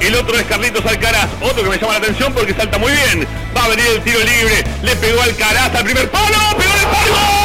El otro es Carlitos Alcaraz, otro que me llama la atención porque salta muy bien. Va a venir el tiro libre. Le pegó Alcaraz al primer palo. ¡Pegó el palo!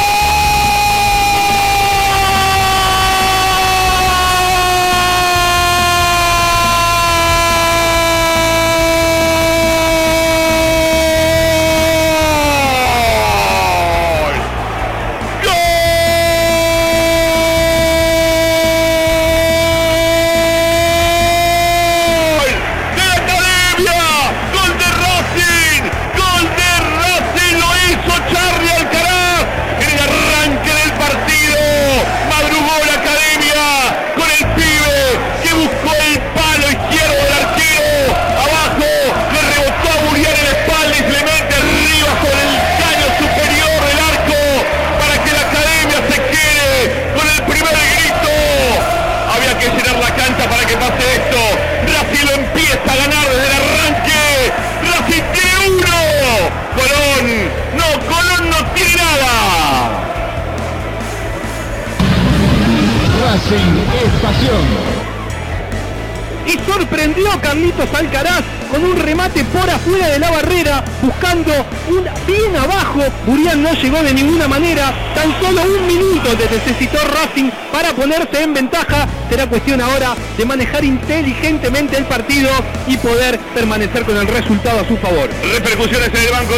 Y sorprendió a Carlitos Alcaraz con un remate por afuera de la barrera, buscando un bien abajo. Burián no llegó de ninguna manera. Tan solo un minuto le necesitó Racing para ponerse en ventaja. Será cuestión ahora de manejar inteligentemente el partido y poder permanecer con el resultado a su favor. Repercusiones en el banco.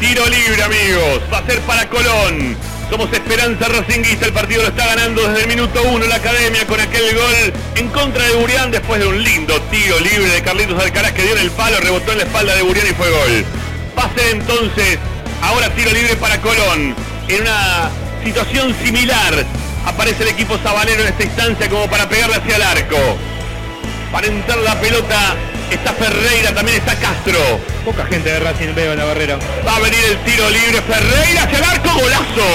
Tiro libre, amigos. Va a ser para Colón. Somos Esperanza Racinguista, el partido lo está ganando desde el minuto uno la academia con aquel gol en contra de Burián después de un lindo tiro libre de Carlitos Alcaraz que dio en el palo, rebotó en la espalda de Burián y fue gol. Ser entonces ahora tiro libre para Colón. En una situación similar aparece el equipo sabanero en esta instancia como para pegarle hacia el arco. Para entrar la pelota está Ferreira, también está Castro. Poca gente de Racing veo en la barrera. Va a venir el tiro libre Ferreira hacia el arco, golazo.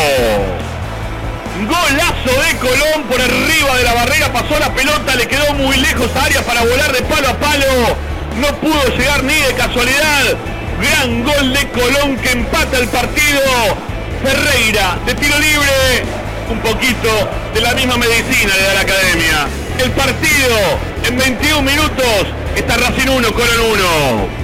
Golazo de Colón por arriba de la barrera, pasó la pelota, le quedó muy lejos a Arias para volar de palo a palo. No pudo llegar ni de casualidad. Gran gol de Colón que empata el partido. Ferreira de tiro libre. Un poquito de la misma medicina le da la academia. El partido en 21 minutos está Racing 1, Colón 1.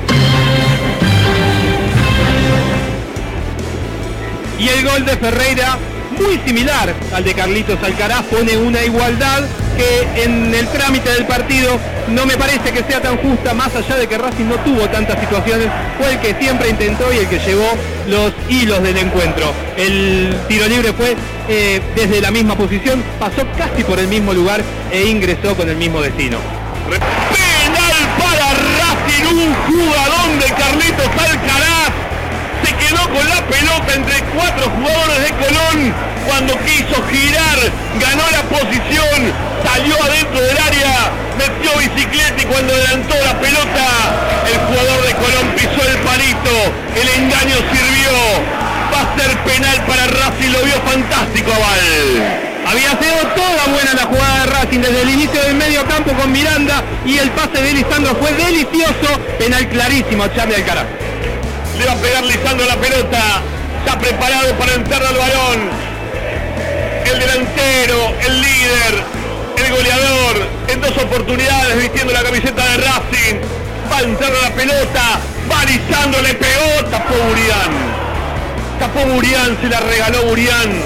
Y el gol de Ferreira, muy similar al de Carlitos Alcaraz, pone una igualdad que en el trámite del partido no me parece que sea tan justa, más allá de que Racing no tuvo tantas situaciones, fue el que siempre intentó y el que llevó los hilos del encuentro. El tiro libre fue eh, desde la misma posición, pasó casi por el mismo lugar e ingresó con el mismo destino. Penal para Racing, un jugadón de Carlitos Alcaraz con la pelota entre cuatro jugadores de Colón cuando quiso girar, ganó la posición, salió adentro del área, metió bicicleta y cuando adelantó la pelota, el jugador de Colón pisó el palito, el engaño sirvió, va a ser penal para Racing, lo vio fantástico Aval. Había sido toda buena la jugada de Racing desde el inicio del medio campo con Miranda y el pase de Lisandro fue delicioso, penal clarísimo Charlie Alcaraz. Le va a pegar Lisandro la pelota. Está preparado para entrar al balón. el delantero, el líder, el goleador, en dos oportunidades vistiendo la camiseta de Racing, va a entrar a la pelota, va alisando, le pegó, tapó Burián. Tapó Burián, se la regaló Burián,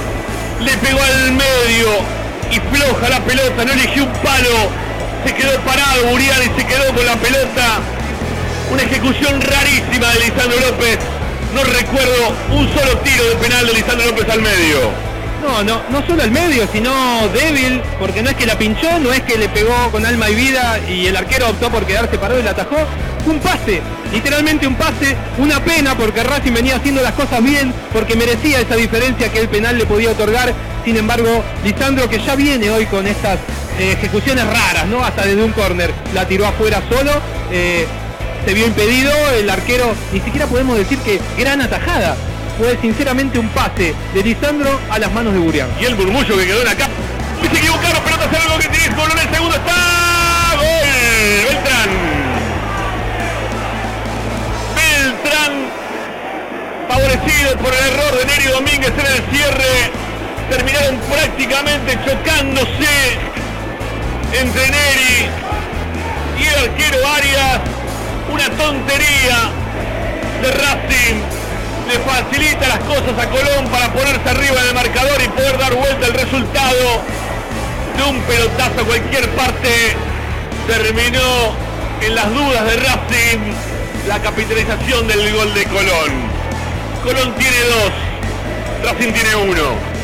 le pegó al medio y floja la pelota, no eligió un palo, se quedó parado Burián y se quedó con la pelota. Una ejecución rarísima de Lisandro López. No recuerdo un solo tiro de penal de Lisandro López al medio. No, no, no solo al medio, sino débil, porque no es que la pinchó, no es que le pegó con alma y vida y el arquero optó por quedarse parado y la atajó. Un pase, literalmente un pase, una pena porque Racing venía haciendo las cosas bien, porque merecía esa diferencia que el penal le podía otorgar. Sin embargo, Lisandro que ya viene hoy con estas eh, ejecuciones raras, ¿no? Hasta desde un córner la tiró afuera solo. Eh, se vio impedido, el arquero ni siquiera podemos decir que gran atajada, fue sinceramente un pase de Lisandro a las manos de Burián. Y el murmullo que quedó en acá. Se equivocaron, pelota hace algo que tiene con el segundo está. Gol. Beltrán. Beltrán. Favorecido por el error de Neri Domínguez en el cierre. Terminaron prácticamente chocándose entre Neri y el arquero Arias. Una tontería de Racing le facilita las cosas a Colón para ponerse arriba del marcador y poder dar vuelta el resultado de un pelotazo a cualquier parte. Terminó en las dudas de Racing la capitalización del gol de Colón. Colón tiene dos, Racing tiene uno.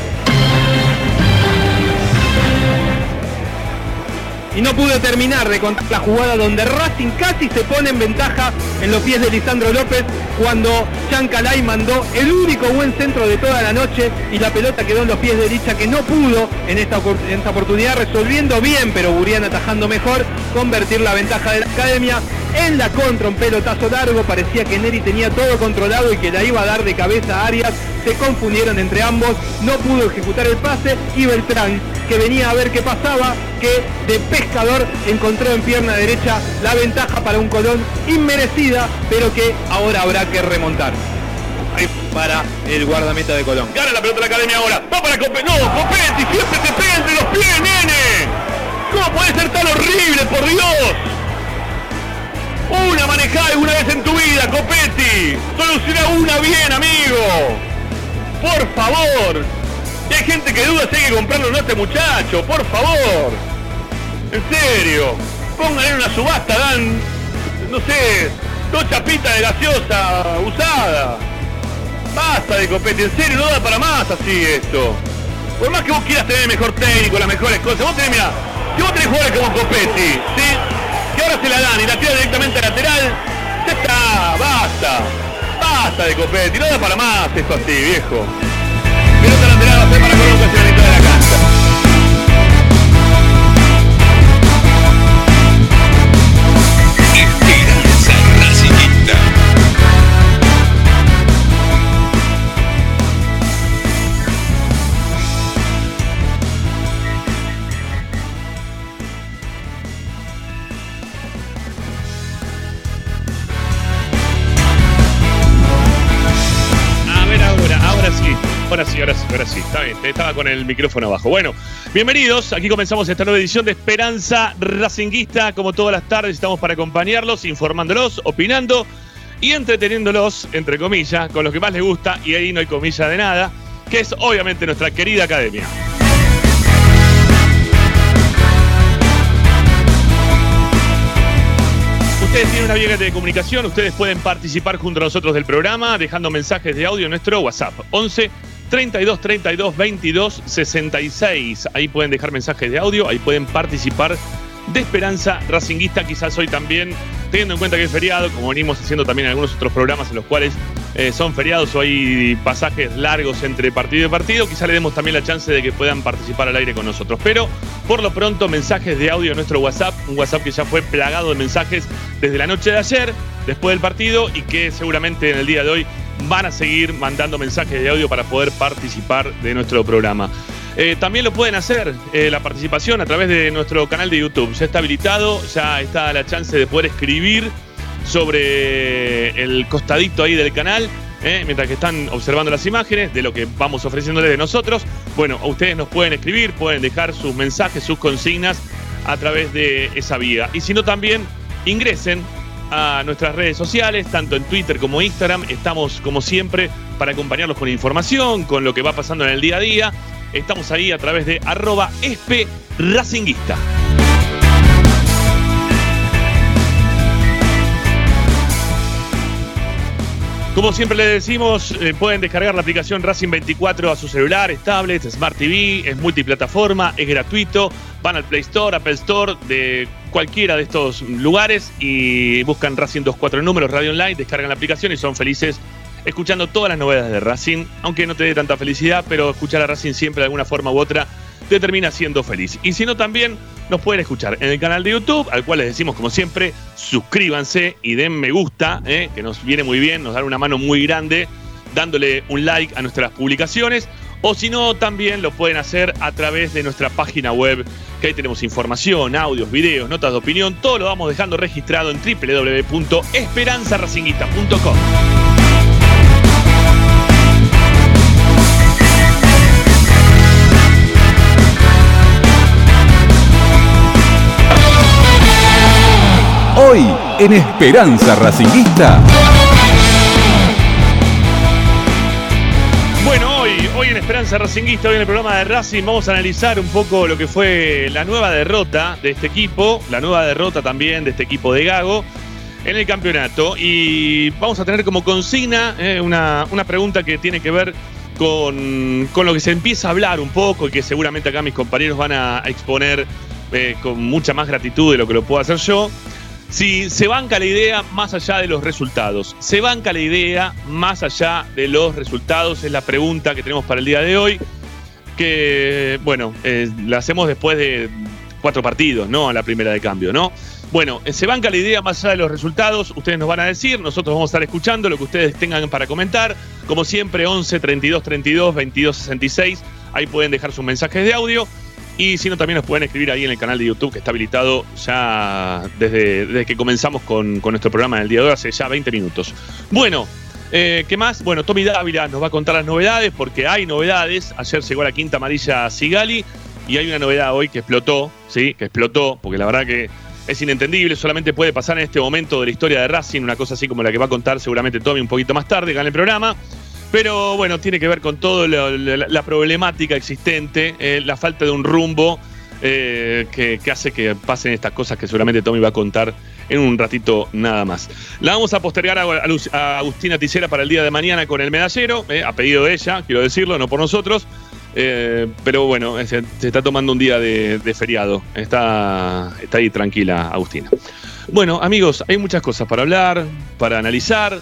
Y no pudo terminar de contar la jugada donde Racing casi se pone en ventaja en los pies de Lisandro López cuando Chancalay mandó el único buen centro de toda la noche y la pelota quedó en los pies de Licha que no pudo en esta, en esta oportunidad resolviendo bien pero Burián atajando mejor convertir la ventaja de la academia en la contra un pelotazo largo parecía que Neri tenía todo controlado y que la iba a dar de cabeza a Arias se confundieron entre ambos no pudo ejecutar el pase y Beltrán que venía a ver qué pasaba, que de pescador encontró en pierna derecha la ventaja para un Colón inmerecida, pero que ahora habrá que remontar. Para el guardameta de Colón. Gana la pelota de la academia ahora. Va para Copetti. No, Copetti, siempre te pega entre los pies, nene. ¿Cómo puede ser tan horrible, por Dios? Una manejada una vez en tu vida, Copetti. Soluciona una bien, amigo. Por favor. Hay gente que duda si hay que comprarlo no a este muchacho, por favor. En serio. Pónganle en una subasta, dan, no sé, dos chapitas de gaseosa usada. Basta de copete, en serio, no da para más así esto. Por más que vos quieras tener el mejor técnico, las mejores cosas, vos tenés, mira, si vos tenés jugadores como Copetti, ¿sí? Que ahora se la dan y la tira directamente a lateral, ya está, basta. Basta de Copetti, no da para más esto así, viejo. Sí, ahora sí. Está bien, estaba con el micrófono abajo. Bueno, bienvenidos. Aquí comenzamos esta nueva edición de Esperanza Racinguista. Como todas las tardes, estamos para acompañarlos, informándolos, opinando y entreteniéndolos, entre comillas, con lo que más les gusta. Y ahí no hay comilla de nada, que es obviamente nuestra querida academia. Ustedes tienen una vía de comunicación, ustedes pueden participar junto a nosotros del programa dejando mensajes de audio en nuestro WhatsApp 11 32 32 22 66. Ahí pueden dejar mensajes de audio, ahí pueden participar de Esperanza Racinguista, quizás hoy también, teniendo en cuenta que es feriado, como venimos haciendo también en algunos otros programas en los cuales eh, son feriados o hay pasajes largos entre partido y partido, quizás le demos también la chance de que puedan participar al aire con nosotros. Pero por lo pronto, mensajes de audio en nuestro WhatsApp, un WhatsApp que ya fue plagado de mensajes desde la noche de ayer, después del partido, y que seguramente en el día de hoy van a seguir mandando mensajes de audio para poder participar de nuestro programa. Eh, también lo pueden hacer eh, la participación a través de nuestro canal de YouTube. Ya está habilitado, ya está la chance de poder escribir sobre el costadito ahí del canal. ¿eh? mientras que están observando las imágenes de lo que vamos ofreciéndoles de nosotros. Bueno, ustedes nos pueden escribir, pueden dejar sus mensajes, sus consignas a través de esa vía. Y si no, también ingresen a nuestras redes sociales, tanto en Twitter como Instagram. Estamos, como siempre, para acompañarlos con información, con lo que va pasando en el día a día. Estamos ahí a través de arroba espe racinguista. Como siempre les decimos, eh, pueden descargar la aplicación Racing 24 a su celular, tablets, Smart TV, es multiplataforma, es gratuito. Van al Play Store, Apple Store, de cualquiera de estos lugares y buscan Racing 24 números, Radio Online, descargan la aplicación y son felices escuchando todas las novedades de Racing, aunque no te dé tanta felicidad, pero escuchar a Racing siempre de alguna forma u otra te termina siendo feliz. Y si no, también nos pueden escuchar en el canal de YouTube, al cual les decimos, como siempre, suscríbanse y den me gusta, eh, que nos viene muy bien, nos dan una mano muy grande, dándole un like a nuestras publicaciones. O si no, también lo pueden hacer a través de nuestra página web, que ahí tenemos información, audios, videos, notas de opinión, todo lo vamos dejando registrado en www.esperanzaracinguista.com. En Esperanza Racinguista. Bueno, hoy, hoy en Esperanza Racinguista, hoy en el programa de Racing, vamos a analizar un poco lo que fue la nueva derrota de este equipo, la nueva derrota también de este equipo de Gago en el campeonato. Y vamos a tener como consigna eh, una, una pregunta que tiene que ver con, con, lo que se empieza a hablar un poco y que seguramente acá mis compañeros van a exponer eh, con mucha más gratitud de lo que lo puedo hacer yo. Si se banca la idea más allá de los resultados, se banca la idea más allá de los resultados, es la pregunta que tenemos para el día de hoy, que, bueno, eh, la hacemos después de cuatro partidos, ¿no? A la primera de cambio, ¿no? Bueno, eh, se banca la idea más allá de los resultados, ustedes nos van a decir, nosotros vamos a estar escuchando lo que ustedes tengan para comentar, como siempre 11 32 32 22 66, ahí pueden dejar sus mensajes de audio. Y si no, también nos pueden escribir ahí en el canal de YouTube que está habilitado ya desde, desde que comenzamos con, con, nuestro programa del día de hoy, hace ya 20 minutos. Bueno, eh, ¿qué más? Bueno, Tommy Dávila nos va a contar las novedades porque hay novedades. Ayer llegó la quinta amarilla Sigali y hay una novedad hoy que explotó, ¿sí? Que explotó, porque la verdad que es inentendible, solamente puede pasar en este momento de la historia de Racing, una cosa así como la que va a contar seguramente Tommy un poquito más tarde, en el programa. Pero bueno, tiene que ver con toda la, problemática existente, eh, la falta de un rumbo eh, que, hace que pasen estas cosas que seguramente Tommy va a contar en un ratito nada más. La vamos a postergar a, Agustina Ticera para el día de mañana con el medallero, eh, a pedido de ella, quiero decirlo, no por nosotros. Eh, pero bueno, se, se, está tomando un día de, de feriado. Está, está ahí tranquila Agustina. Bueno, amigos, hay muchas cosas para hablar, para analizar,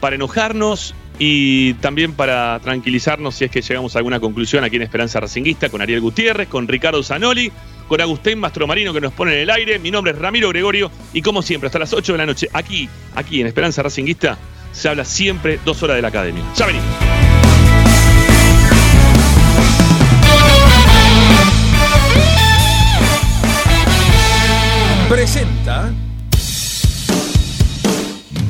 para enojarnos y también para tranquilizarnos si es que llegamos a alguna conclusión aquí en Esperanza Racinguista con Ariel Gutiérrez, con Ricardo Zanoli, con Agustín Mastromarino que nos pone en el aire. Mi nombre es Ramiro Gregorio y como siempre, hasta las 8 de la noche, aquí, aquí en Esperanza Racinguista, se habla siempre dos horas de la academia. Ya venimos. Presenta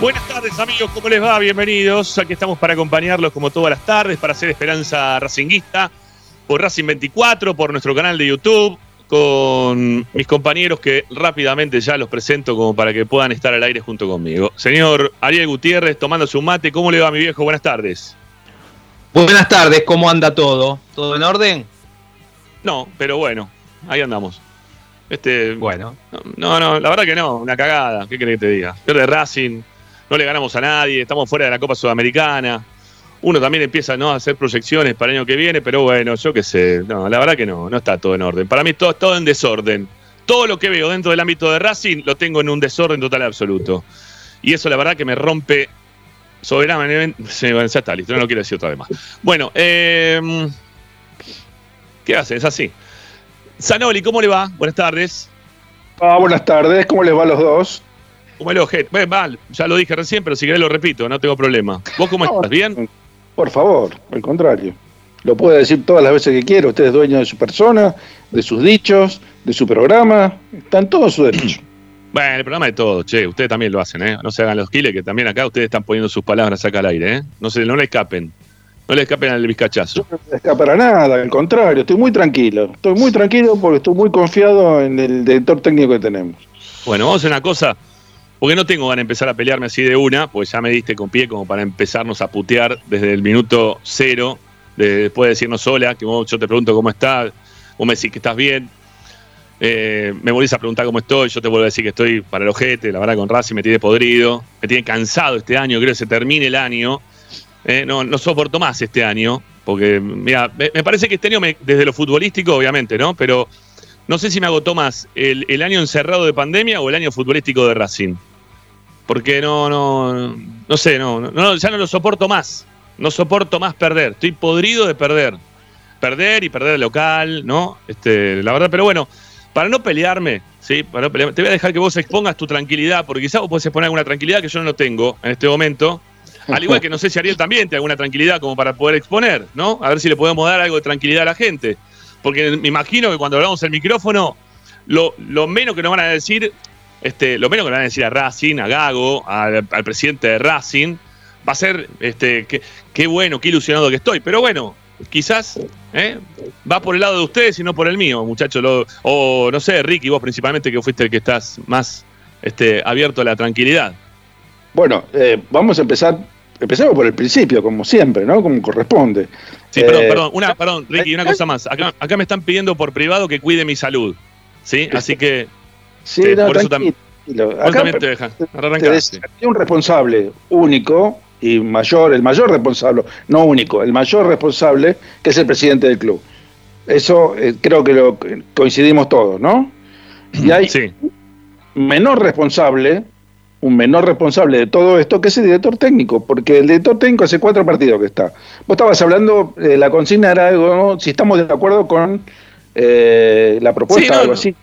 Buenas tardes amigos, ¿cómo les va? Bienvenidos. Aquí estamos para acompañarlos como todas las tardes, para hacer Esperanza Racinguista, por Racing 24, por nuestro canal de YouTube, con mis compañeros que rápidamente ya los presento como para que puedan estar al aire junto conmigo. Señor Ariel Gutiérrez, tomándose un mate, ¿cómo le va mi viejo? Buenas tardes. Buenas tardes, ¿cómo anda todo? ¿Todo en orden? No, pero bueno, ahí andamos. Este, bueno. No, no, la verdad que no, una cagada. ¿Qué querés que te diga? Pierde Racing, no le ganamos a nadie, estamos fuera de la Copa Sudamericana. Uno también empieza ¿no? a hacer proyecciones para el año que viene, pero bueno, yo qué sé. No, la verdad que no, no está todo en orden. Para mí todo, todo en desorden. Todo lo que veo dentro del ámbito de Racing lo tengo en un desorden total y absoluto. Y eso la verdad que me rompe soberanamente. Ya está, listo, no lo quiero decir otra vez más. Bueno, eh, ¿qué haces? Así. Zanoli, ¿cómo le va? Buenas tardes. Ah, buenas tardes, ¿cómo les va a los dos? Como el. Mal, ya lo dije recién, pero si querés lo repito, no tengo problema. ¿Vos cómo estás? ¿Bien? Por favor, al contrario. Lo puede decir todas las veces que quiera. Usted es dueño de su persona, de sus dichos, de su programa. Están todos su derecho. Bueno, el programa de todo, che. Ustedes también lo hacen, ¿eh? No se hagan los giles, que también acá ustedes están poniendo sus palabras acá al aire, ¿eh? No, se, no le escapen. No le escapen al bizcachazo. No le escapa nada, al contrario. Estoy muy tranquilo. Estoy muy tranquilo porque estoy muy confiado en el director técnico que tenemos. Bueno, vamos a hacer una cosa. Porque no tengo ganas de empezar a pelearme así de una, pues ya me diste con pie como para empezarnos a putear desde el minuto cero, de, después de decirnos hola, que vos, yo te pregunto cómo estás, vos me decís que estás bien, eh, me volvés a preguntar cómo estoy, yo te vuelvo a decir que estoy para el ojete, la verdad con Racing me tiene podrido, me tiene cansado este año, creo que se termine el año, eh, no, soporto más este año, porque mira, me, parece que este año, me- desde lo futbolístico obviamente, ¿no? Pero no sé si me agotó más el, el año encerrado de pandemia o el año futbolístico de Racing. Porque no, no, no sé, no, no, ya no lo soporto más. No soporto más perder. Estoy podrido de perder. Perder y perder el local, ¿no? Este, la verdad, pero bueno, para no pelearme, ¿sí? Para no pelearme, te voy a dejar que vos expongas tu tranquilidad, porque quizás vos podés exponer alguna tranquilidad que yo no tengo en este momento. Al igual que no sé si Ariel también tiene alguna tranquilidad como para poder exponer, ¿no? A ver si le podemos dar algo de tranquilidad a la gente. Porque me imagino que cuando hablamos el micrófono, lo, menos que nos van a decir, este, lo menos que le van a decir a Racing, a Gago, al, al presidente de Racing, va a ser este, qué bueno, qué ilusionado que estoy. Pero bueno, quizás ¿eh? va por el lado de ustedes y no por el mío, muchachos. Lo- O no sé, Ricky, vos principalmente que fuiste el que estás más este, abierto a la tranquilidad. Bueno, eh, vamos a empezar. Empecemos por el principio, como siempre, ¿no? Como corresponde. Sí, perdón, Eh, perdón, una, perdón, Ricky, una cosa más. Acá, acá me están pidiendo por privado que cuide mi salud. ¿Sí? Así que Sí, no, por eso Acá también te dejan. te un responsable único y mayor, el mayor responsable, no único, el mayor responsable, que es el presidente del club. Eso eh, creo que lo coincidimos todos, ¿no? Y hay Sí. menor responsable, un menor responsable de todo esto, que es el director técnico, porque el director técnico hace cuatro partidos que está. Vos estabas hablando, eh, la consigna era algo, ¿no? si estamos de acuerdo con eh, la propuesta, Sí, no, algo así.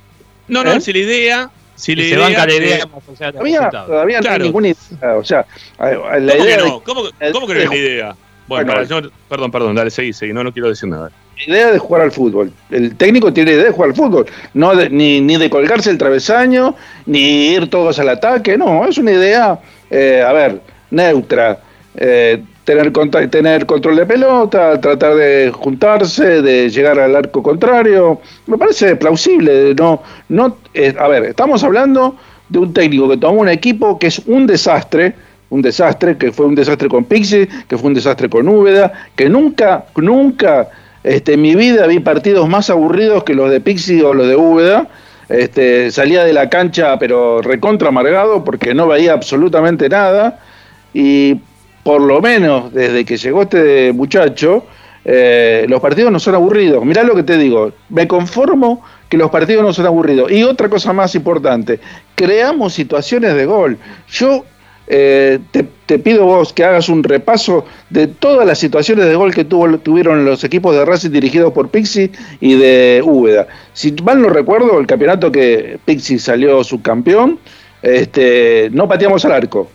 No, no, si la idea. Si Y se banca la que- idea más allá del Todavía, todavía no Claro. hay ninguna idea, o sea, la ¿Cómo idea que de- no? ¿Cómo, el- cómo que no la idea? Bueno, Bueno, para, yo- perdón, perdón, dale, seguí, seguí, no, no quiero decir nada. la idea de jugar al fútbol. El técnico tiene idea de jugar al fútbol, no de- ni, ni de colgarse el travesaño, ni ir todos al ataque, no, es una idea, eh, a ver, neutra. eh, tener, tener control de pelota, tratar de juntarse, de llegar al arco contrario, me parece plausible. No, no, eh, a ver, estamos hablando de un técnico que tomó un equipo que es un desastre, un desastre, que fue un desastre con Pixie, que fue un desastre con Úbeda, que nunca, nunca este, en mi vida vi partidos más aburridos que los de Pixie o los de Úbeda. Este, salía de la cancha pero recontra amargado porque no veía absolutamente nada y por lo menos desde que llegó este muchacho eh, los partidos no son aburridos. Mirá lo que te digo, me conformo que los partidos no son aburridos. Y otra cosa más importante, creamos situaciones de gol. Yo eh, te, pido vos que hagas un repaso de todas las situaciones de gol que tuvieron los equipos de Racing dirigidos por Pixi y de Úbeda. Si mal no recuerdo, el campeonato que Pixi salió subcampeón, este, no pateamos al arco.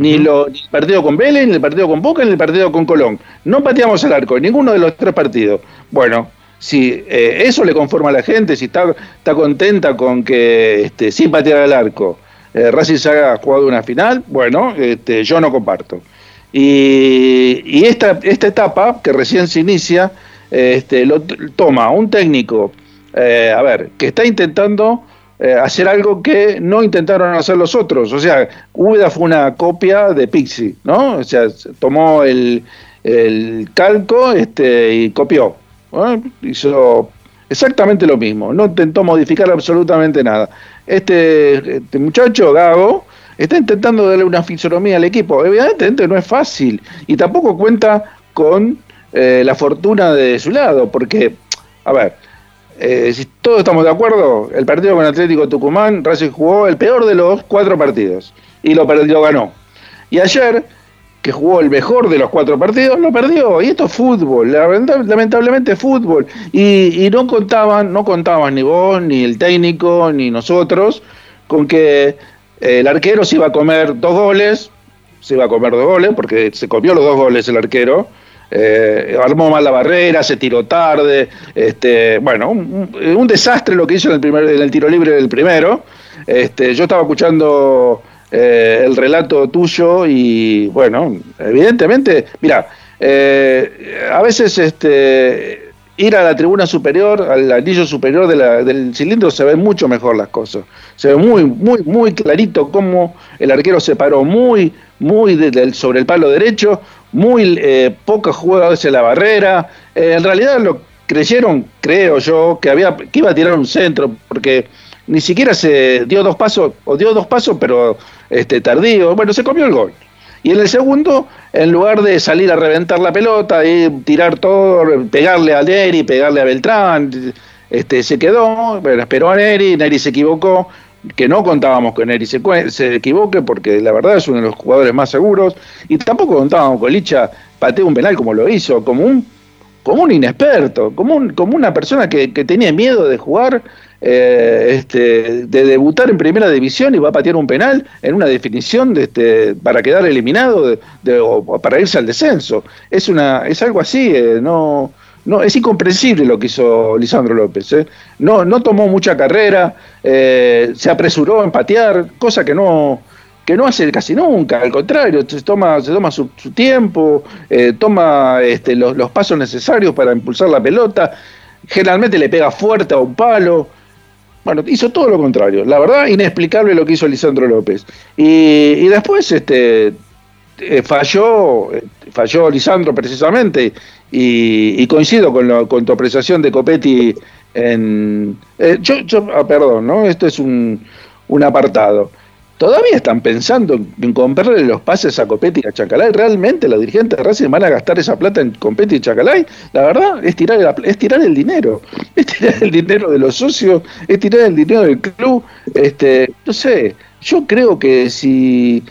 Ni, lo, ni el partido con Vélez, ni el partido con Boca, ni el partido con Colón. No pateamos al arco, en ninguno de los tres partidos. Bueno, si eh, eso le conforma a la gente, si está, está contenta con que este, sin patear al arco, eh, Racing se haya jugado una final, bueno, este, yo no comparto. Y, y esta, esta etapa, que recién se inicia, este, lo toma un técnico eh, a ver, que está intentando eh, hacer algo que no intentaron hacer los otros. O sea, Úbeda fue una copia de Pixie, ¿no? O sea, tomó el, calco este, y copió. Hizo exactamente lo mismo, no intentó modificar absolutamente nada. Este, este muchacho, Gago, está intentando darle una fisonomía al equipo. Evidentemente no es fácil y tampoco cuenta con eh, la fortuna de su lado, porque, a ver, eh, si todos estamos de acuerdo, el partido con Atlético Tucumán, Racing jugó el peor de los cuatro partidos y lo perdió, ganó. Y ayer, que jugó el mejor de los cuatro partidos, lo perdió. Y esto es fútbol, lamentablemente fútbol. Y, y no contaban, no contaban ni vos, ni el técnico, ni nosotros, con que el arquero se iba a comer dos goles, se iba a comer dos goles, porque se comió los dos goles el arquero. Eh, armó mal la barrera, se tiró tarde, este, bueno, un, desastre lo que hizo en el, primer, en el tiro libre del primero. Este, yo estaba escuchando eh, el relato tuyo y bueno, evidentemente, mira, eh, a veces este, ir a la tribuna superior, al anillo superior del cilindro, se ven mucho mejor las cosas. Se ve muy, muy, muy clarito cómo el arquero se paró muy, muy sobre el palo derecho, muy eh, pocas jugadas en la barrera. Eh, en realidad lo creyeron, creo yo, que había que iba a tirar un centro, porque ni siquiera se dio dos pasos, o dio dos pasos, pero este tardío. Bueno, se comió el gol. Y en el segundo, en lugar de salir a reventar la pelota y tirar todo, pegarle a Neri, pegarle a Beltrán, este, se quedó, pero esperó a Neri, Neri se equivocó, que no contábamos con Neri se, se equivoque, porque la verdad es uno de los jugadores más seguros, y tampoco contábamos con Licha pateó un penal como lo hizo, como un, como un inexperto, como, un, como una persona que, que tenía miedo de jugar eh, este, de debutar en primera división y va a patear un penal en una definición de este, para quedar eliminado de, o para irse al descenso. Es, una, es algo así, eh, no, no, es incomprensible lo que hizo Lisandro López. Eh. No, no tomó mucha carrera, se apresuró en patear, cosa que no, que no hace casi nunca, al contrario, se toma, se toma su, tiempo, toma este, los, los, pasos necesarios para impulsar la pelota, generalmente le pega fuerte a un palo, bueno, hizo todo lo contrario. La verdad, inexplicable lo que hizo Lisandro López. Y, después este, eh, falló, eh, falló Lisandro precisamente, y, coincido con, con, tu apreciación de Copetti en... Eh, yo, yo ah, perdón, ¿no? Esto es un, un apartado. ¿Todavía están pensando en comprarle los pases a Copetti y a Chacalay? ¿Realmente los dirigentes de Racing van a gastar esa plata en Copetti y Chacalay? La verdad es tirar, el, es tirar el dinero. Es tirar el dinero de los socios, es tirar el dinero del club. Este, no sé, yo creo que si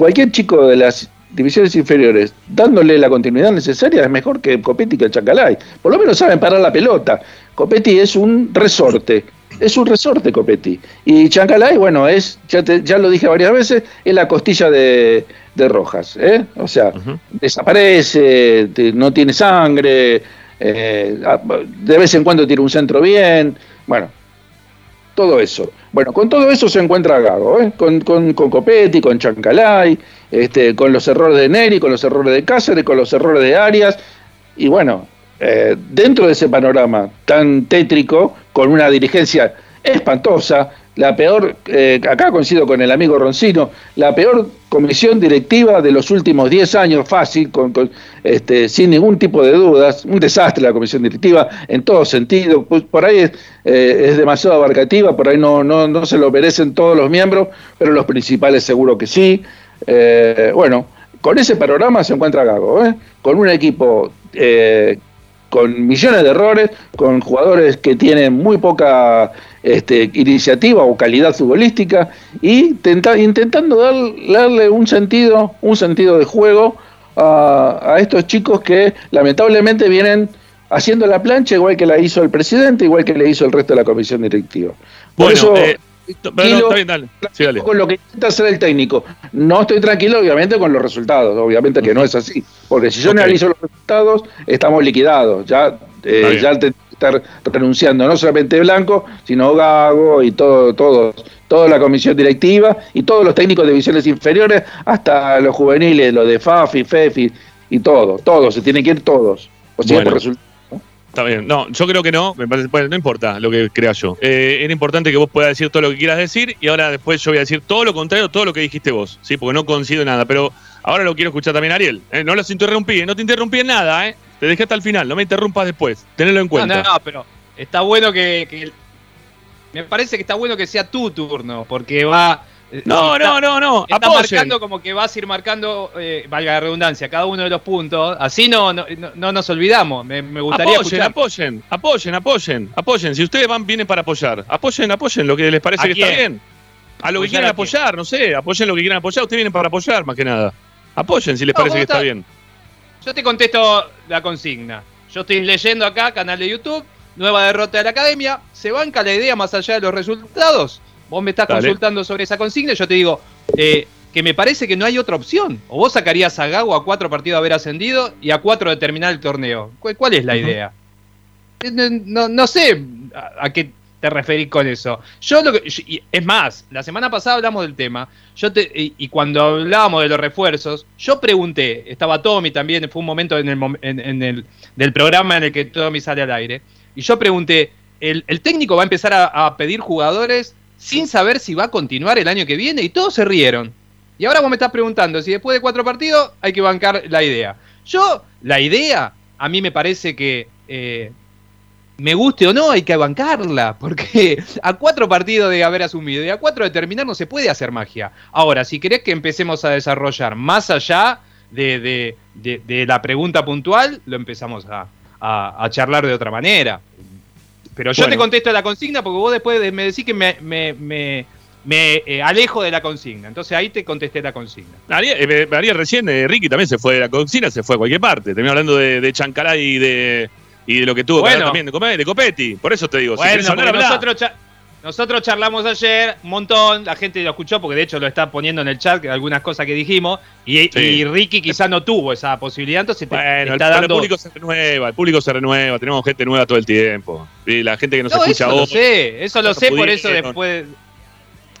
cualquier chico de las divisiones inferiores dándole la continuidad necesaria es mejor que Copetti que Chacalay. Por lo menos saben parar la pelota. Copetti es un resorte es un resorte Copetti. Y Chancalay, bueno, es, ya, ya lo dije varias veces, es la costilla de, Rojas. ¿eh? O sea, desaparece, no tiene sangre, eh, de vez en cuando tiene un centro bien. Bueno, todo eso. Bueno, con todo eso se encuentra Gago, ¿eh? con, con, con Copetti, con Chancalay, este, con los errores de Neri, con los errores de Cáceres, con los errores de Arias. Y bueno, eh, dentro de ese panorama tan tétrico, con una dirigencia espantosa, la peor, eh, acá coincido con el amigo Roncino, la peor comisión directiva de los últimos 10 años, fácil, este, sin ningún tipo de dudas, un desastre la comisión directiva en todo sentido, pues por ahí es, eh, es demasiado abarcativa, por ahí no, no, no, se lo merecen todos los miembros, pero los principales seguro que sí. bueno, con ese panorama se encuentra Gago, con un equipo con millones de errores, con jugadores que tienen muy poca este, iniciativa o calidad futbolística y intentando darle un sentido, un sentido de juego a, estos chicos que lamentablemente vienen haciendo la plancha igual que la hizo el presidente, igual que le hizo el resto de la comisión directiva. Por eso, eh, con lo que intenta hacer el técnico. No estoy tranquilo, obviamente, con los resultados. Obviamente que no es así. Porque si yo analizo los resultados, estamos liquidados. Ya, eh, ya te estar renunciando no solamente Blanco, sino Gago y todo, todos, toda la comisión directiva y todos los técnicos de divisiones inferiores, hasta los juveniles, los de FAFI, FEFI y todo, todos, se tienen que ir todos. O sea, por resultado. Está bien. No, yo creo que no. Me parece, bueno, no importa lo que crea yo. Eh, era importante que vos puedas decir todo lo que quieras decir y ahora después yo voy a decir todo lo contrario, todo lo que dijiste vos, ¿sí? Porque no coincido en nada. Pero ahora lo quiero escuchar también, Ariel. ¿eh? No los interrumpí, ¿eh? no te interrumpí en nada, ¿eh? Te dejé hasta el final, no me interrumpas después. Tenelo en cuenta. No, no, no, pero está bueno que, que- Me parece que está bueno que sea tu turno, porque va. No, está- no, no, no. Está Apoyen. marcando como que vas a ir marcando, eh, valga la redundancia, cada uno de los puntos. Así no, no, no- no nos olvidamos. Me, me gustaría Apoyen, escuchar. apoyen, apoyen, apoyen, apoyen. Si ustedes van, vienen para apoyar. Apoyen, apoyen lo que les parece ¿A que está bien. A lo que ¿Apoyar quieran apoyar, no sé, apoyen lo que quieran apoyar. Ustedes vienen para apoyar, más que nada. Apoyen si les No, parece que está está- bien. Yo te contesto la consigna. Yo estoy leyendo acá, canal de YouTube, nueva derrota de la academia. ¿Se banca la idea más allá de los resultados? Vos me estás Dale. consultando sobre esa consigna y yo te digo eh, que me parece que no hay otra opción. O vos sacarías a Gago a cuatro partidos de haber ascendido y a cuatro de terminar el torneo. ¿Cuál, cuál es la idea? Eh, No, no- sé a, a qué te referís con eso. Yo lo que, y- es más, la semana pasada hablamos del tema. Yo te, y, y cuando hablábamos de los refuerzos, yo pregunté, estaba Tommy también, fue un momento en el, en- en el- del programa en el que Tommy sale al aire, y yo pregunté, ¿el, el técnico va a empezar a, a pedir jugadores sin saber si va a continuar el año que viene? Y todos se rieron. Y ahora vos me estás preguntando si después de cuatro partidos hay que bancar la idea. Yo, la idea, a mí me parece que eh, me guste o no, hay que bancarla, porque a cuatro partidos de haber asumido y a cuatro de terminar no se puede hacer magia. Ahora, si querés que empecemos a desarrollar más allá de, la pregunta puntual, lo empezamos a charlar de otra manera. Pero yo Bueno. te contesto la consigna porque vos después de- me decís que me, me- me- me, eh, alejo de la consigna. Entonces ahí te contesté la consigna. Ariel, eh, Ariel recién, eh, Ricky también se fue de la cocina, se fue a cualquier parte. Terminó hablando de, de y de, y de lo que tuvo que Bueno. hablar también de, de Copetti. Por eso te digo, si Bueno, querés hablar, nosotros, cha- nosotros charlamos ayer un montón, la gente lo escuchó porque de hecho lo está poniendo en el chat algunas cosas que dijimos y, Sí. y Ricky quizás no tuvo esa posibilidad, entonces Bueno, te el, está el dando... público se renueva, el público se renueva, tenemos gente nueva todo el tiempo. Y la gente que nos No, escucha eso lo hoy. sé, eso lo sé, por eso después,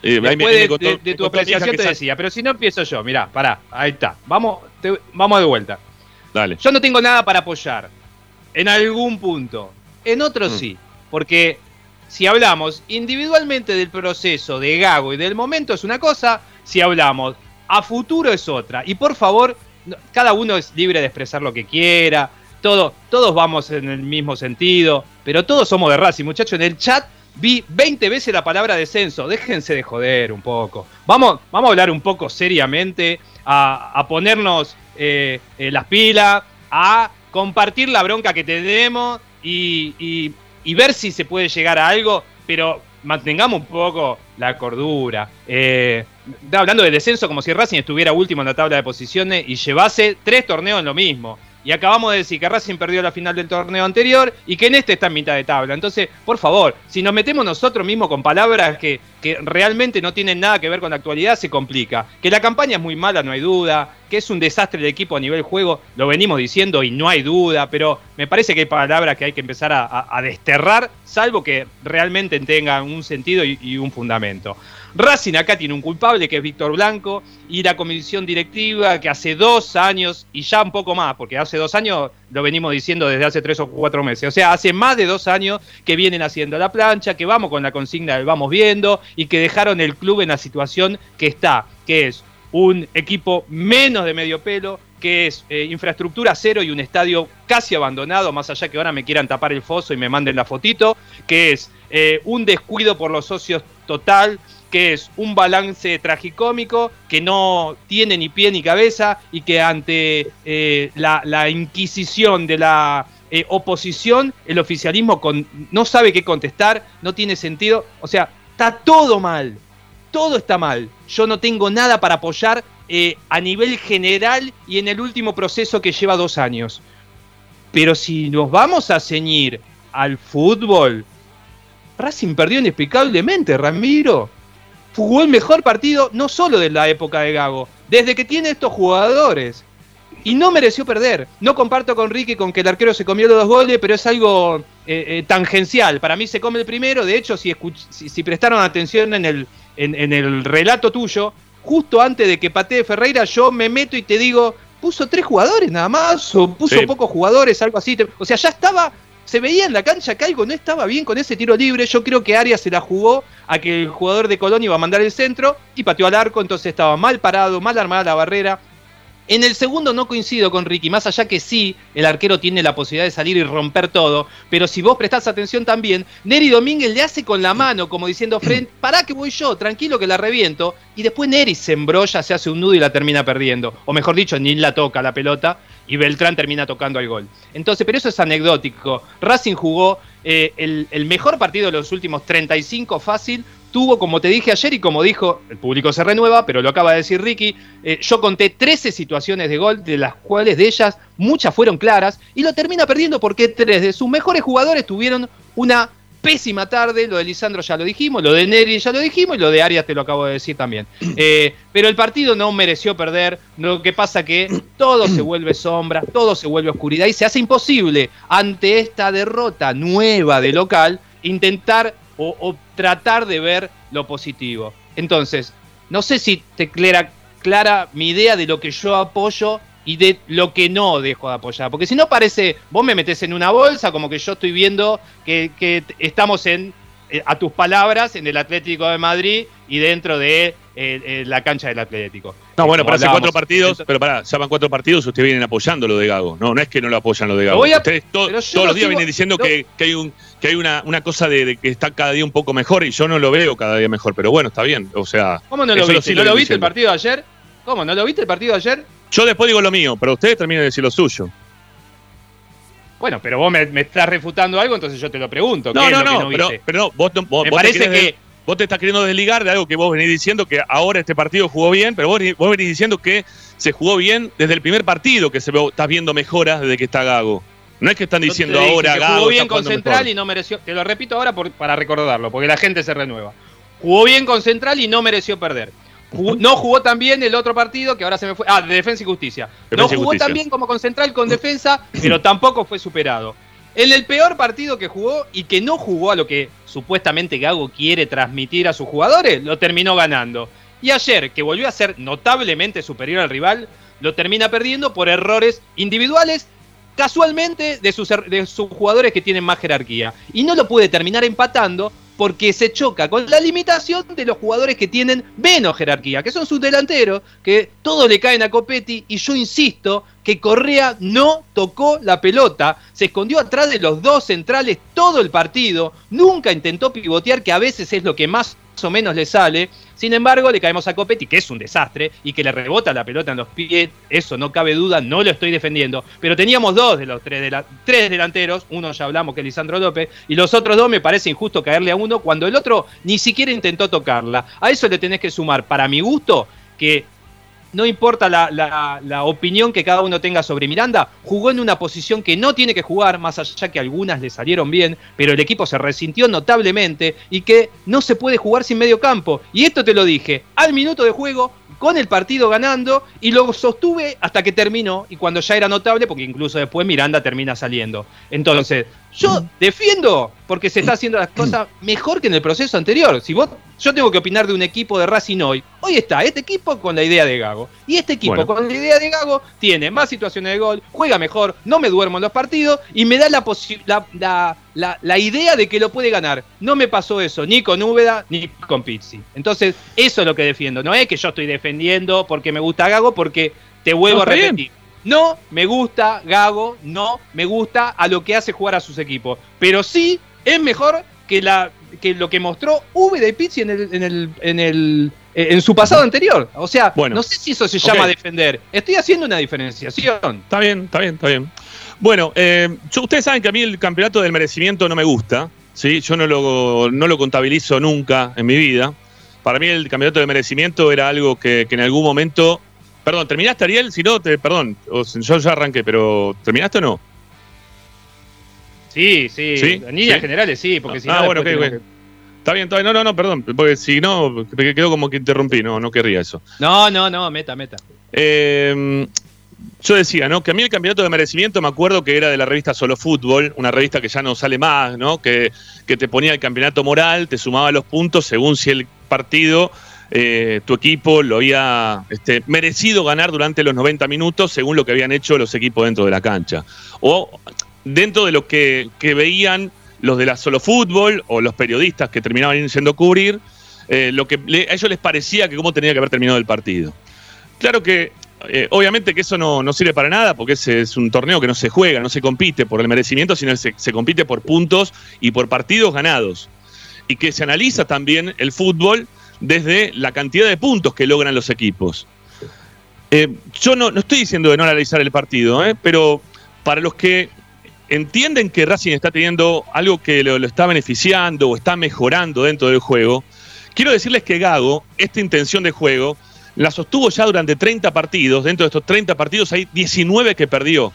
eh, me- ahí me de, contó- de- de tu apreciación te decía, pero si no empiezo yo, mirá, pará, ahí está, vamos, te- vamos de vuelta. Dale. Yo no tengo nada para apoyar. En algún punto. En otros Mm. sí. Porque si hablamos individualmente del proceso de Gago y del momento es una cosa, si hablamos a futuro es otra. Y por favor, cada uno es libre de expresar lo que quiera. Todo, todos vamos en el mismo sentido. Pero todos somos de Racing, muchachos. En el chat vi 20 veces la palabra descenso. Déjense de joder un poco. Vamos, vamos a hablar un poco seriamente, a, ponernos eh, eh, las pilas, a compartir la bronca que tenemos y- y ver si se puede llegar a algo, pero mantengamos un poco la cordura. Eh, hablando del descenso como si Racing estuviera último en la tabla de posiciones y llevase tres torneos en lo mismo. Y acabamos de decir que Racing perdió la final del torneo anterior y que en este está en mitad de tabla. Entonces, por favor, si nos metemos nosotros mismos con palabras que, que realmente no tienen nada que ver con la actualidad, se complica. Que la campaña es muy mala, no hay duda. Que es un desastre el equipo a nivel juego, lo venimos diciendo y no hay duda. Pero me parece que hay palabras que hay que empezar a, desterrar, salvo que realmente tengan un sentido y un fundamento. Racing acá tiene un culpable que es Víctor Blanco y la comisión directiva que hace dos años y ya un poco más, porque hace dos años lo venimos diciendo desde hace tres o cuatro meses, o sea, hace más de dos años que vienen haciendo la plancha, que vamos con la consigna del vamos viendo y que dejaron el club en la situación que está, que es un equipo menos de medio pelo, que es eh, infraestructura cero y un estadio casi abandonado, más allá que ahora me quieran tapar el foso y me manden la fotito, que es eh, un descuido por los socios total, que es un balance tragicómico que no tiene ni pie ni cabeza y que ante eh, la, inquisición de la eh, oposición, el oficialismo con- no sabe qué contestar, no tiene sentido, o sea, está todo mal, todo está mal. Yo no tengo nada para apoyar eh, a nivel general y en el último proceso que lleva dos años. Pero si nos vamos a ceñir al fútbol, Racing perdió inexplicablemente, Ramiro. Jugó el mejor partido no solo de la época de Gago, desde que tiene estos jugadores. Y no mereció perder. No comparto con Ricky con que el arquero se comió los dos goles, pero es algo eh, eh, tangencial. Para mí se come el primero. De hecho, si, si, si prestaron atención en el, en, en el relato tuyo, justo antes de que patee Ferreira, yo me meto y te digo, puso tres jugadores nada más, o puso Sí. pocos jugadores, algo así. O sea, ya estaba se veía en la cancha que algo no estaba bien con ese tiro libre. Yo creo que Arias se la jugó a que el jugador de Colón iba a mandar el centro y pateó al arco, entonces estaba mal parado, mal armada la barrera. En el segundo no coincido con Ricky, más allá que sí, el arquero tiene la posibilidad de salir y romper todo, pero si vos prestás atención también, Neri Domínguez le hace con la mano, como diciendo, Fred, pará que voy yo, tranquilo que la reviento, y después Neri se embrolla, se hace un nudo y la termina perdiendo, o mejor dicho, ni la toca la pelota, y Beltrán termina tocando el gol. Entonces, pero eso es anecdótico. Racing jugó eh, el, el mejor partido de los últimos 35 fácil, tuvo, como te dije ayer y como dijo, el público se renueva, pero lo acaba de decir Ricky, eh, yo conté 13 situaciones de gol, de las cuales de ellas muchas fueron claras, y lo termina perdiendo porque tres de sus mejores jugadores tuvieron una pésima tarde, lo de Lisandro ya lo dijimos, lo de Neri ya lo dijimos y lo de Arias te lo acabo de decir también. Eh, pero el partido no mereció perder, lo que pasa que todo se vuelve sombra, todo se vuelve oscuridad y se hace imposible ante esta derrota nueva de local intentar o, tratar de ver lo positivo. Entonces, no sé si te clara, clara mi idea de lo que yo apoyo y de lo que no dejo de apoyar. Porque si no parece, vos me metes en una bolsa como que yo estoy viendo que, que estamos en, eh, a tus palabras, en el Atlético de Madrid y dentro de eh, eh, la cancha del Atlético. No, bueno, pero hace cuatro partidos, pero pará, ya van cuatro partidos, ustedes vienen apoyando lo de Gago. No, no es que no lo apoyan lo de Gago. ustedes todos los días vienen diciendo que, hay un que hay una, una cosa de, que está cada día un poco mejor y yo no lo veo cada día mejor, pero bueno, está bien. O sea, ¿cómo no lo viste? ¿No lo viste el partido de ayer? ¿Cómo? ¿No lo viste el partido de ayer? Yo después digo lo mío, pero ustedes terminan de decir lo suyo. Bueno, pero vos me, estás refutando algo, entonces yo te lo pregunto. No, no, no, pero, pero, no, vos, vos, me parece que vos te estás queriendo desligar de algo que vos venís diciendo que ahora este partido jugó bien, pero vos, vos venís diciendo que se jugó bien desde el primer partido, que se estás viendo mejoras desde que está Gago. No es que están diciendo ahora que Jugó bien con Central y no mereció. Te lo repito ahora para recordarlo, porque la gente se renueva. Jugó bien con Central y no mereció perder. No jugó tan bien el otro partido que ahora se me fue. Ah, de Defensa y Justicia. no jugó tan bien como con Central con Defensa, pero tampoco fue superado. En el peor partido que jugó y que no jugó a lo que supuestamente Gago quiere transmitir a sus jugadores, lo terminó ganando. Y ayer, que volvió a ser notablemente superior al rival, lo termina perdiendo por errores individuales casualmente de sus, de sus jugadores que tienen más jerarquía. Y no lo puede terminar empatando porque se choca con la limitación de los jugadores que tienen menos jerarquía, que son sus delanteros, que todos le caen a Copetti, y yo insisto que Correa no tocó la pelota, se escondió atrás de los dos centrales todo el partido, nunca intentó pivotear, que a veces es lo que más o menos le sale. Sin embargo, le caemos a Copetti, que es un desastre, y que le rebota la pelota en los pies, eso no cabe duda, no lo estoy defendiendo. Pero teníamos dos de los tres, de tres delanteros, uno ya hablamos que es Lisandro López, y los otros dos me parece injusto caerle a uno cuando el otro ni siquiera intentó tocarla. A eso le tenés que sumar, para mi gusto, que no importa la, opinión que cada uno tenga sobre Miranda, jugó en una posición que no tiene que jugar, más allá que algunas le salieron bien, pero el equipo se resintió notablemente y que no se puede jugar sin medio campo. Y esto te lo dije al minuto de juego, con el partido ganando, y lo sostuve hasta que terminó, y cuando ya era notable, porque incluso después Miranda termina saliendo. Entonces, yo defiendo porque se está haciendo las cosas mejor que en el proceso anterior. Si vos, yo tengo que opinar de un equipo de Racing hoy. Hoy está este equipo con la idea de Gago. Y este equipo con la idea de Gago tiene más situaciones de gol, juega mejor, no me duermo en los partidos y me da la, la, la, la idea de que lo puede ganar. No me pasó eso ni con Úbeda ni con Pizzi. Entonces, eso es lo que defiendo. No es que yo estoy defendiendo porque me gusta Gago, porque te vuelvo a repetir. No me gusta Gago, no me gusta a lo que hace jugar a sus equipos. Pero sí es mejor que, la, que lo que mostró V de Pizzi en, el, en, el, en, el, eh, en su pasado anterior. O sea, no sé si eso se llama defender. Estoy haciendo una diferenciación. Está bien, está bien, está bien. Bueno, eh, ustedes saben que a mí el campeonato del merecimiento no me gusta. ¿sí? Yo no lo, no lo contabilizo nunca en mi vida. Para mí el campeonato del merecimiento era algo que, que en algún momento Perdón, ¿terminaste, Ariel? Si no, te, perdón, yo ya arranqué, pero ¿terminaste o no? Sí, sí, en líneas generales sí, porque si ah, no. bueno, Está bien, está bien. No, no, no, perdón, porque si no, me quedó como que interrumpí, no, no querría eso. No, no, no, meta, meta. Eh, yo decía, ¿no? Que a mí el campeonato de merecimiento me acuerdo que era de la revista Solo Fútbol, una revista que ya no sale más, ¿no? Que, que te ponía el campeonato moral, te sumaba los puntos según si el partido eh, tu equipo lo había este, merecido ganar durante los 90 minutos según lo que habían hecho los equipos dentro de la cancha. O dentro de lo que, que veían los de la solo fútbol o los periodistas que terminaban yendo a cubrir, eh, lo que a ellos les parecía que cómo tenía que haber terminado el partido. Claro que, eh, obviamente que eso no, no, sirve para nada, porque ese es un torneo que no se juega, no se compite por el merecimiento, sino se, se compite por puntos y por partidos ganados. Y que se analiza también el fútbol desde la cantidad de puntos que logran los equipos. Eh, yo no, no, estoy diciendo de no analizar el partido, pero para los que entienden que Racing está teniendo algo que lo, está beneficiando o está mejorando dentro del juego, quiero decirles que Gago, esta intención de juego, la sostuvo ya durante 30 partidos. Dentro de estos 30 partidos hay 19 que perdió.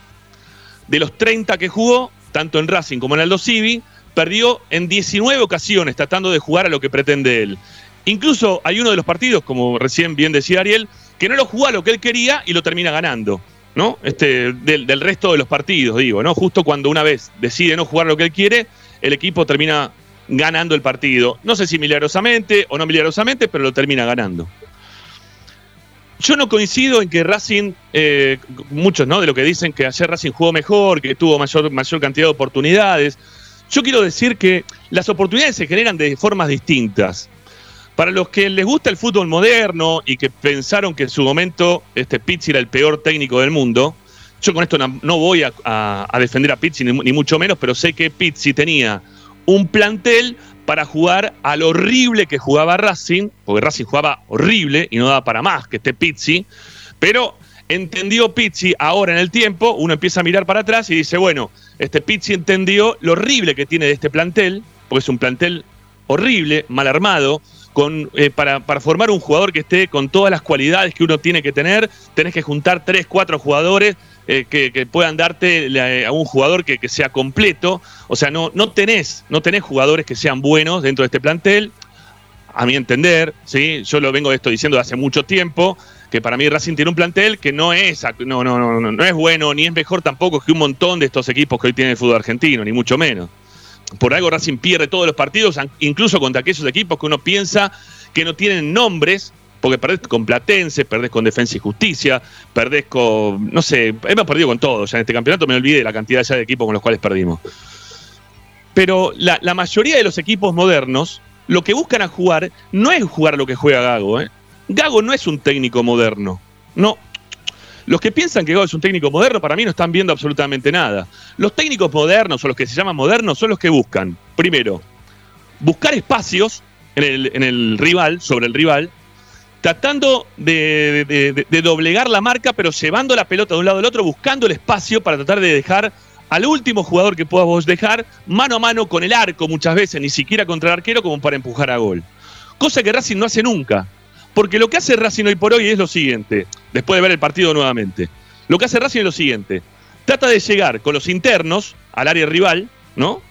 De los 30 que jugó, tanto en Racing como en Aldo Civi, perdió en 19 ocasiones tratando de jugar a lo que pretende él. Incluso hay uno de los partidos, como recién bien decía Ariel, que no lo jugó a lo que él quería y lo termina ganando. ¿no? Este, del, resto de los partidos, digo, ¿no? Justo cuando una vez decide no jugar lo que él quiere, el equipo termina ganando el partido. No sé si milagrosamente o no milagrosamente, pero lo termina ganando. Yo no coincido en que Racing, eh, muchos ¿no? de lo que dicen que ayer Racing jugó mejor, que tuvo mayor, mayor cantidad de oportunidades. Yo quiero decir que las oportunidades se generan de formas distintas. Para los que les gusta el fútbol moderno y que pensaron que en su momento este Pizzi era el peor técnico del mundo, yo con esto no, voy a, defender a Pizzi ni, mucho menos, pero sé que Pizzi tenía un plantel para jugar al horrible que jugaba Racing, porque Racing jugaba horrible y no daba para más que este Pizzi, pero entendió Pizzi ahora en el tiempo, uno empieza a mirar para atrás y dice, bueno, este Pizzi entendió lo horrible que tiene de este plantel, porque es un plantel horrible, mal armado, eh, para, formar un jugador que esté con todas las cualidades que uno tiene que tener, tenés que juntar tres, cuatro jugadores eh, que, puedan darte eh, a un jugador que, sea completo. O sea, no, no, tenés, no tenés jugadores que sean buenos dentro de este plantel. A mi entender, ¿sí? yo lo vengo esto diciendo hace mucho tiempo, que para mí Racing tiene un plantel que no es, no, no, no, no es bueno, ni es mejor tampoco que un montón de estos equipos que hoy tiene el fútbol argentino, ni mucho menos por algo Racing pierde todos los partidos, incluso contra aquellos equipos que uno piensa que no tienen nombres, porque perdés con Platense, perdés con Defensa y Justicia, perdés con, no sé, hemos perdido con todos, ya en este campeonato me olvidé la cantidad ya de equipos con los cuales perdimos. Pero la, mayoría de los equipos modernos, lo que buscan a jugar no es jugar lo que juega Gago. ¿eh? Gago no es un técnico moderno. No, los que piensan que Gago es un técnico moderno, para mí no están viendo absolutamente nada. Los técnicos modernos o los que se llaman modernos son los que buscan, primero, buscar espacios en el, rival, sobre el rival, tratando de, doblegar la marca, pero llevando la pelota de un lado al otro, buscando el espacio para tratar de dejar al último jugador que puedas vos dejar mano a mano con el arco muchas veces, ni siquiera contra el arquero como para empujar a gol. Cosa que Racing no hace nunca. Porque lo que hace Racing hoy por hoy es lo siguiente, después de ver el partido nuevamente. Lo que hace Racing es lo siguiente. Trata de llegar con los internos al área rival, ¿no?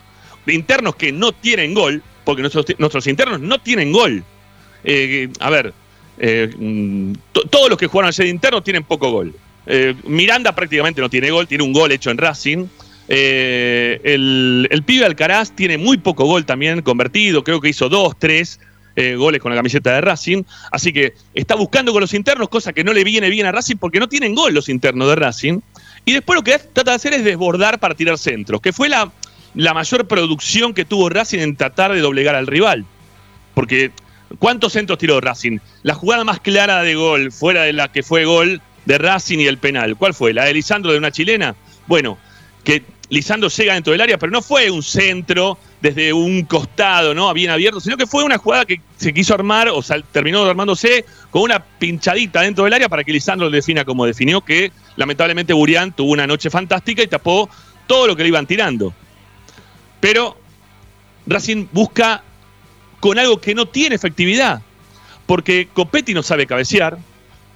Internos que no tienen gol, porque nuestros, internos no tienen gol. Eh, a ver, eh, mm, todos los que jugaron ayer de internos tienen poco gol. Eh, Miranda prácticamente no tiene gol, tiene un gol hecho en Racing. el pibe Alcaraz tiene muy poco gol también convertido, creo que hizo dos, tres. Eh, goles con la camiseta de Racing. Así que está buscando con los internos, cosa que no le viene bien a Racing porque no tienen gol los internos de Racing. Y después lo que trata de hacer es desbordar para tirar centros, que fue la, la mayor producción que tuvo Racing en tratar de doblegar al rival. Porque, ¿cuántos centros tiró Racing? La jugada más clara de gol, fuera de la que fue gol de Racing y el penal, ¿cuál fue? ¿La de Lisandro de una chilena? Bueno, que Lisandro llega dentro del área, pero no fue un centro desde un costado, ¿no? Bien abierto, sino que fue una jugada que se quiso armar, o sea, terminó armándose con una pinchadita dentro del área para que Lisandro lo defina como definió, que lamentablemente Burián tuvo una noche fantástica y tapó todo lo que le iban tirando. Pero Racing busca con algo que no tiene efectividad, porque Copetti no sabe cabecear,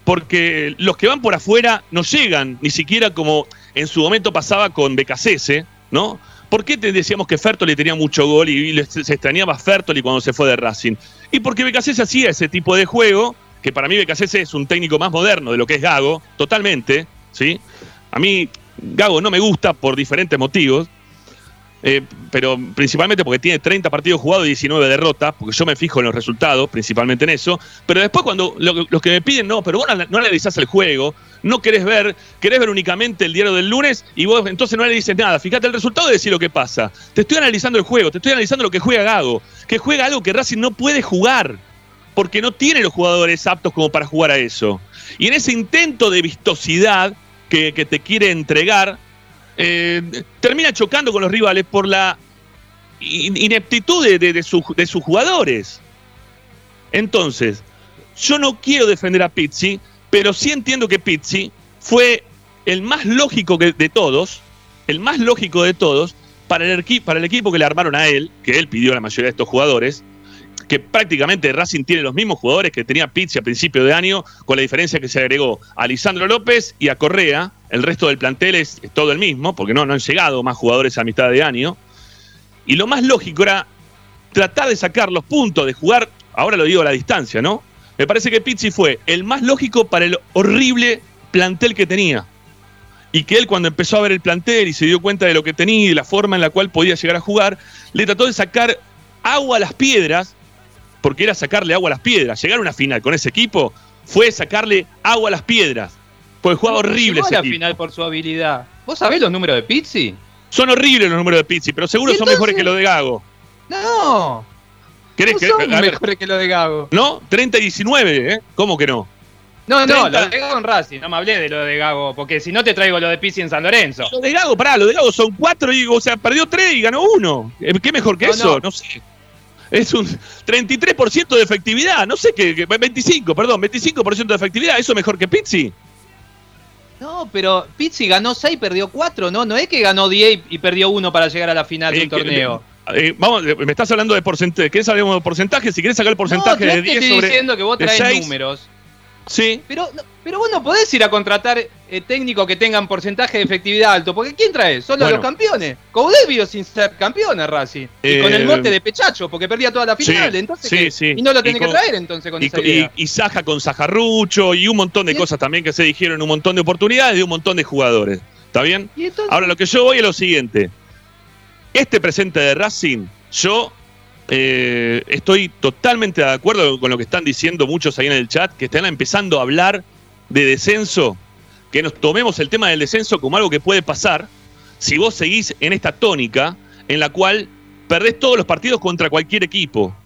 porque los que van por afuera no llegan, ni siquiera como en su momento pasaba con Becasese, ¿no? ¿Por qué te decíamos que Fertoli tenía mucho gol y, se extrañaba Fertoli cuando se fue de Racing? Y porque Becasese hacía ese tipo de juego, que para mí Becasese es un técnico más moderno de lo que es Gago, totalmente, ¿sí? A mí Gago no me gusta por diferentes motivos, eh, pero principalmente porque tiene 30 partidos jugados y 19 derrotas, porque yo me fijo en los resultados, principalmente en eso. Pero después cuando los que me piden, no, pero vos no analizás el juego, no querés ver, querés ver únicamente el diario del lunes y vos entonces no le dices nada. Fíjate el resultado y decís lo que pasa. Te estoy analizando el juego, te estoy analizando lo que juega Gago, que juega algo que Racing no puede jugar, porque no tiene los jugadores aptos como para jugar a eso. Y en ese intento de vistosidad que, que te quiere entregar, eh, termina chocando con los rivales por la ineptitud de, sus jugadores. Entonces, yo no quiero defender a Pizzi, pero sí entiendo que Pizzi fue el más lógico de todos, el más lógico de todos, para el, para el equipo que le armaron a él, que él pidió a la mayoría de estos jugadores, que prácticamente Racing tiene los mismos jugadores que tenía Pizzi a principio de año, con la diferencia que se agregó a Lisandro López y a Correa. El resto del plantel es, todo el mismo, porque no, no han llegado más jugadores a mitad de año. Y lo más lógico era tratar de sacar los puntos, de jugar, ahora lo digo a la distancia, ¿no? Me parece que Pizzi fue el más lógico para el horrible plantel que tenía. Y que él cuando empezó a ver el plantel y se dio cuenta de lo que tenía y de la forma en la cual podía llegar a jugar, le trató de sacar agua a las piedras porque era sacarle agua a las piedras. Llegar a una final con ese equipo fue sacarle agua a las piedras. Porque jugaba horrible ese a la final por su habilidad. ¿Vos sabés los números de Pizzi? Son horribles los números de Pizzi, pero seguro son mejores que los de Gago. No. ¿Querés no que, son mejores que los de Gago. ¿No? 30 y 19, ¿eh? ¿Cómo que no? No, no, lo de Gago en Racing, no me hablé de lo de Gago, porque si no te traigo lo de Pizzi en San Lorenzo. Lo de Gago, pará, lo de Gago son cuatro y, o sea, perdió tres y ganó uno. ¿Qué mejor que eso? no sé es un 33% de efectividad, no sé qué, 25, perdón, 25% de efectividad, ¿eso mejor que Pizzi? No, pero Pizzi ganó 6, perdió 4, ¿no? No es que ganó 10 y perdió 1 para llegar a la final del torneo. Eh, vamos, me estás hablando de porcentaje. ¿Querés hablar de porcentaje? Si querés sacar el porcentaje de 10 estoy diciendo que vos traes números. Sí. Pero, pero vos no podés ir a contratar eh, técnicos que tengan porcentaje de efectividad alto, porque ¿quién trae? Solo los campeones. Coudet vio sin ser campeón a Racing. y con el eh, mote de pechacho, porque perdía toda la final. entonces, Y no lo tenés que traer entonces con y, esa idea. Y, Saja con Sajarrucho y un montón de cosas también que se dijeron, un montón de oportunidades de un montón de jugadores. ¿Está bien? Ahora lo que yo voy es lo siguiente. Este presente de Racing, yo eh, estoy totalmente de acuerdo con lo que están diciendo muchos ahí en el chat, que están empezando a hablar de descenso, que nos tomemos el tema del descenso como algo que puede pasar si vos seguís en esta tónica en la cual perdés todos los partidos contra cualquier equipo.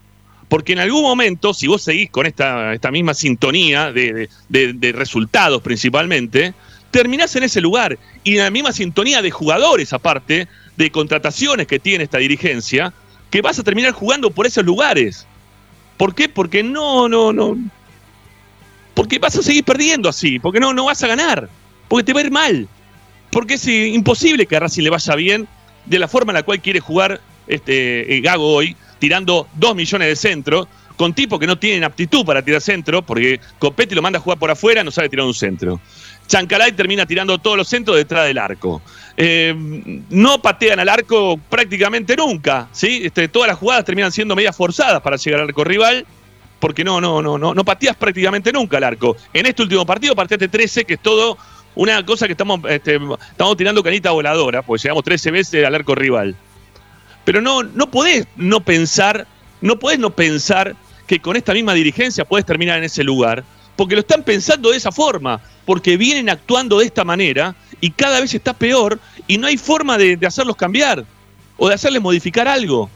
Porque en algún momento, si vos seguís con esta, misma sintonía de, de resultados principalmente, terminás en ese lugar y en la misma sintonía de jugadores aparte, de contrataciones que tiene esta dirigencia, que vas a terminar jugando por esos lugares. ¿Por qué? Porque no, no, no. Porque vas a seguir perdiendo así, porque no, no vas a ganar, porque te va a ir mal. Porque es imposible que a Racing le vaya bien de la forma en la cual quiere jugar este eh, Gago hoy, tirando dos millones de centro, con tipos que no tienen aptitud para tirar centro, porque Copetti lo manda a jugar por afuera, no sabe tirar un centro. Chancalay termina tirando todos los centros detrás del arco. Eh, no patean al arco prácticamente nunca, ¿sí? Este, todas las jugadas terminan siendo medias forzadas para llegar al arco rival, porque no, no, no, no, no pateas prácticamente nunca al arco. En este último partido pateaste 13, que es todo una cosa que estamos, este, estamos tirando canita voladora, porque llegamos 13 veces al arco rival. Pero no, no podés no pensar, no podés no pensar que con esta misma dirigencia podés terminar en ese lugar, porque lo están pensando de esa forma, porque vienen actuando de esta manera y cada vez está peor y no hay forma de, hacerlos cambiar o de hacerles modificar algo.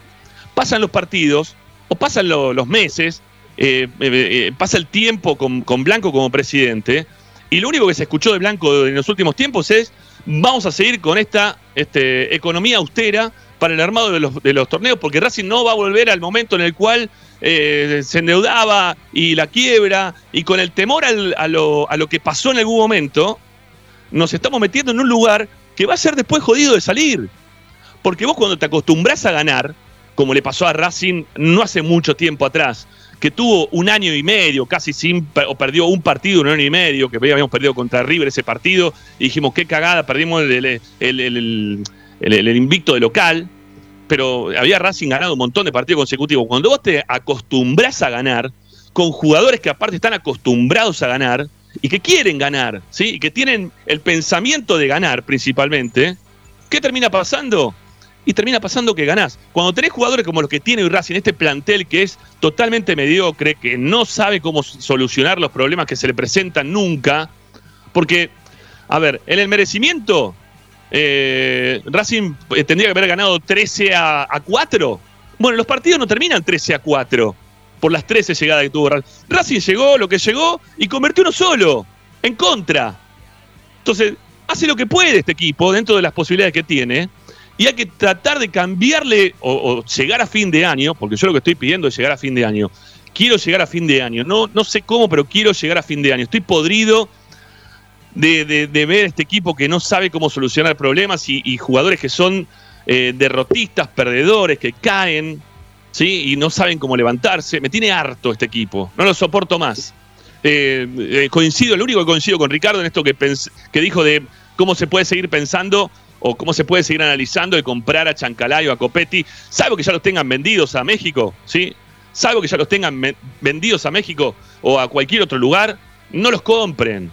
Pasan los partidos o pasan los meses, eh, eh, eh, pasa el tiempo con, Blanco como presidente y lo único que se escuchó de Blanco en los últimos tiempos es vamos a seguir con esta este, economía austera para el armado de los, torneos porque Racing no va a volver al momento en el cual se endeudaba y la quiebra y con el temor a, lo, a, lo, que pasó en algún momento, nos estamos metiendo en un lugar que va a ser después jodido de salir. Porque vos cuando te acostumbras a ganar, como le pasó a Racing no hace mucho tiempo atrás, que tuvo un año y medio, casi sin, o perdió un partido, un año y medio, que habíamos perdido contra River ese partido, y dijimos, qué cagada, perdimos el, invicto de local, pero había Racing ganado un montón de partidos consecutivos. Cuando vos te acostumbras a ganar, con jugadores que aparte están acostumbrados a ganar, y que quieren ganar, ¿sí? Y que tienen el pensamiento de ganar principalmente, ¿qué termina pasando? y termina pasando que ganás. Cuando tenés jugadores como los que tiene Racing, este plantel que es totalmente mediocre, que no sabe cómo solucionar los problemas que se le presentan nunca, porque, a ver, en el merecimiento, eh, Racing eh, tendría que haber ganado 13 a, 4. Bueno, los partidos no terminan 13 a 4 por las 13 llegadas que tuvo Racing. Racing llegó lo que llegó y convirtió uno solo, en contra. Entonces, hace lo que puede este equipo dentro de las posibilidades que tiene y hay que tratar de cambiarle o, llegar a fin de año, porque yo lo que estoy pidiendo es llegar a fin de año. Quiero llegar a fin de año. No, no sé cómo, pero quiero llegar a fin de año. Estoy podrido de, ver este equipo que no sabe cómo solucionar problemas y, jugadores que son eh, derrotistas, perdedores, que caen, ¿sí? Y no saben cómo levantarse. Me tiene harto este equipo. No lo soporto más. Eh, eh, coincido, lo único que coincido con Ricardo en esto que, que dijo de cómo se puede seguir pensando o cómo se puede seguir analizando de comprar a Chancalayo, a Copetti, salvo que ya los tengan vendidos a México, ¿sí? Salvo que ya los tengan vendidos a México o a cualquier otro lugar, no los compren,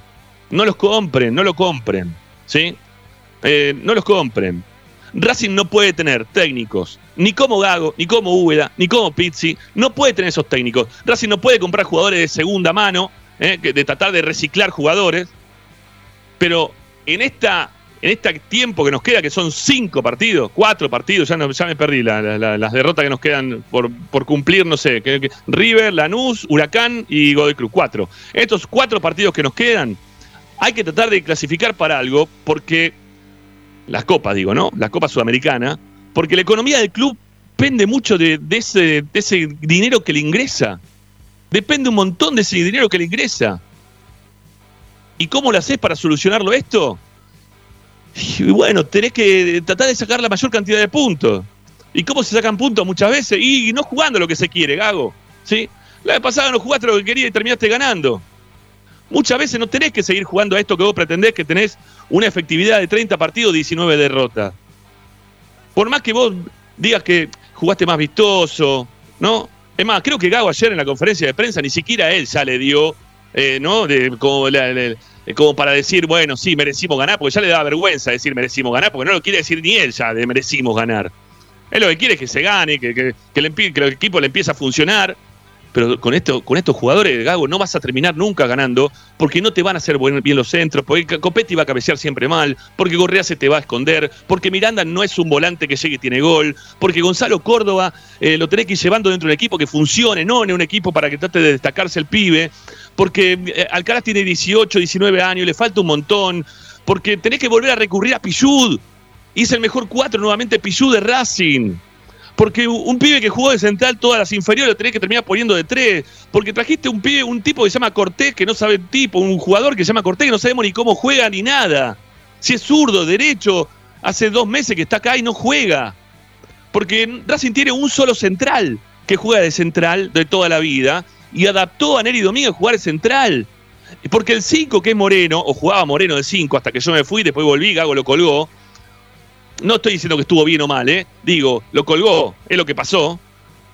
no los compren, no lo compren, ¿sí? Eh, no los compren. Racing no puede tener técnicos, ni como Gago, ni como Úbeda, ni como Pizzi, no puede tener esos técnicos. Racing no puede comprar jugadores de segunda mano, ¿eh? de tratar de reciclar jugadores, pero en esta en este tiempo que nos queda, que son cinco partidos, cuatro partidos, ya, no, ya me perdí las derrotas que nos quedan por, cumplir, no sé, River, Lanús, Huracán y Godoy Cruz, cuatro. Estos cuatro partidos que nos quedan, hay que tratar de clasificar para algo, porque las copas, digo, ¿no? La Copa Sudamericana, porque la economía del club depende mucho de, ese, de ese dinero que le ingresa. Depende un montón de ese dinero que le ingresa. ¿Y cómo lo haces para solucionarlo esto? Y bueno, tenés que tratar de sacar la mayor cantidad de puntos. ¿Y cómo se sacan puntos muchas veces? Y no jugando lo que se quiere, Gago. ¿sí? La vez pasada no jugaste lo que querías y terminaste ganando. Muchas veces no tenés que seguir jugando a esto que vos pretendés, que tenés una efectividad de 30 partidos, 19 derrotas. Por más que vos digas que jugaste más vistoso, ¿no? Es más, creo que Gago ayer en la conferencia de prensa ni siquiera él ya le dio, eh, ¿no? Como para decir, bueno, sí, merecimos ganar, porque ya le da vergüenza decir merecimos ganar, porque no lo quiere decir ni él ya de merecimos ganar. Él lo que quiere es que se gane, que, que, que, el equipo le empiece a funcionar, pero con, esto, con estos jugadores, Gago, no vas a terminar nunca ganando porque no te van a hacer bien los centros, porque Copetti va a cabecear siempre mal, porque Gorrea se te va a esconder, porque Miranda no es un volante que llegue y tiene gol, porque Gonzalo Córdoba eh, lo tenés que ir llevando dentro del equipo que funcione, no en un equipo para que trate de destacarse el pibe, porque eh, Alcaraz tiene 18, 19 años, le falta un montón, porque tenés que volver a recurrir a Pichud, y es el mejor cuatro nuevamente Pichud de Racing. Porque un pibe que jugó de central todas las inferiores lo tenés que terminar poniendo de tres. Porque trajiste un pibe, un tipo que se llama Cortés, que no sabe el tipo, un jugador que se llama Cortés, que no sabemos ni cómo juega ni nada. Si es zurdo, derecho, hace dos meses que está acá y no juega. Porque Racing tiene un solo central que juega de central de toda la vida y adaptó a Neri Domínguez a jugar de central. Porque el 5, que es Moreno, o jugaba Moreno de 5 hasta que yo me fui, después volví, Gago lo colgó no estoy diciendo que estuvo bien o mal, ¿eh? Digo, lo colgó, es lo que pasó.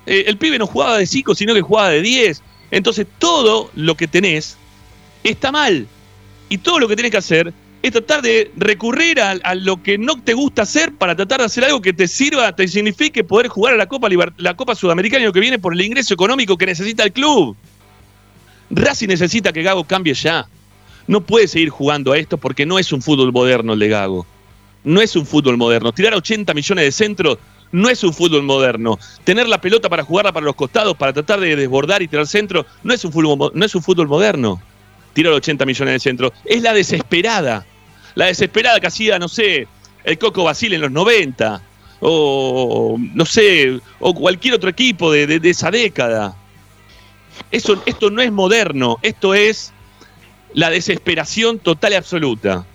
Eh, el pibe no jugaba de 5, sino que jugaba de 10. Entonces todo lo que tenés está mal. Y todo lo que tenés que hacer es tratar de recurrir a, lo que no te gusta hacer para tratar de hacer algo que te sirva, te signifique poder jugar a la Copa, la Copa Sudamericana lo que viene por el ingreso económico que necesita el club. Racing necesita que Gago cambie ya. No puede seguir jugando a esto porque no es un fútbol moderno el de Gago no es un fútbol moderno. Tirar 80 millones de centros no es un fútbol moderno. Tener la pelota para jugarla para los costados, para tratar de desbordar y tirar centro, no es un fútbol, no es un fútbol moderno. Tirar 80 millones de centros. Es la desesperada. La desesperada que hacía, no sé, el Coco Basil en los 90. O, no sé, o cualquier otro equipo de, esa década. Eso, esto no es moderno. Esto es la desesperación total y absoluta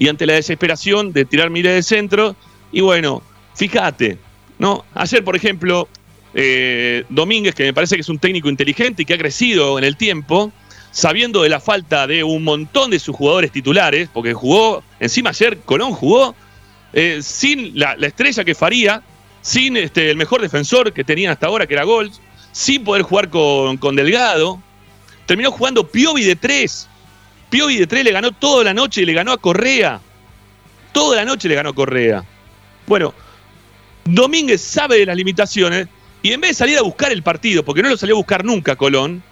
y ante la desesperación de tirar miles de centro. Y bueno, fíjate, ¿no? Ayer, por ejemplo, eh, Domínguez, que me parece que es un técnico inteligente y que ha crecido en el tiempo, sabiendo de la falta de un montón de sus jugadores titulares, porque jugó, encima ayer Colón jugó eh, sin la, estrella que faría, sin este, el mejor defensor que tenían hasta ahora, que era Gold, sin poder jugar con, con Delgado. Terminó jugando Piovi de tres, Piovi de tres le ganó toda la noche y le ganó a Correa. Toda la noche le ganó a Correa. Bueno, Domínguez sabe de las limitaciones y en vez de salir a buscar el partido, porque no lo salió a buscar nunca Colón,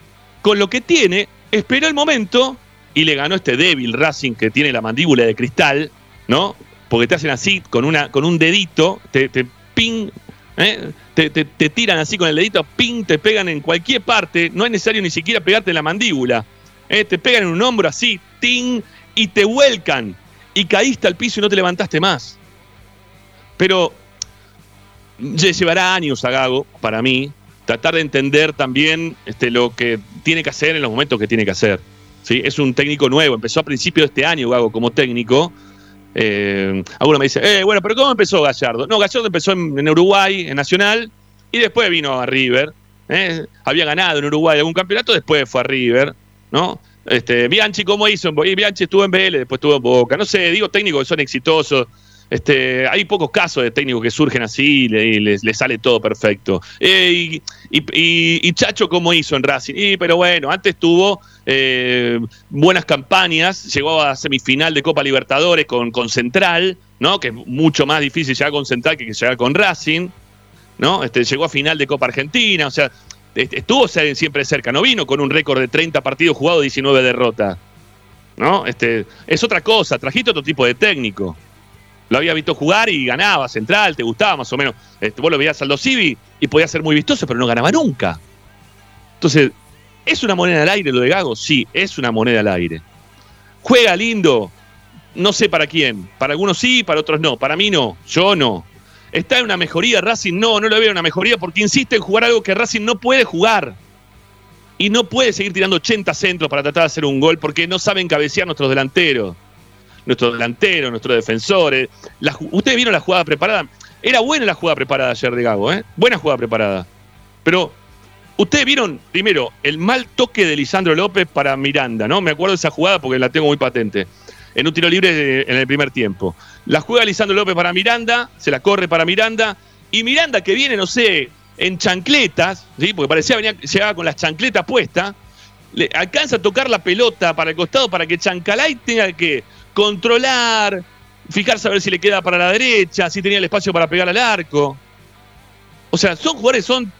con lo que tiene, esperó el momento y le ganó este débil Racing que tiene la mandíbula de cristal, ¿no? Porque te hacen así con, una, con un dedito, te, ping, ¿eh? te, tiran así con el dedito, ping, te pegan en cualquier parte, no es necesario ni siquiera pegarte la mandíbula, ¿eh? te pegan en un hombro así, ting, y te vuelcan, y caíste al piso y no te levantaste más. Pero lle- llevará años a Gago, para mí, tratar de entender también este, lo que tiene que hacer en los momentos que tiene que hacer. ¿sí? Es un técnico nuevo, empezó a principios de este año Gago como técnico. Eh, alguno me dice, eh, bueno, pero ¿cómo empezó Gallardo? No, Gallardo empezó en, en Uruguay, en Nacional, y después vino a River. ¿eh? Había ganado en Uruguay algún campeonato, después fue a River, ¿no? Este, Bianchi, ¿cómo hizo? Y Bianchi estuvo en Vélez, después estuvo en Boca. No sé, digo técnicos que son exitosos. Este, hay pocos casos de técnicos que surgen así y le- y les, sale todo perfecto. Eh, y, y- Chacho, ¿cómo hizo en Racing? Y, pero bueno, antes tuvo eh, buenas campañas, llegó a semifinal de Copa Libertadores con, con Central, ¿no? Que es mucho más difícil llegar con Central que llegar con Racing, ¿no? Este, llegó a final de Copa Argentina, o sea, estuvo siempre cerca, no vino con un récord de 30 partidos jugados, 19 derrotas, ¿no? Este, es otra cosa, trajiste otro tipo de técnico. Lo había visto jugar y ganaba Central, te gustaba más o menos. Este, vos lo veías al Civi y podía ser muy vistoso, pero no ganaba nunca. Entonces, ¿es una moneda al aire lo de Gago? Sí, es una moneda al aire. ¿Juega lindo? No sé para quién. Para algunos sí, para otros no. Para mí no. Yo no. ¿Está en una mejoría Racing? No, no lo veo en una mejoría porque insiste en jugar algo que Racing no puede jugar. Y no puede seguir tirando 80 centros para tratar de hacer un gol porque no saben cabecear nuestros delanteros. Nuestros delanteros, nuestros defensores. Ustedes vieron la jugada preparada. Era buena la jugada preparada ayer de Gago, ¿eh? Buena jugada preparada. Pero ustedes vieron, primero, el mal toque de Lisandro López para Miranda, ¿no? Me acuerdo de esa jugada porque la tengo muy patente. En un tiro libre en el primer tiempo. La juega Lisandro López para Miranda, se la corre para Miranda, y Miranda que viene, no sé, en chancletas, porque parecía venía, llegaba con las chancletas puestas, le alcanza a tocar la pelota para el costado para que Chancalay tenga que controlar, fijarse a ver si le queda para la derecha, si tenía el espacio para pegar al arco. O sea, son jugadores, son,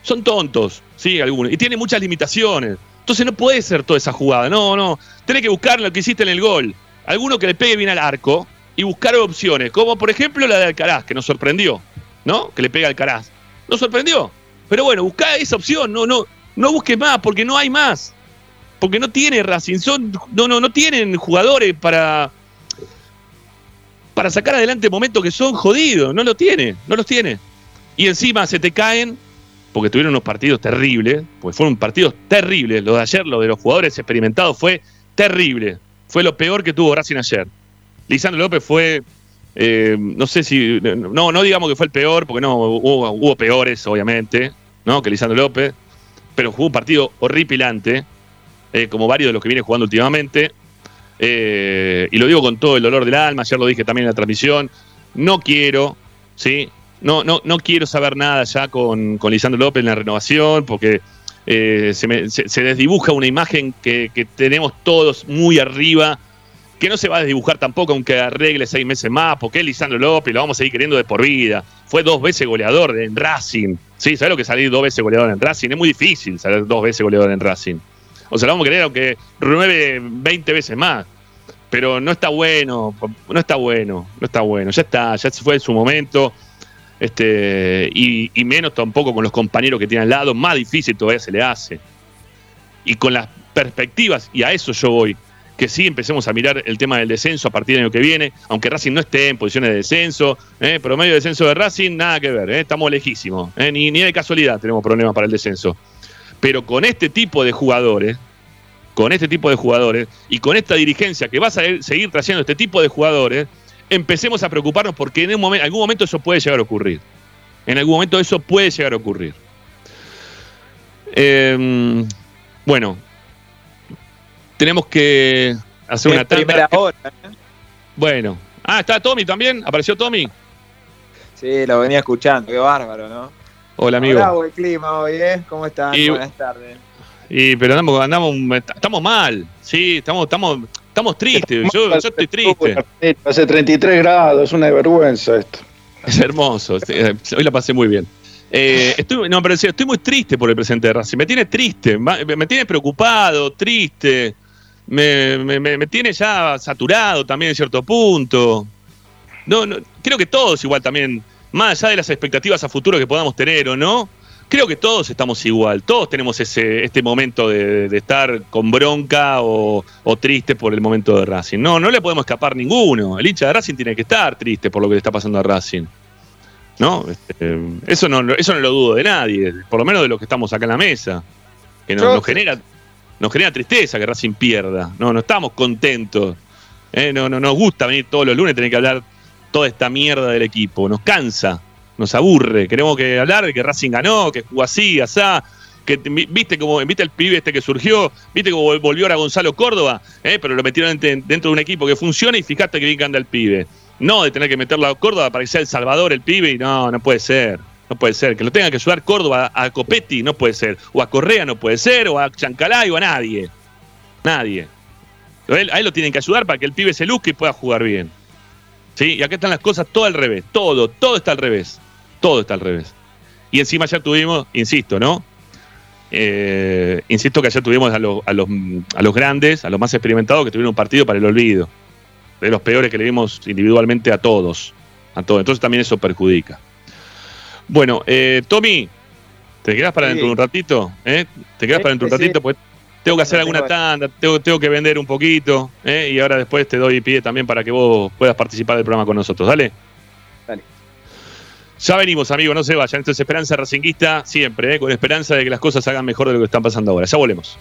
son tontos, sí, algunos, y tienen muchas limitaciones. Entonces no puede ser toda esa jugada, no, no. Tenés que buscar lo que hiciste en el gol. Alguno que le pegue bien al arco y buscar opciones, como por ejemplo la de Alcaraz, que nos sorprendió, ¿no? Que le pega Alcaraz. Nos sorprendió. Pero bueno, buscá esa opción, no, no, no busques más, porque no hay más. Porque no tiene Racing, son, no, no, no tienen jugadores para, para sacar adelante momentos que son jodidos. No lo tiene, no los tiene. Y encima se te caen, porque tuvieron unos partidos terribles, porque fueron partidos terribles. Lo de ayer, lo de los jugadores experimentados fue terrible. Fue lo peor que tuvo Racing ayer. Lisandro López fue, eh, no sé si, no, no digamos que fue el peor, porque no, hubo, hubo peores, obviamente, ¿no? Que Lisandro López, pero jugó un partido horripilante, eh, como varios de los que viene jugando últimamente. Eh, y lo digo con todo el dolor del alma, ayer lo dije también en la transmisión. No quiero, ¿sí? No, no, no quiero saber nada ya con, con Lisandro López en la renovación, porque eh, se, me- se- desdibuja una imagen que, tenemos todos muy arriba, que no se va a desdibujar tampoco aunque arregle seis meses más, porque Lisandro López, lo vamos a seguir queriendo de por vida. Fue dos veces goleador en Racing. Sí, ¿sabes lo que salir dos veces goleador en Racing? Es muy difícil salir dos veces goleador en Racing. O sea, lo vamos a querer aunque renueve 20 veces más. Pero no está bueno, no está bueno, no está bueno. Ya está, ya se fue en su momento. Este, y, menos tampoco con los compañeros que tiene al lado, más difícil todavía se le hace. Y con las perspectivas, y a eso yo voy, que sí empecemos a mirar el tema del descenso a partir del año que viene, aunque Racing no esté en posiciones de descenso, ¿eh? promedio de descenso de Racing, nada que ver, ¿eh? estamos lejísimos, ¿eh? ni, ni de casualidad tenemos problemas para el descenso. Pero con este tipo de jugadores, con este tipo de jugadores y con esta dirigencia que va a seguir trayendo este tipo de jugadores, empecemos a preocuparnos porque en un momen- algún momento eso puede llegar a ocurrir. En algún momento eso puede llegar a ocurrir. Eh, bueno, tenemos que hacer una primera tanda. hora. ¿eh? Bueno. Ah, ¿está Tommy también? ¿Apareció Tommy? Sí, lo venía escuchando, qué bárbaro, ¿no? Hola, amigo. Bravo el clima hoy, ¿eh? ¿Cómo están? Y- Buenas tardes. Y, pero andamos, andamos, estamos mal. Sí, estamos, estamos, estamos tristes. Yo, yo estoy triste. Hace 33 grados, es una vergüenza esto. Es hermoso. Eh, hoy la pasé muy bien. Eh, estoy, no, pero estoy muy triste por el presente de Racing. Me tiene triste, me tiene preocupado, triste. Me, me, tiene ya saturado también en cierto punto. No, no, creo que todos igual también, más allá de las expectativas a futuro que podamos tener o no, creo que todos estamos igual. Todos tenemos ese, este momento de, estar con bronca o, o, triste por el momento de Racing. No, no le podemos escapar ninguno. El hincha de Racing tiene que estar triste por lo que le está pasando a Racing. ¿no? Este, eso ¿no? Eso no lo dudo de nadie, por lo menos de los que estamos acá en la mesa. Que nos, genera, nos genera tristeza que Racing pierda. No, no estamos contentos. ¿eh? No, no nos gusta venir todos los lunes tener que hablar toda esta mierda del equipo. Nos cansa, nos aburre. Queremos que hablar de que Racing ganó, que jugó así, asá. Que, viste como viste el pibe este que surgió, viste cómo volvió ahora Gonzalo Córdoba, ¿eh? pero lo metieron dentro de un equipo que funciona y fíjate que bien que anda el pibe. No de tener que meterlo a Córdoba para que sea El Salvador el pibe y no, no puede ser. No puede ser. Que lo tenga que ayudar Córdoba a Copetti, no puede ser. O a Correa no puede ser, o a Chancalay o a nadie. Nadie. A él, lo tienen que ayudar para que el pibe se luzque y pueda jugar bien. ¿Sí? Y acá están las cosas todo al revés. Todo, todo está al revés. Todo está al revés. Y encima ya tuvimos, insisto, ¿no? Eh, insisto que ayer tuvimos a, los, a, los, a los grandes, a los más experimentados que tuvieron un partido para el olvido de los peores que le dimos individualmente a todos. A todos. Entonces también eso perjudica. Bueno, eh, Tommy, ¿te quedas para dentro de un ratito? ¿Eh? ¿Te quedas para dentro de un ratito? Pues tengo que hacer alguna tanda, tengo, tengo que vender un poquito, ¿eh? y ahora después te doy pie también para que vos puedas participar del programa con nosotros. Dale. Ya venimos, amigos, no se vayan. Esto es Esperanza Racinguista siempre, ¿eh? con esperanza de que las cosas hagan mejor de lo que están pasando ahora. Ya volvemos.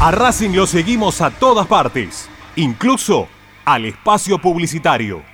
A Racing lo seguimos a todas partes, incluso al espacio publicitario.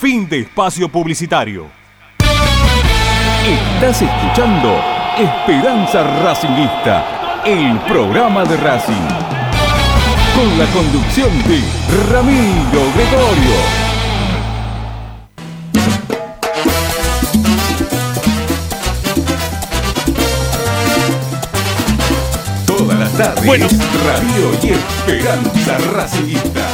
Fin de espacio publicitario. Estás escuchando Esperanza Racingista, el programa de Racing. Con la conducción de Ramiro Gregorio. Todas las tardes, Bueno. Radio y Esperanza Racingista.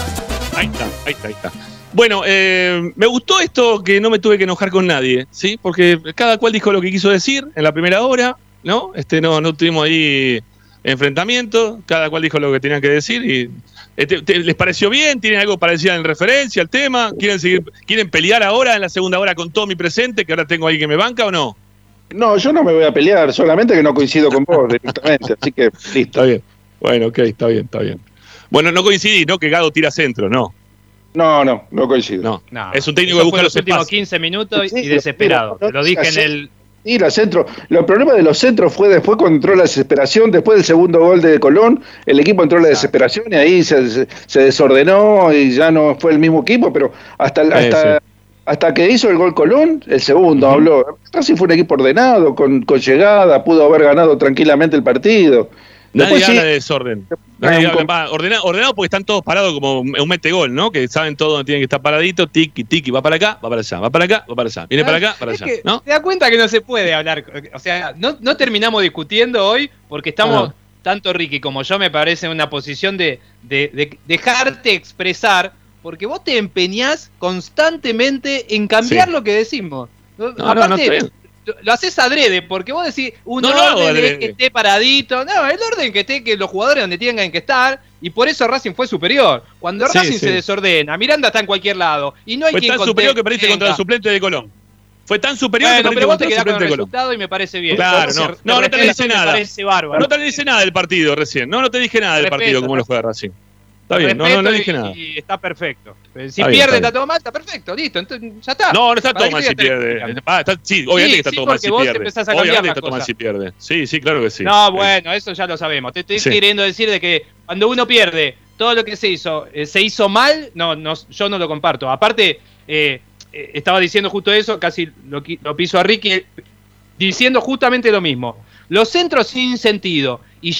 Ahí está, ahí está, ahí está. Bueno, eh, me gustó esto que no me tuve que enojar con nadie, ¿sí? Porque cada cual dijo lo que quiso decir en la primera hora, ¿no? Este, no, no tuvimos ahí enfrentamiento, cada cual dijo lo que tenían que decir y este, te- ¿les pareció bien? ¿Tienen algo parecido en referencia al tema? ¿Quieren seguir, quieren pelear ahora en la segunda hora con todo mi presente, que ahora tengo ahí que me banca o no? No, yo no me voy a pelear, solamente que no coincido con vos directamente, así que listo. Está bien. Bueno, ok, está bien, está bien. Bueno, no coincidí, ¿no? Que Gago tira centro, no. No, no, no coincido. No, No, es un técnico eso que busca los los últimos espacios. 15 minutos Sí, y desesperado. pero lo dije en el. Ir al centro. Los problemas de los centros fue después cuando entró la desesperación, después del segundo gol de Colón, el equipo entró en la desesperación y ahí se, se- se desordenó y ya no fue el mismo equipo, pero hasta, Sí, hasta, sí. hasta que hizo el gol Colón, el segundo habló. Casi fue un equipo ordenado, con, con llegada, pudo haber ganado tranquilamente el partido. Nadie Después sí, habla de desorden. Nadie un habla, com- va, ordenado, ordenado porque están todos parados como un mete gol, ¿no? Que saben todo donde tienen que estar paraditos, tiki, tiki, va para acá, va para allá, va para acá, va para allá, viene para acá, para allá, ¿no? Te das cuenta que no se puede hablar. O sea, no, no terminamos discutiendo hoy porque estamos, Ah. tanto Ricky como yo, me parece en una posición de, de- de dejarte expresar, porque vos te empeñás constantemente en cambiar Sí. lo que decimos. No, no, no, bien. Lo, haces adrede, porque vos decís un No orden de adrede. que esté paradito. No, el orden que esté, que los jugadores donde tengan que estar, y por eso Racing fue superior. Cuando Sí, Racing sí. se desordena, Miranda está en cualquier lado, y no hay Fue quien tan superior que perdiste contra el suplente de Colón. Fue tan superior Bueno, que perdiste pero vos te quedás con el suplente de Colón. resultado y me parece bien. Claro, no. No, no te respeto dice me nada. parece bárbaro. No te dice nada del partido recién. No, no te dije nada del partido, cómo lo juega Racing. Está bien, no, no, no dije nada. Y está perfecto. Si Está bien, pierde, está está, todo mal, está perfecto, listo. Entonces, ya está. No, no está ¿Para todo mal si pierde. Ah, está- sí, obviamente Sí, que está sí, todo mal si pierde. Obviamente está todo mal si pierde. Sí, sí, claro que sí. No, bueno, eso ya lo sabemos. Te estoy queriendo decir de que cuando uno pierde, todo lo que se hizo, eh, se hizo mal, no, no, yo no lo comparto. Aparte, eh, eh, estaba diciendo justo eso, casi lo, lo piso a Ricky, diciendo justamente lo mismo. Los centros sin sentido y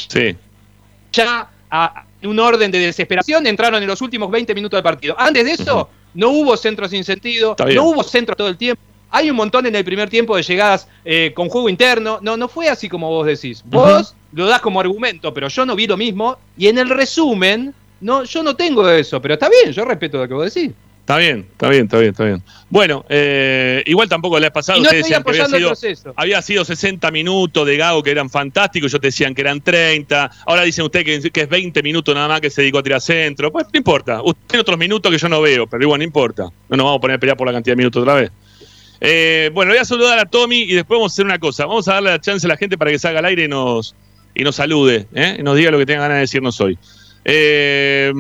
ya a un orden de desesperación entraron en los últimos 20 minutos del partido. Antes de eso, no hubo centros sin sentido, no hubo centros todo el tiempo. Hay un montón en el primer tiempo de llegadas eh, con juego interno. No, no fue así como vos decís. Vos lo das como argumento, pero yo no vi lo mismo. Y en el resumen, no, yo no tengo eso, pero está bien, yo respeto lo que vos decís. Está bien, está bien, está bien, está bien. Bueno, eh, igual tampoco le ha pasado. Y no Ustedes decían que había sido, había sido 60 minutos de Gago que eran fantásticos. Yo te decían que eran 30. Ahora dicen ustedes que, que es 20 minutos nada más que se dedicó a tirar centro. Pues no importa. Usted tiene otros minutos que yo no veo, pero igual no importa. No nos vamos a poner a pelear por la cantidad de minutos otra vez. Eh, bueno, voy a saludar a Tommy y después vamos a hacer una cosa. Vamos a darle la chance a la gente para que salga al aire y nos, y nos salude ¿eh? y nos diga lo que tenga ganas de decirnos hoy. Eh,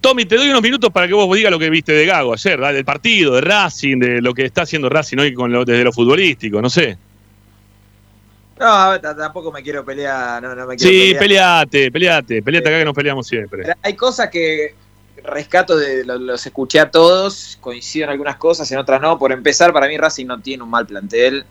Tommy, te doy unos minutos para que vos digas lo que viste de Gago ayer, ¿verdad? del partido, de Racing, de lo que está haciendo Racing hoy con lo- desde lo futbolístico, no sé. No, tampoco me quiero pelear, no, no me quiero Sí, pelear. peleate, peleate, peleate acá que nos peleamos siempre. Hay cosas que rescato de lo- los escuché a todos, coincido en algunas cosas, en otras no. Por empezar, para mí Racing no tiene un mal plantel,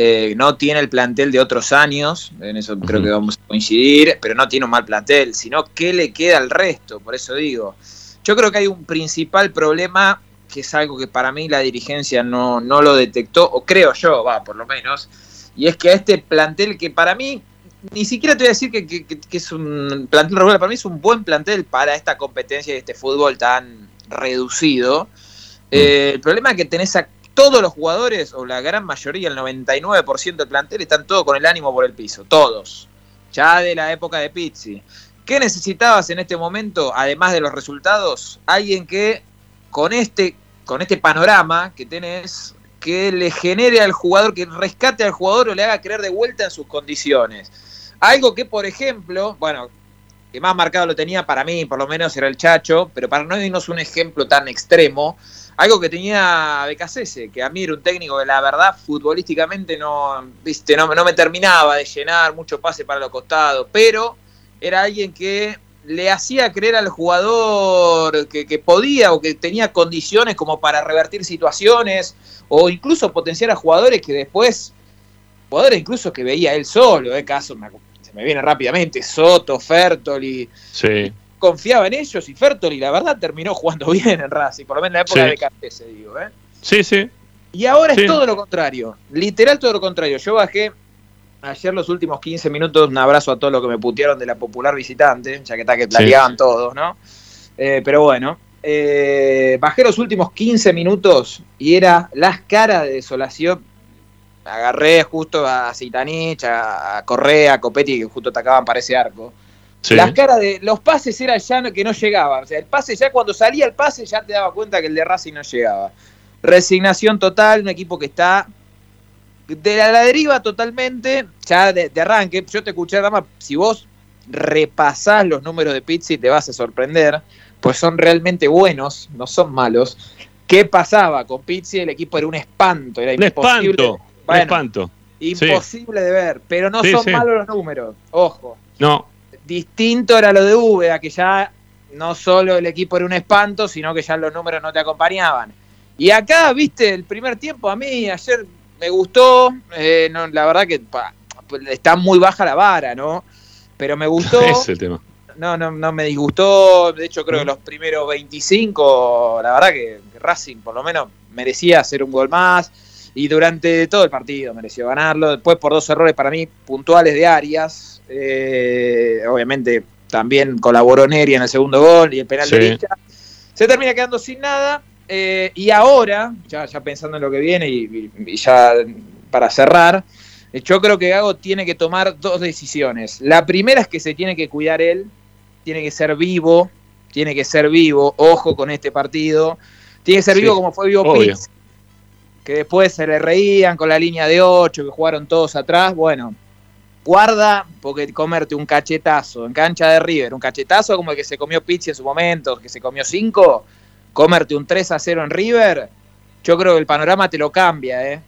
eh, no tiene el plantel de otros años, en eso creo que vamos a coincidir, pero no tiene un mal plantel, sino qué le queda al resto, por eso digo. Yo creo que hay un principal problema que es algo que para mí la dirigencia no, no lo detectó, o creo yo, va, por lo menos, y es que a este plantel que para mí ni siquiera te voy a decir que, que- que- que es un plantel regular, para mí es un buen plantel para esta competencia y este fútbol tan reducido. Eh, el problema es que tenés a todos los jugadores, o la gran mayoría, el 99% del plantel, están todos con el ánimo por el piso, todos. Ya de la época de Pizzi. ¿Qué necesitabas en este momento, además de los resultados? Alguien que con este, con este panorama que tenés, que le genere al jugador, que rescate al jugador o le haga creer de vuelta en sus condiciones. Algo que, por ejemplo, bueno, que más marcado lo tenía para mí, por lo menos era el Chacho, pero para no irnos un ejemplo tan extremo, algo que tenía Becasese, que a mí era un técnico que la verdad futbolísticamente no, viste, no, no me terminaba de llenar, mucho pase para los costados, pero era alguien que le hacía creer al jugador que, podía o que tenía condiciones como para revertir situaciones o incluso potenciar a jugadores que después, jugadores incluso que veía él solo, eh, caso, me se me viene rápidamente, Soto, Fertoli, Sí. Confiaba en ellos y Fertoli la verdad terminó jugando bien en Racing, por lo menos en la época Sí. de Cartese, digo, ¿eh? Sí, sí. Y ahora Sí. es todo lo contrario, literal todo lo contrario. Yo bajé ayer los últimos 15 minutos, un abrazo a todos los que me putearon de la popular visitante, ya que está que Sí. ligaban todos, ¿no? Eh, pero bueno, eh, bajé los últimos 15 minutos y era las caras de desolación. Agarré justo a Zitanich, a, a Correa, a Copetti, que justo atacaban para ese arco. Sí. Las caras de los pases era ya no- que no llegaban. O sea, el pase ya cuando salía el pase ya te daba cuenta que el de Racing no llegaba. Resignación total, un equipo que está de la, la deriva totalmente, ya de, de arranque. Yo te escuché, Rama, si vos repasás los números de Pizzi te vas a sorprender, pues son realmente buenos, no son malos. ¿Qué pasaba con Pizzi? El equipo era un espanto, era Un imposible. espanto. Un espanto. Sí. imposible de ver, pero no Sí, son malos los números, ojo. No. Distinto era lo de Úbeda, que ya no solo el equipo era un espanto, sino que ya los números no te acompañaban. Y acá, viste, el primer tiempo a mí ayer me gustó, eh, no, la verdad que pa, está muy baja la vara, ¿no? Pero me gustó, es el tema. no, no, no me disgustó, de hecho creo que los primeros 25, la verdad que Racing por lo menos merecía hacer un gol más, y durante todo el partido mereció ganarlo, después por dos errores para mí puntuales de Arias, eh, obviamente también colaboró Neri en el segundo gol y el penal de Sí. Licha, se termina quedando sin nada, eh, y ahora, ya, ya pensando en lo que viene y, y- y ya para cerrar, eh, yo creo que Gago tiene que tomar dos decisiones. La primera es que se tiene que cuidar él, tiene que ser vivo, tiene que ser vivo, ojo con este partido, tiene que ser Sí, vivo como fue vivo obvio. Que después se le reían con la línea de 8, que jugaron todos atrás, bueno, guarda porque comerte un cachetazo en cancha de River, un cachetazo como el que se comió Pizzi en su momento, que se comió 5, comerte un 3 a 0 en River, yo creo que el panorama te lo cambia, ¿eh?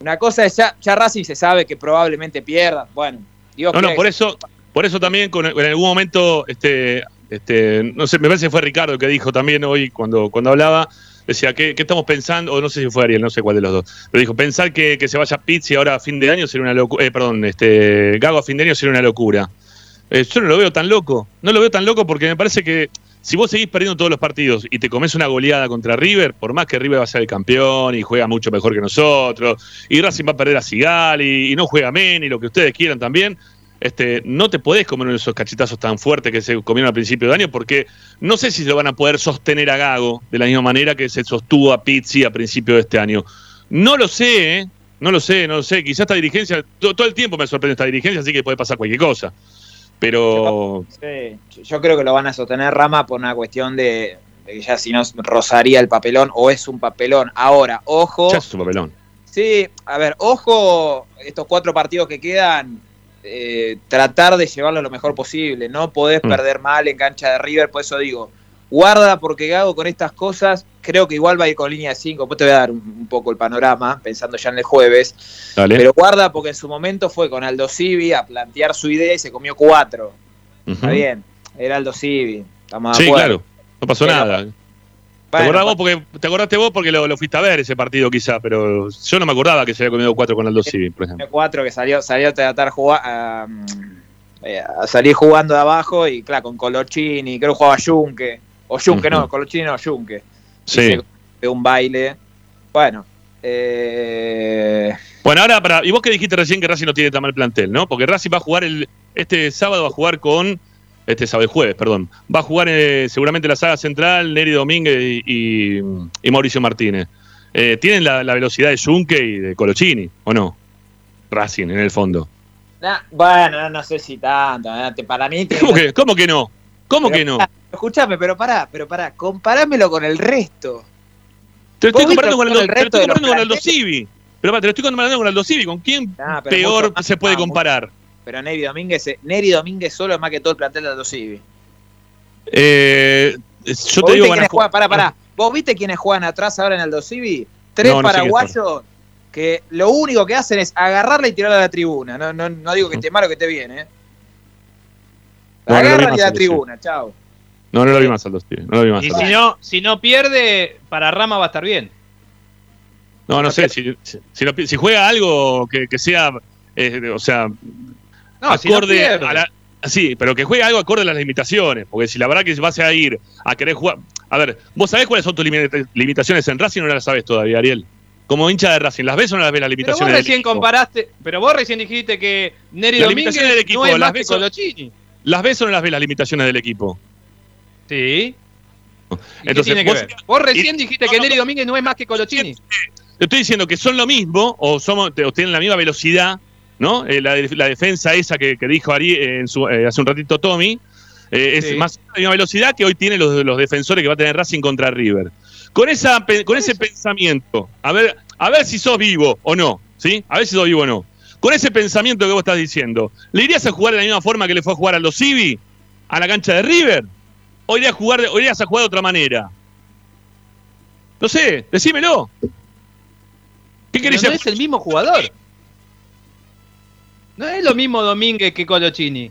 Una cosa es ya, ya Racing se sabe que probablemente pierda, bueno, Dios No, no, por eso, por eso también con, en algún momento, este, este, no sé, me parece que fue Ricardo que dijo también hoy cuando, cuando hablaba, decía, ¿qué, qué estamos pensando? O no sé si fue Ariel, no sé cuál de los dos. Pero dijo, pensar que, se vaya Pizzi ahora a fin de año sería una locura. Eh, perdón, este, Gago a fin de año sería una locura. Eh, yo no lo veo tan loco. No lo veo tan loco porque me parece que si vos seguís perdiendo todos los partidos y te comes una goleada contra River, por más que River va a ser el campeón y juega mucho mejor que nosotros, y Racing va a perder a Sigali y no juega men y lo que ustedes quieran también, este, no te podés comer esos cachetazos tan fuertes que se comieron al principio de año porque no sé si lo van a poder sostener a Gago de la misma manera que se sostuvo a Pizzi a principio de este año. No lo sé, ¿eh? No lo sé, no lo sé. Quizás esta dirigencia, to- todo el tiempo me sorprende esta dirigencia, así que puede pasar cualquier cosa. Pero Sí, yo creo que lo van a sostener Rama por una cuestión de, de que ya si no rozaría el papelón o es un papelón. Ahora, ojo. ya es su papelón. Sí, a ver, ojo, estos cuatro partidos que quedan, eh, tratar de llevarlo lo mejor posible. No podés Mm. perder mal en cancha de River, por eso digo, guarda porque Gago con estas cosas, creo que igual va a ir con línea de 5. Después te voy a dar un, poco el panorama, pensando ya en el jueves. Dale. Pero guarda porque en su momento fue con Aldo Civi a plantear su idea y se comió cuatro. Ujú. Está bien, era Aldo Civi. Estamos de Sí, acuerdo. claro. No pasó Pero- nada. ¿Te, Bueno, acordás vos porque, te acordaste vos porque lo, lo fuiste a ver ese partido quizá, pero yo no me acordaba que se había comido cuatro con Aldo Civi, por ejemplo. cuatro que salió, salió a tratar juga- a, eh, a salir jugando de abajo y claro, con Colochini, creo que jugaba Junque, o Junque Ujú. no, Colochini no, Junque. Sí. De un baile. Bueno, eh, Bueno, Bueno, ahora, para, y vos que dijiste recién que Racing no tiene tan mal plantel, ¿no? Porque Racing va a jugar el, este sábado, va a jugar con, este sábado, el jueves, perdón, va a jugar eh, seguramente la saga central, Neri Domínguez y, y- y Mauricio Martínez. Eh, ¿Tienen la, la velocidad de Junque y de Colochini, o no? Racing, en el fondo. Nah, bueno, no, sé si tanto. eh, Para mí. ¿Cómo que, cómo que no? ¿Cómo Pero que no? Escuchame, pero pará, pero pará, comparámelo con el resto. Te lo estoy ¿Vos viste comparando con, el te lo resto estoy comparando con Aldo? Civi. Pero pará, te lo estoy comparando con Aldo Civi. ¿Con quién peor mucho se puede ah, mucho- comparar? Pero Neri Domínguez, eh, Neri Domínguez solo es más que todo el plantel de Aldo Civi. Eh, yo ¿Vos te digo, viste van a quiénes juegan? Pará, pará. ¿Vos viste quiénes juegan atrás ahora en Aldo Civi? Tres No, no paraguayos que lo único que hacen es agarrarla y tirarla a la tribuna. No, no, no digo que esté mal o que esté bien, ¿eh? No vi Agarran y a la tribuna, chao. No, no lo vi más Aldo Civi. No lo vi más Y si no, si no pierde, para Rama va a estar bien. No, no sé. Si, si, juega algo que, que sea. eh, o sea. No, si no acorde pierde. a la. Sí, pero que juegue algo acorde a las limitaciones. Porque si la verdad que vas a ir a querer jugar. A ver, ¿vos sabés cuáles son tus limita- limitaciones en Racing o no las sabés todavía, Ariel? Como hincha de Racing, ¿las ves o no las ves las Pero vos limitaciones del recién comparaste, pero vos recién dijiste que Neri Las Domínguez limitaciones del equipo, no es las más que ves o- Colochini. ¿Las ves o no las ves las limitaciones del equipo? Sí. ¿Y Entonces, ¿Qué tiene que vos- ver? Vos recién y- dijiste que Neri Domínguez no es más que Colochini. Te estoy diciendo que son lo mismo o, somos, o tienen la misma velocidad, ¿no? Eh, la, la defensa esa que, que dijo Ari eh, en su- eh, hace un ratito Tommy, eh, es más misma velocidad que hoy tienen los, los defensores que va a tener Racing contra River. Con, esa, con ese pensamiento, a ver, a ver si sos vivo o no, ¿sí? A ver si sos vivo o no. Con ese pensamiento que vos estás diciendo, ¿le irías a jugar de la misma forma que le fue a jugar a los Civi? ¿A la cancha de River? ¿O irías a jugar, de- o irías a jugar de otra manera? No sé, decímelo. ¿Qué Pero querés no decir? es el mismo jugador. No es lo mismo Domínguez que Colochini.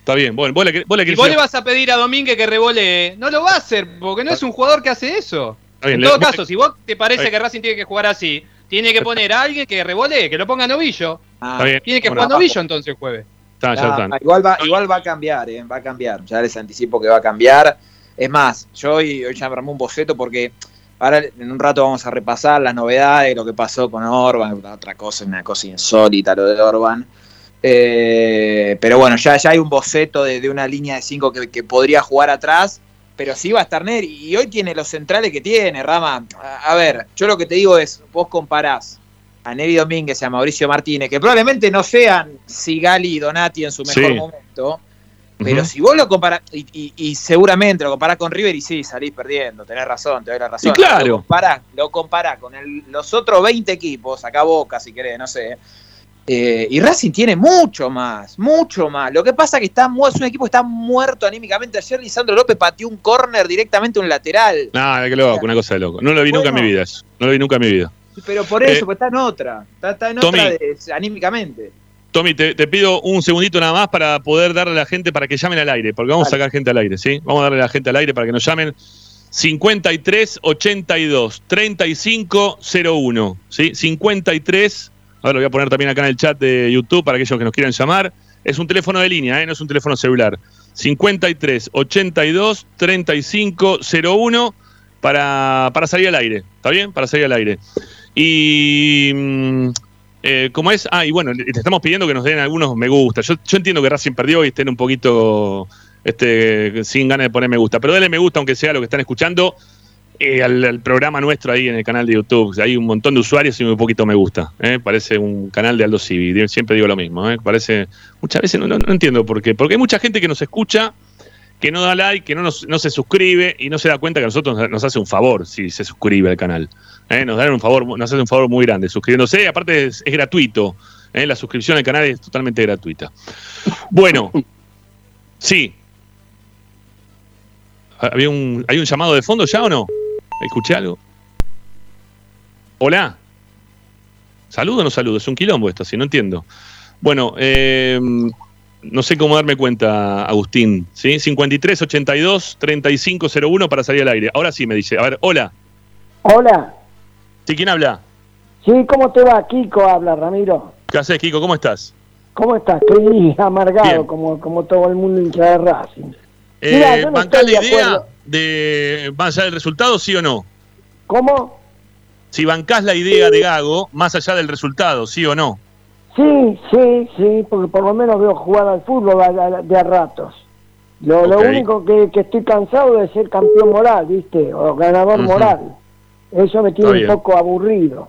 Está bien, bueno, vos le, vos le Si querés vos le a- vas a pedir a Domínguez que revolee, no lo va a hacer, porque no es un jugador que hace eso. Bien, en todo vos- caso, si vos te parece que Racing tiene que jugar así, tiene que poner a alguien que revolee, que lo ponga novillo. Bien. Tiene que Bueno, jugar novillo entonces el jueves. Está, ya Ah, igual, va, igual va a cambiar, eh, va a cambiar. Ya les anticipo que va a cambiar. Es más, yo hoy, hoy ya me armé un boceto porque ahora en un rato vamos a repasar las novedades, lo que pasó con Orban, otra cosa, una cosa insólita lo de Orban. Eh, pero bueno, ya, ya hay un boceto de, de una línea de cinco que, que podría jugar atrás, pero sí va a estar Neri. Y hoy tiene los centrales que tiene, Rama. A, a ver, yo lo que te digo es, vos comparás a Neri Domínguez y a Mauricio Martínez, que probablemente no sean Sigali y Donati en su mejor Sí. momento, pero si vos lo comparás, y, y- y seguramente lo comparás con River y sí, salís perdiendo, tenés razón, te doy la razón. Y claro. Lo comparás, lo comparás con el- los otros 20 equipos, acá Boca si querés, no sé. eh, y Racing tiene mucho más, mucho más. Lo que pasa es que está, es un equipo que está muerto anímicamente. Ayer Lisandro López pateó un córner directamente a un lateral. Nada, que loco, una cosa de loco. No lo vi nunca en mi vida eso. No lo vi nunca en mi vida. Pero por eso, Eh, pues está en otra. Está, está en Tommy. otra de- anímicamente. Tommy, te, te pido un segundito nada más para poder darle a la gente para que llamen al aire, porque vamos a sacar gente al aire, ¿sí? Vamos a darle a la gente al aire para que nos llamen 53 82 35 01, ¿sí? 53, ahora lo voy a poner también acá en el chat de YouTube para aquellos que nos quieran llamar. Es un teléfono de línea, ¿eh? no es un teléfono celular. 53 82 35 01 para, para salir al aire, ¿está bien? Para salir al aire. Y. eh, ¿Cómo es? Ah, y bueno, te estamos pidiendo que nos den algunos me gusta. Yo, yo entiendo que Racing perdió y estén un poquito este, sin ganas de poner me gusta, pero denle me gusta aunque sea lo que están escuchando eh, al, programa nuestro ahí en el canal de YouTube. Hay un montón de usuarios y muy poquito me gusta. ¿eh? Parece un canal de Aldo Civi. Siempre digo lo mismo. ¿eh? Parece. Muchas veces no, no- no entiendo por qué. Porque hay mucha gente que nos escucha, que no da like, que no, no se suscribe y no se da cuenta que a nosotros nos, hace un favor si se suscribe al canal. ¿eh? Nos dan un favor, nos hace un favor muy grande suscribiéndose. Aparte es, gratuito. ¿eh? La suscripción al canal es totalmente gratuita. Bueno, sí. ¿Había un, ¿Hay un llamado de fondo ya o no? ¿Escuché algo? Hola. ¿Saludo o no saludo? Es un quilombo esto, si no entiendo. Bueno, eh, no sé cómo darme cuenta, Agustín. ¿sí? 53 82 3501 para salir al aire. Ahora sí me dice. A ver, hola. Hola. ¿Sí, quién habla? Sí, ¿cómo te va? Kiko habla, Ramiro. ¿Qué haces, Kiko? ¿Cómo estás? ¿Cómo estás? Estoy amargado Bien. como, como todo el mundo hincha de Racing. Eh, Mirá, yo no ¿Bancás estoy la de idea de más allá del resultado, sí o no? ¿Cómo? si bancás la idea de Gago, más allá del resultado, ¿sí o no? Sí, sí, sí, porque por lo menos veo jugar al fútbol de, a- de a ratos. Lo, lo único que, que estoy cansado de ser campeón moral, ¿viste? O ganador moral. Eso me tiene un poco aburrido.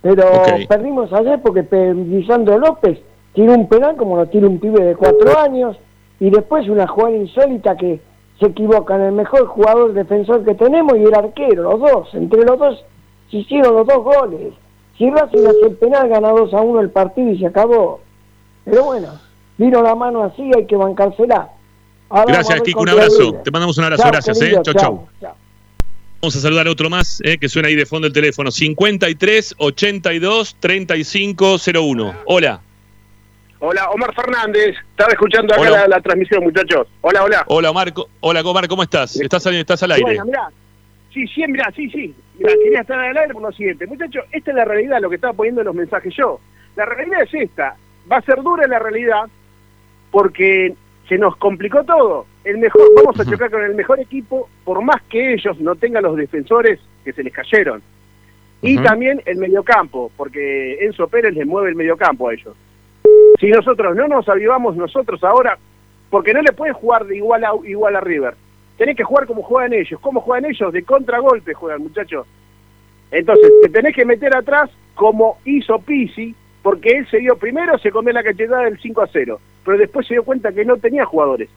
Pero perdimos ayer porque Lisandro López tiró un penal como lo tira un pibe de cuatro años y después una jugada insólita que se equivocan el mejor jugador defensor que tenemos y el arquero, los dos. Entre los dos se hicieron los dos goles. Si Racing hace el penal, gana 2 a 1 el partido y se acabó. Pero bueno, vino la mano así, hay que bancársela. Ahora Gracias, Kiko, un abrazo. Te mandamos un abrazo, gracias, querido, ¿eh? Chau, chau. Vamos a saludar a otro más, eh, que suena ahí de fondo el teléfono. 53 82 35 01. Hola. Hola, Omar Fernández. Estaba escuchando acá la, la transmisión, muchachos. Hola, hola. Hola, Omar. co- Hola, Omar, ¿cómo estás? Estás, al- estás al aire. Bueno, mirá. Sí, sí, mirá, sí, sí. Mirá, quería estar al aire por lo siguiente. Muchachos, esta es la realidad, lo que estaba poniendo en los mensajes yo. La realidad es esta. Va a ser dura la realidad porque se nos complicó todo. El mejor, vamos a chocar con el mejor equipo, por más que ellos no tengan los defensores que se les cayeron. Y también el mediocampo, porque Enzo Pérez les mueve el mediocampo a ellos. Si nosotros no nos avivamos nosotros ahora, porque no le puedes jugar de igual a, igual a River. Tenés que jugar como juegan ellos. ¿Cómo juegan ellos? De contragolpe juegan, muchachos. Entonces, te tenés que meter atrás como hizo Pisi, porque él se dio primero, se comió la cachetada del 5 a 0, pero después se dio cuenta que no tenía jugadores.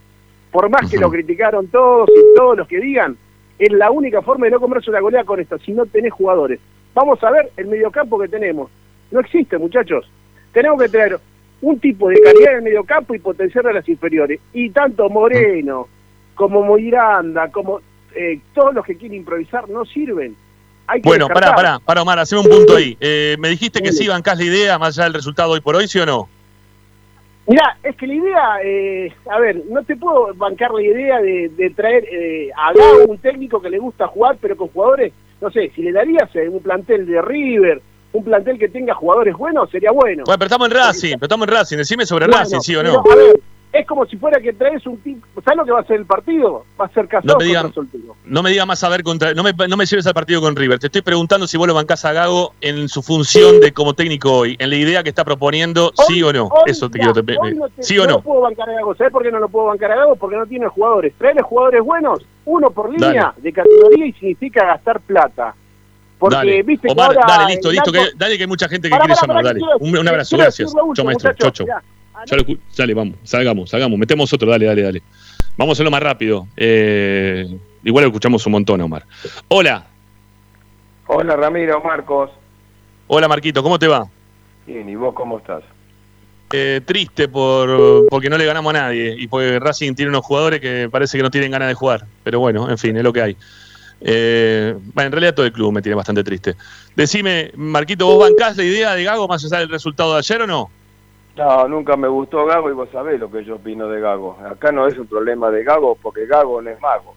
Por más que lo criticaron todos y todos los que digan, es la única forma de no comerse una goleada con esto, si no tenés jugadores. Vamos a ver el mediocampo que tenemos. No existe, muchachos. Tenemos que tener un tipo de calidad en el mediocampo y potenciar a las inferiores. Y tanto Moreno como Miranda, como eh, todos los que quieren improvisar, no sirven. Hay que Bueno, pará, descartar. pará, pará, Omar, haceme un punto ahí. Eh, me dijiste que sí bancás la idea, más allá del resultado hoy por hoy, ¿sí o no? Mirá, es que la idea, eh, a ver, no te puedo bancar la idea de, de traer eh, a un técnico que le gusta jugar, pero con jugadores, no sé, si le darías eh, un plantel de River, un plantel que tenga jugadores buenos, sería bueno. Bueno, pero estamos en Racing, pero estamos en Racing. Decime sobre Bueno, Racing, ¿sí o pero, no? a ver, es como si fuera que traes un tipo, ¿sabes lo que va a ser el partido? Va a ser casado No me soltero. No me digas más a ver contra. No me, no me lleves al partido con River. Te estoy preguntando si vos lo bancás a Gago en su función de como técnico hoy, en la idea que está proponiendo, sí o no. Eso te quiero. te- no te- ¿Sí o lo no? puedo bancar a Gago. ¿Sabes por qué no lo puedo bancar a Gago? Porque no tiene jugadores. Traerle jugadores buenos, uno por línea, Dale. de categoría y significa gastar plata. Porque, dale. viste que ahora dale, listo, listo. Que, dale, que hay mucha gente que quiere pará, llamar. pará, Dale. quiero- Un, un abrazo, gracias. Chao, maestro. Mirá, Ya lo Dale, vamos, salgamos, salgamos. Metemos otro, dale, dale, dale. Vamos a hacerlo más rápido. Eh, igual lo escuchamos un montón, Omar. Hola, Hola Ramiro, Marcos. hola Marquito, ¿cómo te va? Bien, ¿y vos cómo estás? Eh, triste por porque no le ganamos a nadie y porque Racing tiene unos jugadores que parece que no tienen ganas de jugar. Pero bueno, en fin, es lo que hay. Eh, bueno, en realidad todo el club me tiene bastante triste. Decime, Marquito, ¿vos bancás la idea de Gago más allá del resultado de ayer o no? No, nunca me gustó Gago y vos sabés lo que yo opino de Gago. Acá no es un problema de Gago porque Gago no es mago.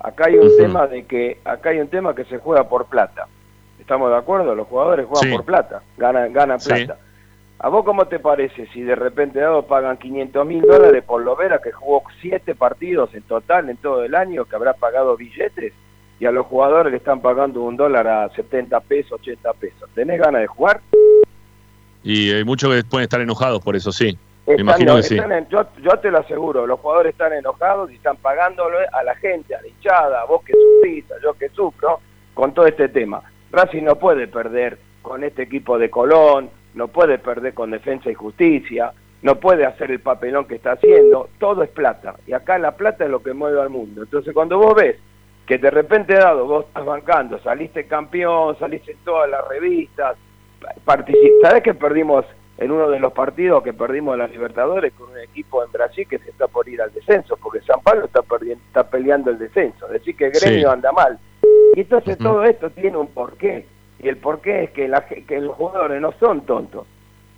Acá hay un tema de que acá hay un tema que se juega por plata. ¿Estamos de acuerdo? Los jugadores juegan Sí. por plata, ganan ganan Sí. plata. ¿A vos cómo te parece si de repente dado pagan 500 mil dólares por Lovera que jugó siete partidos en total en todo el año, que habrá pagado billetes? Y a los jugadores le están pagando un dólar a 70 pesos, 80 pesos. ¿Tenés ganas de jugar? Y hay muchos que pueden estar enojados por eso, sí. Me Están- imagino no, que sí. en- yo, yo te lo aseguro, los jugadores están enojados y están pagándole a la gente, a la hinchada, a vos que sufrís, a yo que sufro, con todo este tema. Racing no puede perder con este equipo de Colón, no puede perder con Defensa y Justicia, no puede hacer el papelón que está haciendo, todo es plata. Y acá la plata es lo que mueve al mundo. Entonces cuando vos ves que de repente dado vos estás bancando, saliste campeón, saliste en todas las revistas, ¿sabés que perdimos en uno de los partidos que perdimos la Libertadores con un equipo en Brasil que se está por ir al descenso? Porque San Pablo está, perdi- está peleando el descenso, decir que Gremio Sí. anda mal. Y entonces todo esto tiene un porqué. Y el porqué es que, la, que los jugadores no son tontos.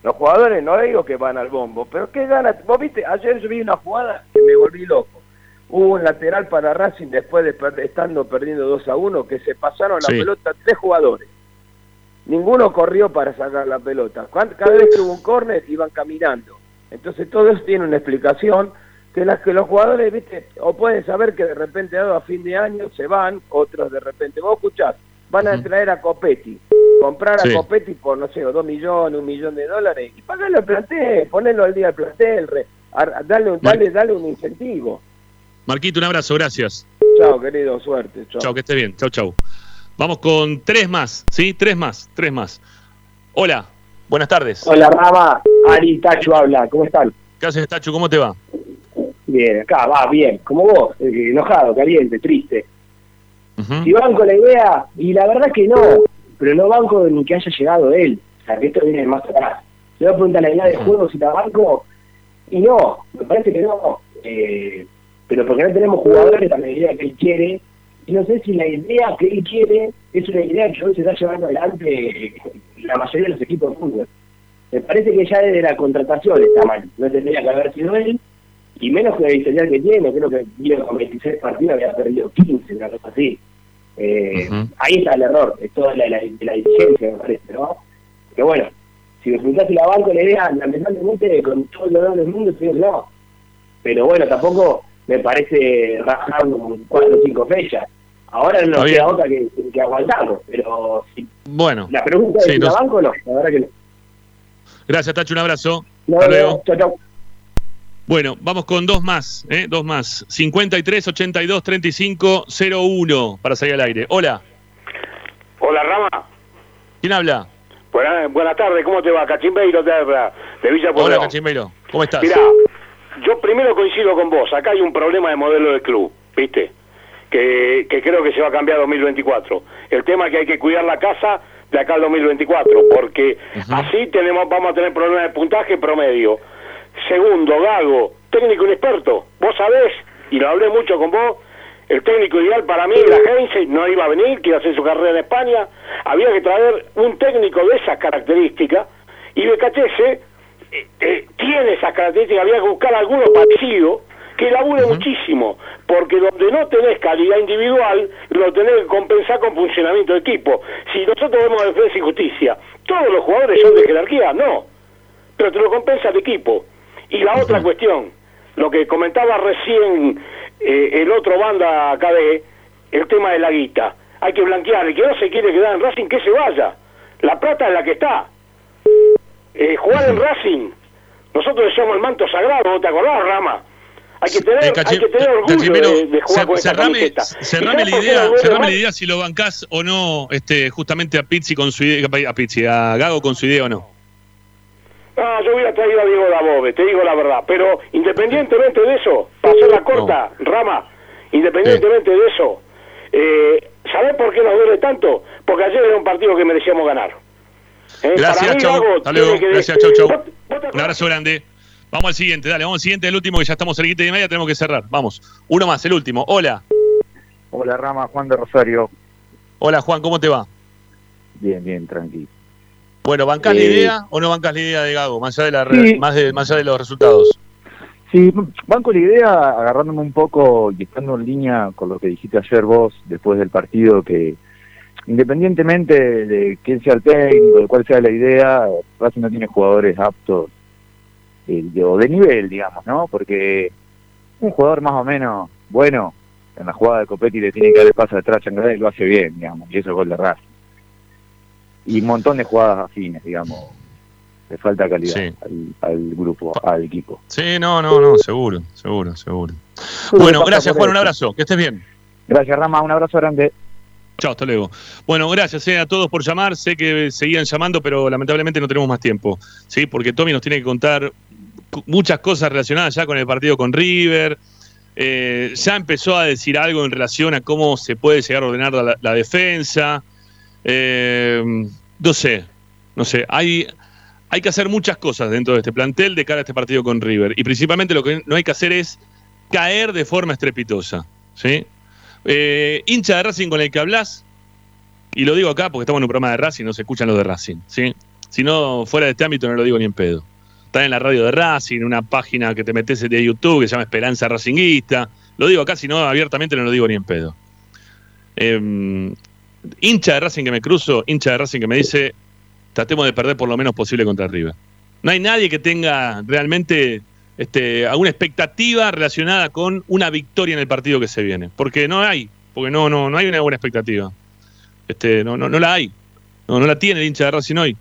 Los jugadores no digo que van al bombo, pero ¿qué gana? Vos viste, ayer yo vi una jugada que me volví loco. Hubo un lateral para Racing después de per- estando perdiendo 2 a 1 que se pasaron la Sí. pelota tres jugadores. Ninguno corrió para sacar la pelota. Cada vez que hubo un córner iban caminando. Entonces todo eso tiene una explicación que las que los jugadores, viste, o pueden saber que de repente dado a fin de año se van, otros de repente, vos escuchás, van a traer a Copetti. Comprar a Sí. Copetti por, no sé, dos millones, un millón de dólares y pagarlo al plantel, ponerlo al día al plantel, re- a- darle, un- darle, darle un incentivo. Marquito, un abrazo, gracias. Chao, querido, suerte. Chao. Chao, que esté bien. Chau, chau. Vamos con tres más, ¿sí? Tres más, tres más. Hola, buenas tardes. Hola Rama, Ari Tacho habla, ¿cómo están? ¿Qué haces, Tachu? ¿Cómo te va? Bien, acá va bien, como vos, eh, enojado, caliente, triste. Si banco la idea, y la verdad que no, pero no banco ni que haya llegado él, o sea, que esto viene más atrás. Se va a preguntar la idea de juego si la banco, y no, me parece que no, eh, pero porque no tenemos jugadores a la idea que él quiere, no sé si la idea que él quiere es una idea que hoy se está llevando adelante eh, la mayoría de los equipos de fútbol. Me parece que ya desde la contratación está mal, no tendría que haber sido él, y menos con el historial que tiene, creo que con 26 partidos, había perdido 15, una cosa así. Eh, Ahí está el error, es toda la, la, la diligencia, me parece, ¿no? Pero bueno, si si la banco la idea, lamentablemente, con todo el dolor del mundo, que no. Pero bueno, tampoco me parece rajar un cuatro o cinco fechas. Ahora no bien. queda otra que, que aguantarlo, pero si Bueno. la pregunta es Sí, si no la banco o no, la verdad que no. Gracias, Tachu, un abrazo. No, Hasta luego. chau, chau. Bueno, vamos con dos más, ¿eh? Dos más. 53 82 35 01 para salir al aire. Hola, Hola Rama, ¿quién habla? buenas, buenas tardes, ¿cómo te va? Cachimbeiro te habla, de Villa Hola, Pueyrredón. Cachimbeiro. ¿Cómo estás? Mirá, yo primero coincido con vos, acá hay un problema de modelo de club, ¿viste? Que, que creo que se va a cambiar 2024. El tema es que hay que cuidar la casa de acá al 2024, porque así tenemos vamos a tener problemas de puntaje promedio. Segundo, Gago, técnico inexperto. Vos sabés, y lo hablé mucho con vos, el técnico ideal para mí era Heinze, no iba a venir, que iba a hacer su carrera en España. Había que traer un técnico de esas características, y Becachese eh, eh, tiene esas características, había que buscar alguno parecido que labure muchísimo, porque donde no tenés calidad individual, lo tenés que compensar con funcionamiento de equipo. Si nosotros vemos defensa y justicia, todos los jugadores son de jerarquía, no, pero te lo compensa el equipo. Y la otra cuestión, lo que comentaba recién eh, el otro banda KD, el tema de la guita. Hay que blanquear, el que no se quiere quedar en Racing, que se vaya. La plata es la que está. Eh, jugar en Racing, nosotros decíamos el manto sagrado, ¿vos ¿te acordás, Rama? Hay que tener, Eh, hay que tener orgullo Cachimero, de, de jugar cer- con esta cerrame, cerrame ¿Y la idea, cerrame la idea si lo bancás o no, este, justamente a Pizzi con su idea, a Pizzi, a Gago con su idea o no. Ah, yo hubiera traído a Diego Dabove, te digo la verdad. Pero independientemente de eso, para hacer la corta, Rama, independientemente de eso, eh, ¿sabés por qué nos duele tanto? Porque ayer era un partido que merecíamos ganar. Eh, Gracias, mí, chau. Hasta luego. que- Gracias, chau, chau. ¿Vos- Un abrazo grande. Vamos al siguiente, dale, vamos al siguiente, el último que ya estamos cerquita y media, tenemos que cerrar. Vamos. Uno más, el último. Hola. Hola Rama, Juan de Rosario. Hola, Juan, ¿cómo te va? Bien, bien, tranquilo. Bueno, ¿bancás la Eh, idea o no bancás la idea de Gago? Más allá de, la Sí. más de, más allá de los resultados. Sí, banco la idea agarrándome un poco y estando en línea con lo que dijiste ayer vos después del partido, que independientemente de quién sea el técnico, de cuál sea la idea, Racing no tiene jugadores aptos eh, de- o de nivel, digamos, ¿no? Porque un jugador más o menos bueno en la jugada de Copetti le tiene que dar el paso detrás a y lo hace bien, digamos, y eso es gol de Racing. Y un montón de jugadas afines, digamos. Le falta calidad Sí. al, al grupo, al equipo. Sí, no, no, no, seguro, seguro, seguro. Bueno, gracias Juan, un abrazo, que estés bien. Gracias, Rama. Un abrazo grande. Chao, hasta luego. Bueno, gracias eh, a todos por llamar. Sé que seguían llamando, pero lamentablemente no tenemos más tiempo. ¿sí? Porque Tommy nos tiene que contar muchas cosas relacionadas ya con el partido con River. Eh, ya empezó a decir algo en relación a cómo se puede llegar a ordenar la, la defensa. Eh, no sé, no sé. Hay, hay que hacer muchas cosas dentro de este plantel de cara a este partido con River. Y principalmente lo que no hay que hacer es caer de forma estrepitosa. ¿sí? Eh, hincha de Racing con el que hablas, y lo digo acá porque estamos en un programa de Racing, no se escuchan los de Racing. ¿sí? Si no, fuera de este ámbito no lo digo ni en pedo. Está en la radio de Racing, en una página que te metes de YouTube que se llama Esperanza Racinguista. Lo digo acá, si no, abiertamente no lo digo ni en pedo. Eh, hincha de Racing que me cruzo, hincha de Racing que me dice, tratemos de perder por lo menos posible contra River. No hay nadie que tenga realmente este, alguna expectativa relacionada con una victoria en el partido que se viene. Porque no hay, porque no, no, no hay una buena expectativa. Este, no, no, no la hay. No, la tiene el hincha de Racing hoy.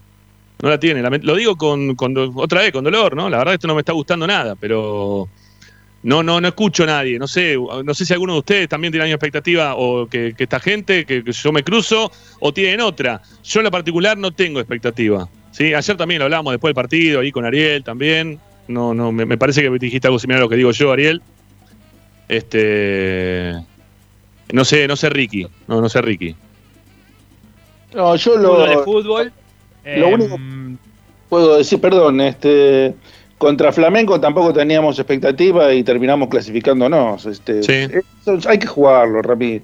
No la tiene. Lo digo con, con otra vez, con dolor, ¿no? La verdad esto no me está gustando nada, pero no, no, no escucho a nadie. No sé, no sé si alguno de ustedes también tiene la misma expectativa o que, esta gente, que, yo me cruzo, o tienen otra. Yo en lo particular no tengo expectativa. ¿sí? Ayer también lo hablábamos después del partido, ahí con Ariel también. No, no, me, parece que dijiste algo similar a lo que digo yo, Ariel. Este. No sé, no sé Ricky. No, no sé Ricky. No, yo lo. De fútbol. Lo único em, puedo decir, perdón, este. Contra Flamengo tampoco teníamos expectativa y terminamos clasificándonos. Este, hay que jugarlo, Rami.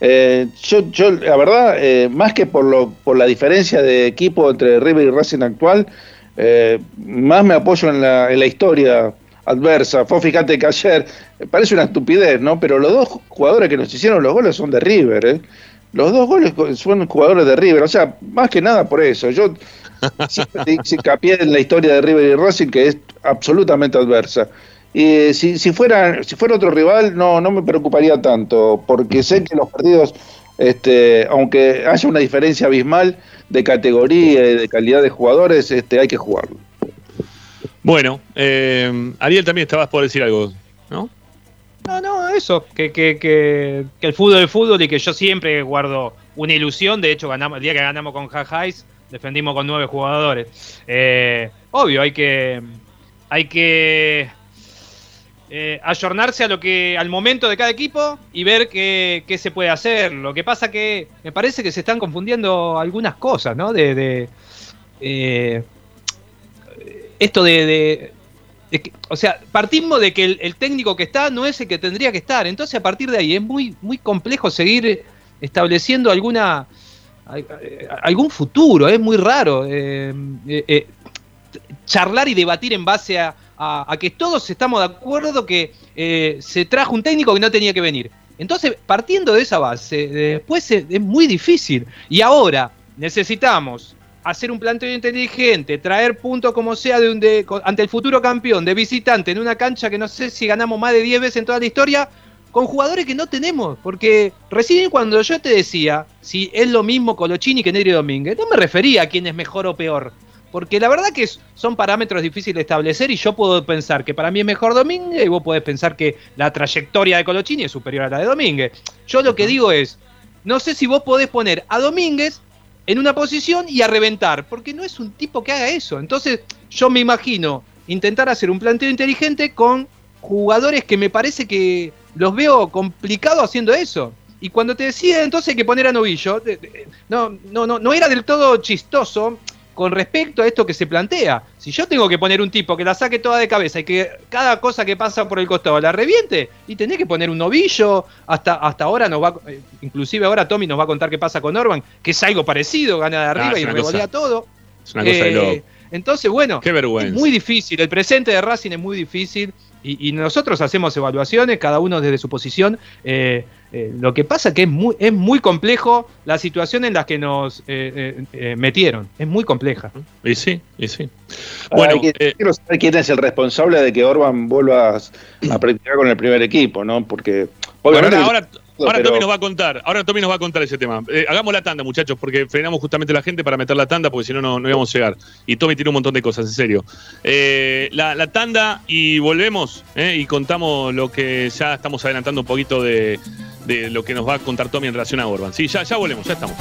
Eh, yo, yo, la verdad, eh, más que por, lo, por la diferencia de equipo entre River y Racing actual, eh, más me apoyo en la, en la historia adversa. Fue fíjate que ayer, parece una estupidez, ¿no? Pero los dos jugadores que nos hicieron los goles son de River, ¿eh? Los dos goles son jugadores de River, o sea, más que nada por eso. Yo siempre hincapié en la historia de River y Racing, que es absolutamente adversa. Y si, si, fuera, si fuera otro rival, no, no me preocuparía tanto, porque sé que los partidos, este, aunque haya una diferencia abismal de categoría y de calidad de jugadores, este, hay que jugarlo. Bueno, eh, Ariel también estabas por decir algo, ¿no? No, no, eso, que, que, que, el fútbol es el fútbol y que yo siempre guardo una ilusión. De hecho, ganamos, el día que ganamos con Jajáis, defendimos con nueve jugadores. Eh, obvio, hay que, hay que eh, ayornarse a lo que, al momento de cada equipo y ver qué, se puede hacer. Lo que pasa que me parece que se están confundiendo algunas cosas, ¿no? De, eh, esto de, o sea, partimos de que el, técnico que está no es el que tendría que estar. Entonces, a partir de ahí es muy, muy complejo seguir estableciendo alguna algún futuro. Es muy raro eh, eh, eh, charlar y debatir en base a, que todos estamos de acuerdo que se trajo un técnico que no tenía que venir. Entonces, partiendo de esa base, después es muy difícil. Y ahora necesitamos hacer un planteo inteligente, traer puntos como sea de un de, ante el futuro campeón de visitante en una cancha que no sé si ganamos más de 10 veces en toda la historia, con jugadores que no tenemos. Porque recién cuando yo te decía si es lo mismo Colochini que Negri Domínguez, no me refería a quién es mejor o peor. Porque la verdad que son parámetros difíciles de establecer y yo puedo pensar que para mí es mejor Domínguez y vos podés pensar que la trayectoria de Colochini es superior a la de Domínguez. Yo lo que digo es, no sé si vos podés poner a Domínguez en una posición y a reventar, porque no es un tipo que haga eso. Entonces, yo me imagino intentar hacer un planteo inteligente con jugadores que me parece que los veo complicado haciendo eso. Y cuando te decía entonces que poner a Novillo, no, no, no, no era del todo chistoso con respecto a esto que se plantea. Si yo tengo que poner un tipo que la saque toda de cabeza y que cada cosa que pasa por el costado la reviente, y tenés que poner un novillo, hasta, hasta ahora nos va, eh, inclusive ahora Tommy nos va a contar qué pasa con Orban, que es algo parecido, gana de ah, arriba y revolea todo. Es una cosa de eh, Entonces, bueno, qué vergüenza. es muy difícil, el presente de Racing es muy difícil. Y, nosotros hacemos evaluaciones, cada uno desde su posición. Eh, eh, lo que pasa es que es muy, es muy complejo la situación en la que nos eh, metieron. Es muy compleja. Y sí, y sí. Bueno, quiero saber quién es el responsable de que Orban vuelva a, practicar con el primer equipo, ¿no? Porque obviamente. ahora, Ahora Tommy nos va a contar, ahora Tommy nos va a contar ese tema. Eh, hagamos la tanda, muchachos, porque frenamos justamente la gente para meter la tanda, porque si no, no íbamos a llegar. Y Tommy tiene un montón de cosas, en serio. Eh, la, tanda y volvemos eh, y contamos lo que ya estamos adelantando un poquito de, lo que nos va a contar Tommy en relación a Orban. Sí, ya, ya volvemos, ya estamos.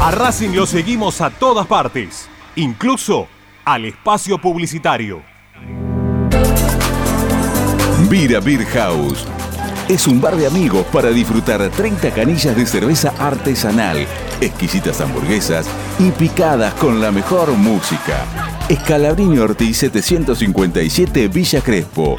A Racing lo seguimos a todas partes, incluso al espacio publicitario. Vira Beer House. Es un bar de amigos para disfrutar 30 canillas de cerveza artesanal, exquisitas hamburguesas y picadas con la mejor música. Escalabrini Ortiz 757 Villa Crespo.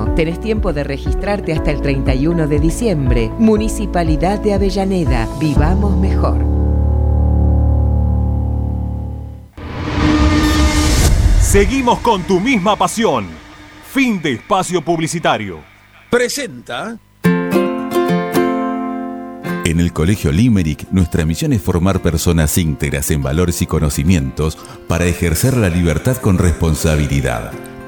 Tenés tiempo de registrarte hasta el 31 de diciembre. Municipalidad de Avellaneda. Vivamos mejor. Seguimos con tu misma pasión. Fin de espacio publicitario. Presenta. En el Colegio Limerick, nuestra misión es formar personas íntegras en valores y conocimientos para ejercer la libertad con responsabilidad.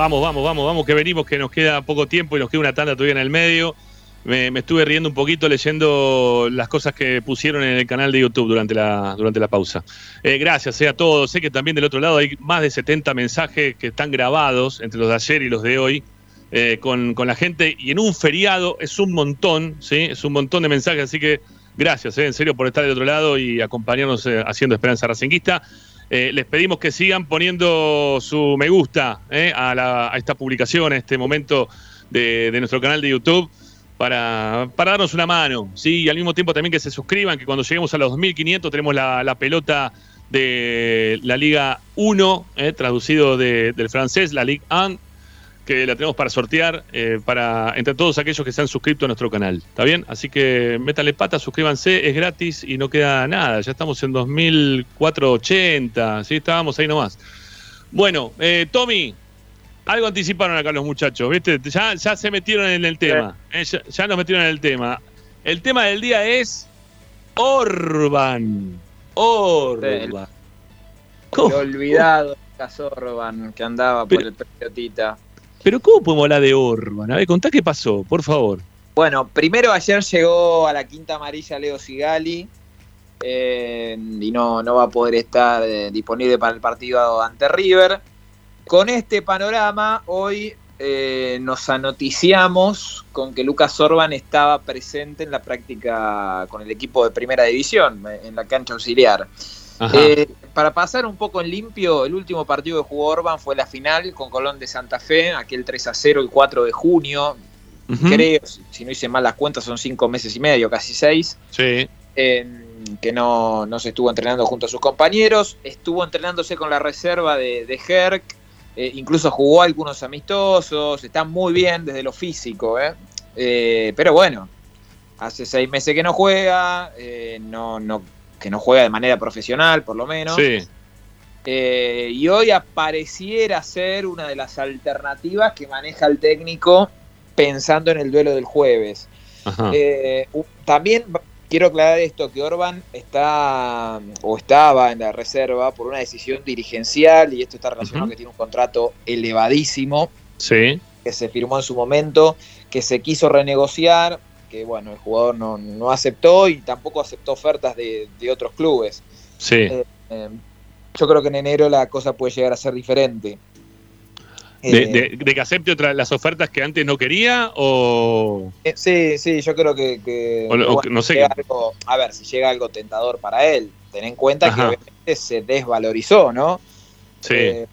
Vamos, vamos, vamos, vamos, que venimos, que nos queda poco tiempo y nos queda una tanda todavía en el medio. Me, estuve riendo un poquito leyendo las cosas que pusieron en el canal de YouTube durante la, durante la pausa. Eh, gracias eh, a todos. Sé que también del otro lado hay más de 70 mensajes que están grabados entre los de ayer y los de hoy. eh, con, con la gente y en un feriado es un montón, ¿sí? Es un montón de mensajes, así que gracias, eh, en serio, por estar del otro lado y acompañarnos haciendo Esperanza Racinguista. Eh, les pedimos que sigan poniendo su me gusta eh, a, la- a esta publicación, a este momento de, nuestro canal de YouTube para, darnos una mano, ¿sí? Y al mismo tiempo también que se suscriban, que cuando lleguemos a los 2.500 tenemos la, la pelota de la Liga 1, eh, traducido de- del francés, la Ligue 1, que la tenemos para sortear eh, para entre todos aquellos que se han suscrito a nuestro canal. ¿Está bien? Así que métanle pata, suscríbanse, es gratis y no queda nada. Ya estamos en 2480, ¿sí? Estábamos ahí nomás. Bueno, eh, Tommy, algo anticiparon acá los muchachos, ¿viste? Ya, ya se metieron en el tema. eh, ya, ya nos metieron en el tema. El tema del día es Orban. Orban. El olvidado Casorban que andaba por el periodita. Pero ¿cómo podemos hablar de Orban? A ver, contá qué pasó, por favor. Bueno, primero ayer llegó a la quinta amarilla Leo Sigali eh, y no, no va a poder estar eh, disponible para el partido ante River. Con este panorama, hoy eh, nos anoticiamos con que Lucas Orban estaba presente en la práctica con el equipo de primera división, en la cancha auxiliar. Eh, para pasar un poco en limpio, el último partido que jugó Orban fue la final con Colón de Santa Fe, aquel 3 a 0 el 4 de junio. Ujú. Creo, si si no hice mal las cuentas, son cinco meses y medio, casi seis. Sí. eh, que no, no se estuvo entrenando junto a sus compañeros. Estuvo entrenándose con la reserva de, de Herc. eh, incluso jugó algunos amistosos. Está muy bien desde lo físico. ¿eh? Pero bueno, hace seis meses que no juega. no, no, que no juega de manera profesional, por lo menos. Sí. Eh, y hoy apareciera ser una de las alternativas que maneja el técnico pensando en el duelo del jueves. Eh, también quiero aclarar esto, que Orban está o estaba en la reserva por una decisión dirigencial y esto está relacionado Ujú. que tiene un contrato elevadísimo Sí. que se firmó en su momento, que se quiso renegociar, que bueno, el jugador no, no aceptó y tampoco aceptó ofertas de, de otros clubes. Sí. Eh, eh, yo creo que en enero la cosa puede llegar a ser diferente. De, Eh, de- de que acepte otra, las ofertas que antes no quería o... sí, sí, yo creo que, que- O- que, o- bueno, no sé algo- a ver, si llega algo tentador para él, ten en cuenta que obviamente se desvalorizó, ¿no? Sí. Eh,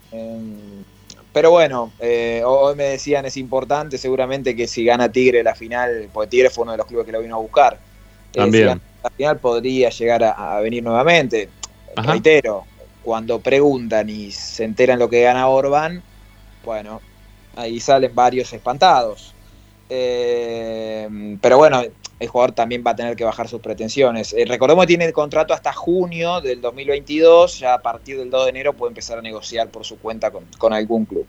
pero bueno, eh, hoy me decían es importante, seguramente que si gana Tigre la final, porque Tigre fue uno de los clubes que lo vino a buscar, eh, También. si la final podría llegar a, a venir nuevamente. Ajá. Reitero, cuando preguntan y se enteran lo que gana Orban, bueno, ahí salen varios espantados. Eh, pero bueno, el jugador también va a tener que bajar sus pretensiones. Eh, recordemos que tiene el contrato hasta junio del 2022, ya a partir del 2 de enero puede empezar a negociar por su cuenta con, con algún club.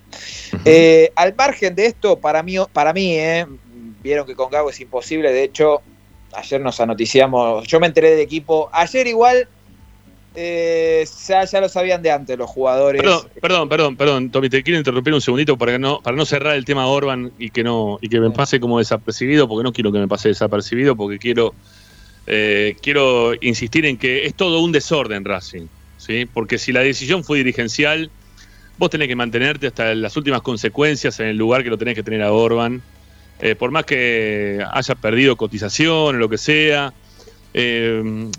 Eh, al margen de esto, para mí, para mí eh, vieron que con Gago es imposible, de hecho, ayer nos anoticiamos, yo me enteré del equipo, ayer igual eh, ya, ya lo sabían de antes los jugadores. Perdón, perdón, perdón, perdón, Tommy, te quiero interrumpir un segundito para no, para no cerrar el tema Orban y que no, y que me pase como desapercibido, porque no quiero que me pase desapercibido, porque quiero, eh, quiero insistir en que es todo un desorden Racing, ¿sí? Porque si la decisión fue dirigencial, vos tenés que mantenerte hasta las últimas consecuencias en el lugar que lo tenés que tener a Orban. Eh, por más que haya perdido cotización o lo que sea. eh,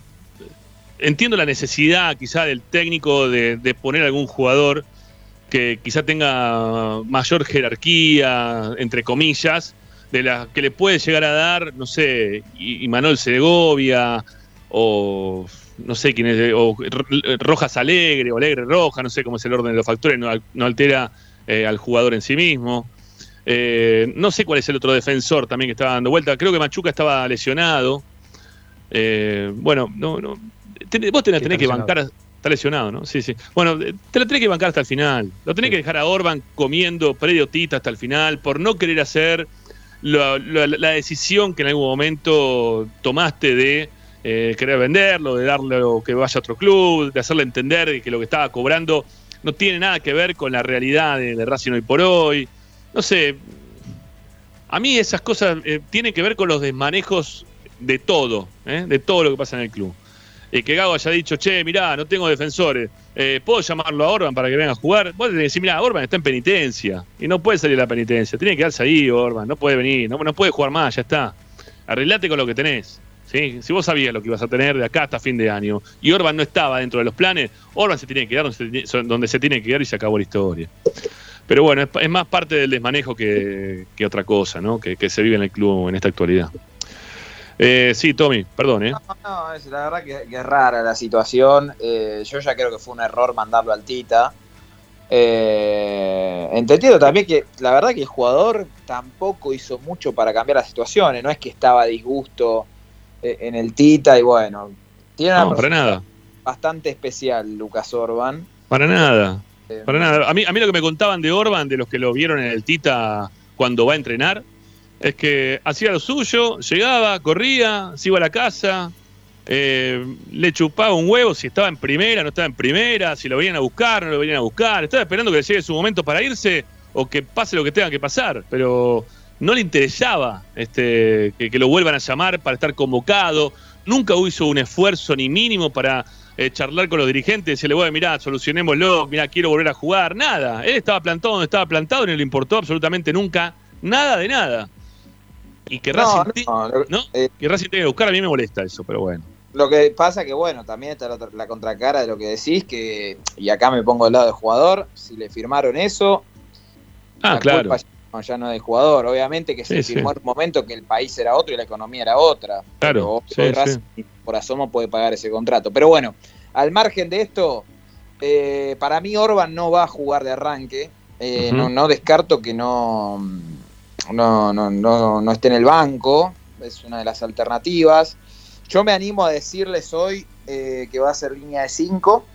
entiendo la necesidad quizá del técnico de, poner algún jugador que quizá tenga mayor jerarquía, entre comillas, de la que le puede llegar a dar, no sé, y, Segovia, o no sé quién es, o Rojas Alegre, o Alegre Roja, no sé cómo es el orden de los factores, no altera eh, al jugador en sí mismo. Eh, no sé cuál es el otro defensor también que estaba dando vuelta. Creo que Machuca estaba lesionado. Eh, bueno, no, no. Ten- vos tenés, Sí, tenés que lesionado. bancar. Está lesionado, ¿no? Sí, sí. Bueno, eh, te lo tenés que bancar hasta el final. Lo tenés que dejar a Orban comiendo prediotita hasta el final por no querer hacer la, la- la decisión que en algún momento tomaste de eh, querer venderlo, de darle que vaya a otro club, de hacerle entender que lo que estaba cobrando no tiene nada que ver con la realidad de, de Racing hoy por hoy. No sé, a mí esas cosas eh, tienen que ver con los desmanejos de todo, ¿eh? de todo lo que pasa en el club. Y que Gago haya dicho, che, mirá, no tengo defensores, eh, ¿puedo llamarlo a Orban para que venga a jugar? Vos tenés que decir, mirá, Orban está en penitencia y no puede salir de la penitencia, tiene que quedarse ahí Orban, no puede venir, no, no puede jugar más, ya está. Arreglate con lo que tenés. ¿sí? Si vos sabías lo que ibas a tener de acá hasta fin de año y Orban no estaba dentro de los planes, Orban se tiene que quedar donde se, tiene que quedar y se acabó la historia. Pero bueno, es, es más parte del desmanejo que, que otra cosa, ¿no? Que, que se vive en el club en esta actualidad. Eh, sí, Tommy, perdón, ¿eh? No, no, es, la verdad que, que es rara la situación. Eh, yo ya creo que fue un error mandarlo al Tita. Eh, entendido también que la verdad que el jugador tampoco hizo mucho para cambiar las situaciones. No es que estaba a disgusto eh, en el Tita y bueno. Tiene una No, para nada. bastante especial, Lucas Orban. Para nada. Eh, Para nada. A mí, a mí lo que me contaban de Orban, de los que lo vieron en el Tita cuando va a entrenar, es que hacía lo suyo, llegaba, corría, se iba a la casa, eh, le chupaba un huevo si estaba en primera, no estaba en primera, si lo venían a buscar, no lo venían a buscar. Estaba esperando que le llegue su momento para irse o que pase lo que tenga que pasar, pero no le interesaba este, que, lo vuelvan a llamar para estar convocado. Nunca hizo un esfuerzo ni mínimo para eh, charlar con los dirigentes, decirle, bueno, mirá, solucionémoslo, mirá, quiero volver a jugar. Nada. Él estaba plantado donde estaba plantado no le importó absolutamente nunca nada de nada. Y que No, Racing, no, lo- ¿no? que Racing tenga que buscar, a mí me molesta eso, pero bueno. Lo que pasa que, bueno, también está la, la contracara de lo que decís, que, y acá me pongo del lado del jugador, si le firmaron eso, Ah, la claro. culpa ya no, ya no es del jugador. Obviamente que se firmó sí. en un momento que el país era otro y la economía era otra. Claro, Pero sí. Racing por asomo puede pagar ese contrato. Pero bueno, al margen de esto, eh, para mí Orban no va a jugar de arranque. Eh, no, no descarto que no, no, no, no, no esté en el banco. Es una de las alternativas. Yo me animo a decirles hoy eh, que va a ser línea de 5.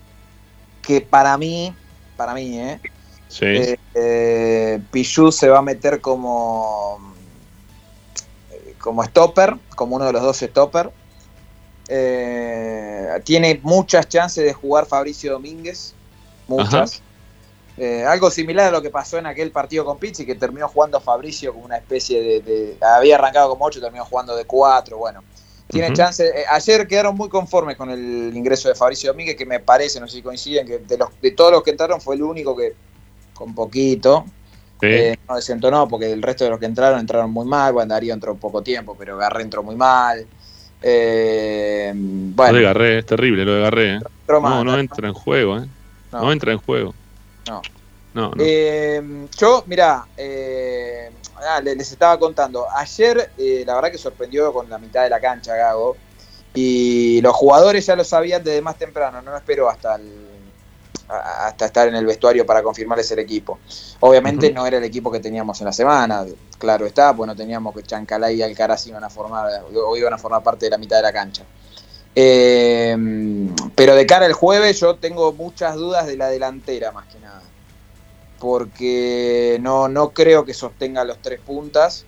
Que para mí, para mí, ¿eh? Sí. Eh, eh, Pichu se va a meter como como stopper, como uno de los dos stopper. Eh, tiene muchas chances de jugar Fabricio Domínguez, muchas. Eh, algo similar a lo que pasó en aquel partido con Pizzi, que terminó jugando Fabricio como una especie de, de- había arrancado como 8, terminó jugando de 4, bueno. Tiene Ujú. chances. eh, ayer quedaron muy conformes con el ingreso de Fabricio Domínguez, que me parece, no sé si coinciden, que de, los, de todos los que entraron fue el único que, con poquito, Sí. eh, no desentonó, porque el resto de los que entraron entraron muy mal. Bueno, Darío entró poco tiempo, pero Garré entró muy mal. Eh, Lo bueno, de Garré, es terrible lo de Garré. ¿eh? No, no entra en juego, ¿eh? No. No, entra en juego. No. No, no. Eh, yo, mirá, eh, ah, le- les estaba contando. Ayer, eh, la verdad que sorprendió con la mitad de la cancha, Gago. Y los jugadores ya lo sabían desde más temprano, no esperó hasta el- hasta estar en el vestuario para confirmarles el equipo. Obviamente no era el equipo que teníamos en la semana, claro está, pues no teníamos que Chancalay y Alcaraz iban a formar o iban a formar parte de la mitad de la cancha. Eh, pero de cara al jueves yo tengo muchas dudas de la delantera más que nada. Porque no, no creo que sostenga los tres puntas.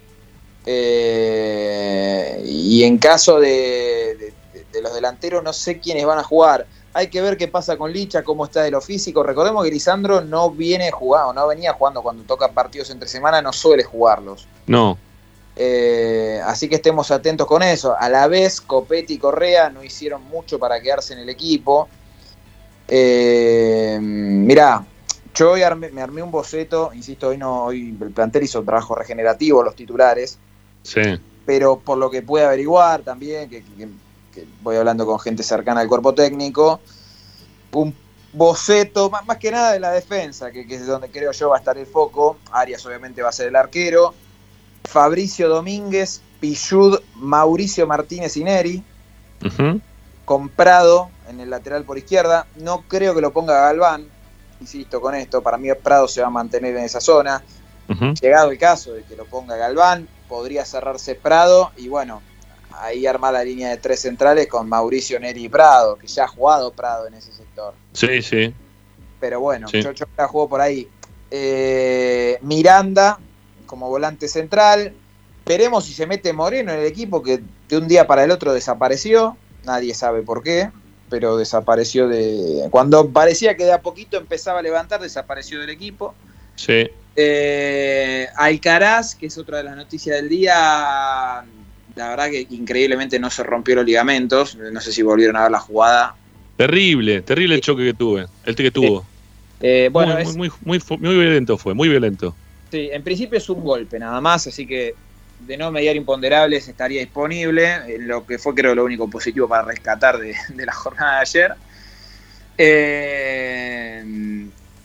Eh, y en caso de, los delanteros no sé quiénes van a jugar. Hay que ver qué pasa con Licha, cómo está de lo físico. Recordemos que Lisandro no viene jugando, no venía jugando cuando toca partidos entre semana, no suele jugarlos. No. Eh, así que estemos atentos con eso. A la vez, Copetti y Correa no hicieron mucho para quedarse en el equipo. Eh, mirá, yo hoy armé- me armé un boceto, insisto, hoy no, hoy el plantel hizo un trabajo regenerativo, los titulares, Sí. pero por lo que pude averiguar también, que, que- que voy hablando con gente cercana al cuerpo técnico, un boceto, más, más que nada de la defensa, que, que es donde creo yo va a estar el foco. Arias obviamente va a ser el arquero. Fabricio Domínguez, Pichud, Mauricio Martínez y Neri, Ujú. comprado en el lateral por izquierda. No creo que lo ponga Galván, insisto con esto, para mí Prado se va a mantener en esa zona. Llegado el caso de que lo ponga Galván, podría cerrarse Prado y bueno, ahí armar la línea de tres centrales con Mauricio Neri y Prado, que ya ha jugado Prado en ese sector. Sí, sí. Pero bueno, Sí. yo, yo la juego por ahí. Eh, Miranda como volante central. Veremos si se mete Moreno en el equipo que de un día para el otro desapareció. Nadie sabe por qué, pero desapareció de... Cuando parecía que de a poquito empezaba a levantar, desapareció del equipo. Sí. Eh, Alcaraz, que es otra de las noticias del día, la verdad que increíblemente no se rompió los ligamentos. No sé si volvieron a ver la jugada. Terrible, terrible el choque que tuve. El que tuvo. Eh, bueno, muy, es- muy, muy, muy, muy violento fue, muy violento. Sí, en principio es un golpe nada más, así que de no mediar imponderables estaría disponible, eh, lo que fue creo lo único positivo para rescatar de, de la jornada de ayer. Eh,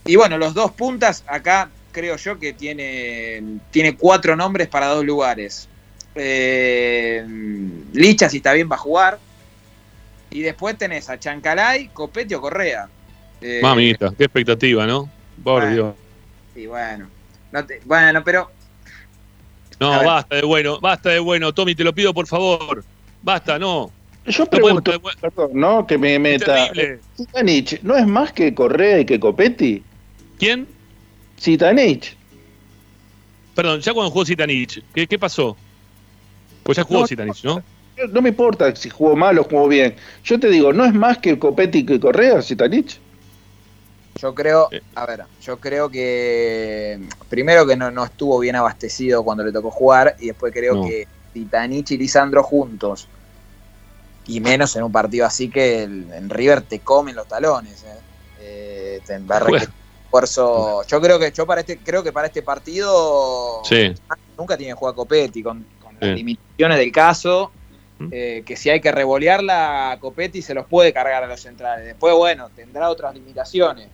y bueno, los dos puntas, acá creo yo que tiene, tiene cuatro nombres para dos lugares. Eh, Licha, si está bien, va a jugar. Y después tenés a Chancalay, Copetti o Correa. Eh, Mamita, qué expectativa, ¿no? Por bueno, Dios. Sí, bueno. No te, bueno, pero. No, basta de bueno, basta de bueno. Tommy, te lo pido por favor. Basta, no. Yo pregunto, no perdón, ¿no? Que me meta. Zitanich, ¿no es más que Correa y que Copetti? ¿Quién? Zitanich. Perdón, ya cuando jugó Zitanich, ¿qué, qué pasó? Pues ya jugó No, Zitanich, ¿no? No me importa si jugó mal o jugó bien. Yo te digo, ¿no es más que Copetti y que Correa, Zitanich? Yo creo, a ver, yo creo que primero que no, no estuvo bien abastecido cuando le tocó jugar y después creo No. que Titanich y Lisandro juntos y menos en un partido así que el- en River te comen los talones. eh. Eh, te va requerir esfuerzo. Yo creo que yo para este creo que para este partido Sí. nunca tiene que jugar Copetti con, con las Sí. limitaciones del caso. eh, que si hay que revolearla, Copetti se los puede cargar a los centrales. Después, bueno, tendrá otras limitaciones.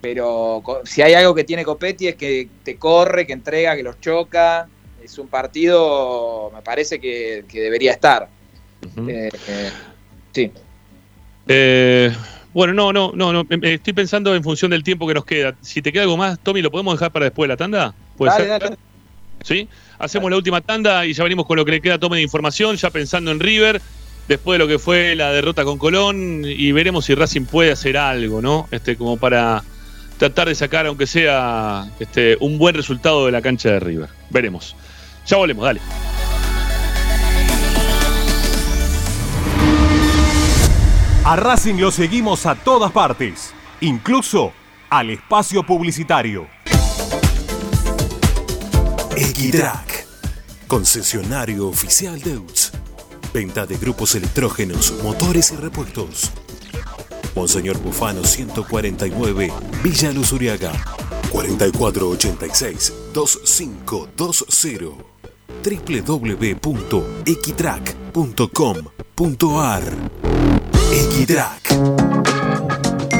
Pero co- si hay algo que tiene Copetti es que te corre, que entrega, que los choca. Es un partido, me parece que, que debería estar. Eh, eh, sí. Eh, bueno, no, no, no, no. eh, Estoy pensando en función del tiempo que nos queda. Si te queda algo más, Tommy, ¿lo podemos dejar para después de la tanda? ¿Puede Dale, ser? dale. ¿Sí? Hacemos la última tanda y ya venimos con lo que le queda a Tommy de información, ya pensando en River, después de lo que fue la derrota con Colón, y veremos si Racing puede hacer algo, ¿no? Este, como para tratar de sacar, aunque sea este, un buen resultado de la cancha de River. Veremos. Ya volvemos, dale. A Racing lo seguimos a todas partes, incluso al espacio publicitario. Equitrack, concesionario oficial Deutz. Venta de grupos electrógenos, motores y repuestos. Monseñor Bufano 149, Villa Luz Uriaga. 4486-2520. www.equitrack.com.ar Equitrack.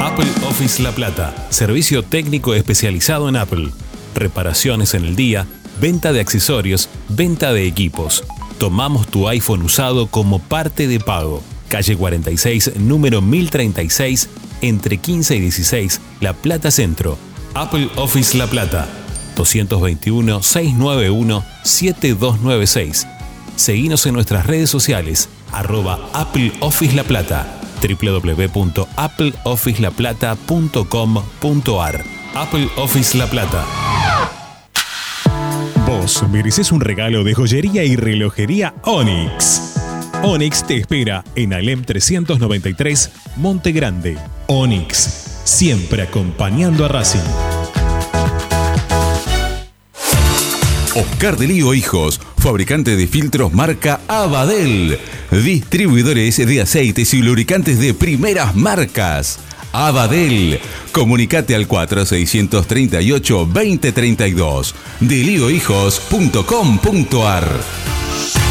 Apple Office La Plata, servicio técnico especializado en Apple. Reparaciones en el día, venta de accesorios, venta de equipos. Tomamos tu iPhone usado como parte de pago. Calle 46, número 1036, entre 15 y 16, La Plata Centro. Apple Office La Plata, 221-691-7296. Seguinos en nuestras redes sociales, arroba Apple Office La Plata, www.appleofficelaplata.com.ar. Apple Office La Plata. Vos mereces un regalo de joyería y relojería Onyx. Onyx te espera en Alem 393, Monte Grande. Onyx, siempre acompañando a Racing. Oscar de Lío Hijos, fabricante de filtros marca Abadel. Distribuidores de aceites y lubricantes de primeras marcas. Abadel. Comunicate al 4638-2032. Deliohijos.com.ar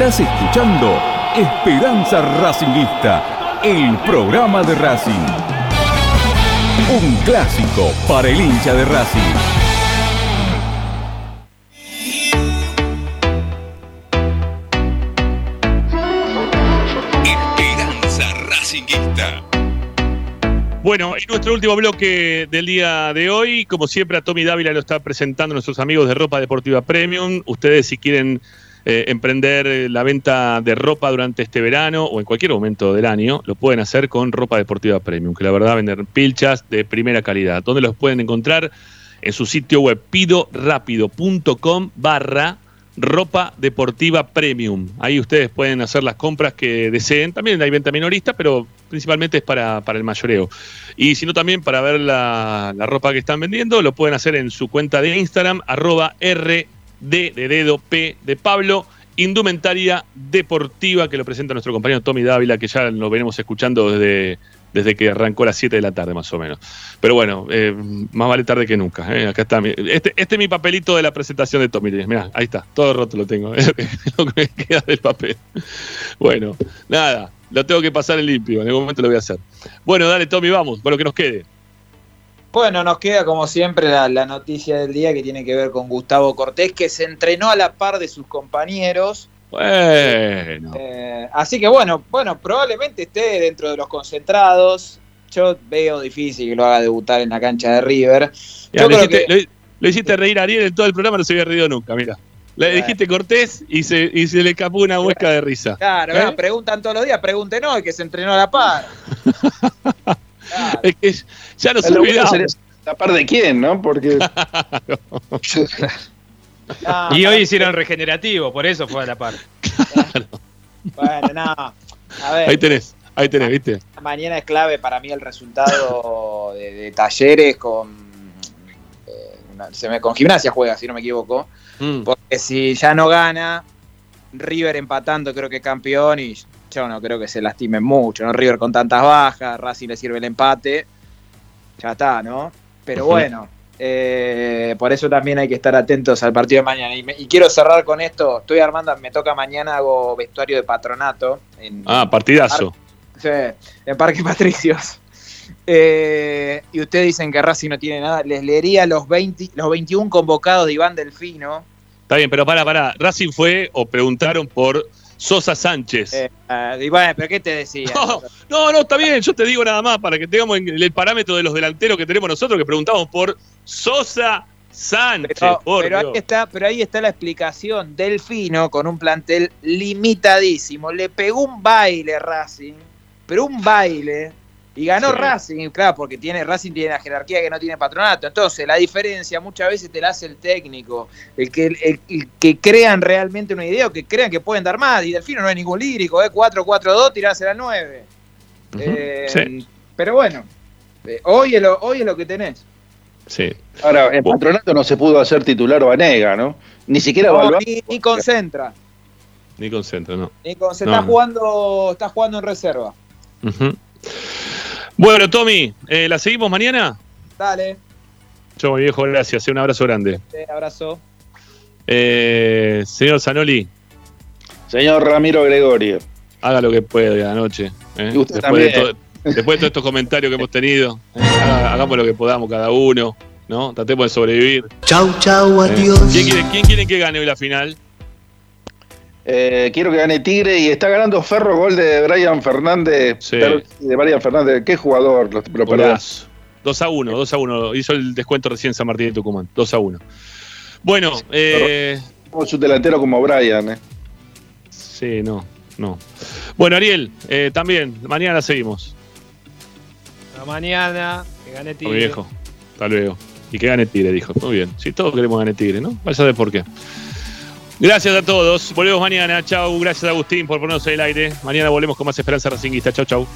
Estás escuchando Esperanza Racingista, el programa de Racing. Un clásico para el hincha de Racing. Bueno, en nuestro último bloque del día de hoy, como siempre, a Tommy Dávila lo está presentando nuestros amigos de Ropa Deportiva Premium. Ustedes, si quieren eh, emprender eh, la venta de ropa durante este verano o en cualquier momento del año, lo pueden hacer con Ropa Deportiva Premium, que la verdad venden pilchas de primera calidad. ¿Dónde los pueden encontrar? En su sitio web pidorapido.com barra ropa deportiva premium. Ahí ustedes pueden hacer las compras que deseen. También hay venta minorista, pero principalmente es para, para el mayoreo. Y si no, también para ver la, la ropa que están vendiendo, lo pueden hacer en su cuenta de Instagram, arroba RD de dedo P de Pablo. Indumentaria deportiva que lo presenta nuestro compañero Tommy Dávila, que ya lo venimos escuchando desde, desde que arrancó a las 7 de la tarde, más o menos. Pero bueno, eh, más vale tarde que nunca. eh. Acá está. mi- Este, este es mi papelito de la presentación de Tommy. Mirá, ahí está. Todo roto lo tengo. Que me queda del papel. Bueno, nada. Lo tengo que pasar en limpio. En algún momento lo voy a hacer. Bueno, dale, Tommy, vamos, con lo que nos quede. Bueno, nos queda como siempre la, la noticia del día que tiene que ver con Gustavo Cortés, que se entrenó a la par de sus compañeros. Bueno. Eh, así que bueno, bueno, probablemente esté dentro de los concentrados. Yo veo difícil que lo haga debutar en la cancha de River. Ya, Yo le, creo hiciste, que- le- le hiciste reír a Ariel en todo el programa, no se había reído nunca, mira. Le dijiste Cortés y se, y se le escapó una muesca de risa. Claro, ¿Eh? bueno, preguntan todos los días, pregunten hoy que se entrenó a la par. Es que ya nos olvidamos. sería ¿La par de quién, no? Porque. No, Y hoy hicieron regenerativo, por eso fue a la par. Bueno, no. A ver, Ahí tenés, ahí tenés, ¿viste? mañana es clave para mí el resultado de, de talleres con. eh, una- se me, con gimnasia juega, si no me equivoco. Mm. Porque si ya no gana, River empatando creo que es campeón y yo no creo que se lastimen mucho, ¿no? River con tantas bajas, Racing le sirve el empate, ya está, ¿no? Pero bueno, eh, por eso también hay que estar atentos al partido de mañana. Y, me- y quiero cerrar con esto, estoy armando, me toca mañana, hago vestuario de patronato. En, Ah, partidazo. Sí, en Parque Patricios. Eh, y ustedes dicen que Racing no tiene nada. Les leería los, 20, los 21 convocados de Iván Delfino. Está bien, pero para, para. Racing fue o preguntaron por Sosa Sánchez. Eh, eh, y bueno, pero ¿qué te decía? No, no, no, está bien, yo te digo nada más para que tengamos en- el parámetro de los delanteros que tenemos nosotros, que preguntamos por Sosa Sánchez. Pero, por pero ahí está, pero ahí está la explicación. Delfino con un plantel limitadísimo. Le pegó un baile Racing, pero un baile. Y ganó Sí. Racing, claro, porque tiene, Racing tiene la jerarquía que no tiene patronato. Entonces, la diferencia muchas veces te la hace el técnico, el que, el, el que crean realmente una idea o que crean que pueden dar más. Y Delfino no es ningún lírico, ¿eh? 4-4-2, tirarse a 9. Eh, Sí. Pero bueno, eh, hoy, es lo, hoy es lo que tenés. Sí. Ahora, en Patronato no se pudo hacer titular Vanega, ¿no? Ni siquiera No, ni, ni concentra. Ni concentra, no. Ni con- se No, está jugando, está jugando en reserva. Ujú. Bueno, Tommy, eh, ¿la seguimos mañana? Dale, Yo, mi viejo, gracias. Un abrazo grande. te abrazo. Eh, señor Zanoli, Señor Ramiro Gregorio. haga lo que pueda de la noche. ¿eh? Y usted después, de también. to- después de todos estos comentarios que hemos tenido, ¿eh? Haga- hagamos lo que podamos cada uno, ¿no? Tratemos de sobrevivir. Chau, chau, ¿eh? adiós. ¿Quién, quiere, quién quiere que gane hoy la final? Eh, quiero que gane Tigre y está ganando Ferro gol de Brian Fernández. Sí. De Brian Fernández. ¿Qué jugador? Lo, lo perdón. Golazo. 2 a 1, 2 a 1. Hizo el descuento recién San Martín de Tucumán. 2 a 1. Bueno, eh, Como su delantero como Brian. eh. sí, no, no. Bueno, Ariel, eh, también, mañana seguimos. Hasta mañana, que gane Tigre. mi viejo. Hasta luego. Y que gane Tigre, dijo. Muy bien. Si todos queremos que gane Tigre, ¿no? Vaya a ver por qué. Gracias a todos. Volvemos mañana. Chau. Gracias, Agustín, por ponernos en el aire. Mañana volvemos con más Esperanza Racinguista. Chau, chau.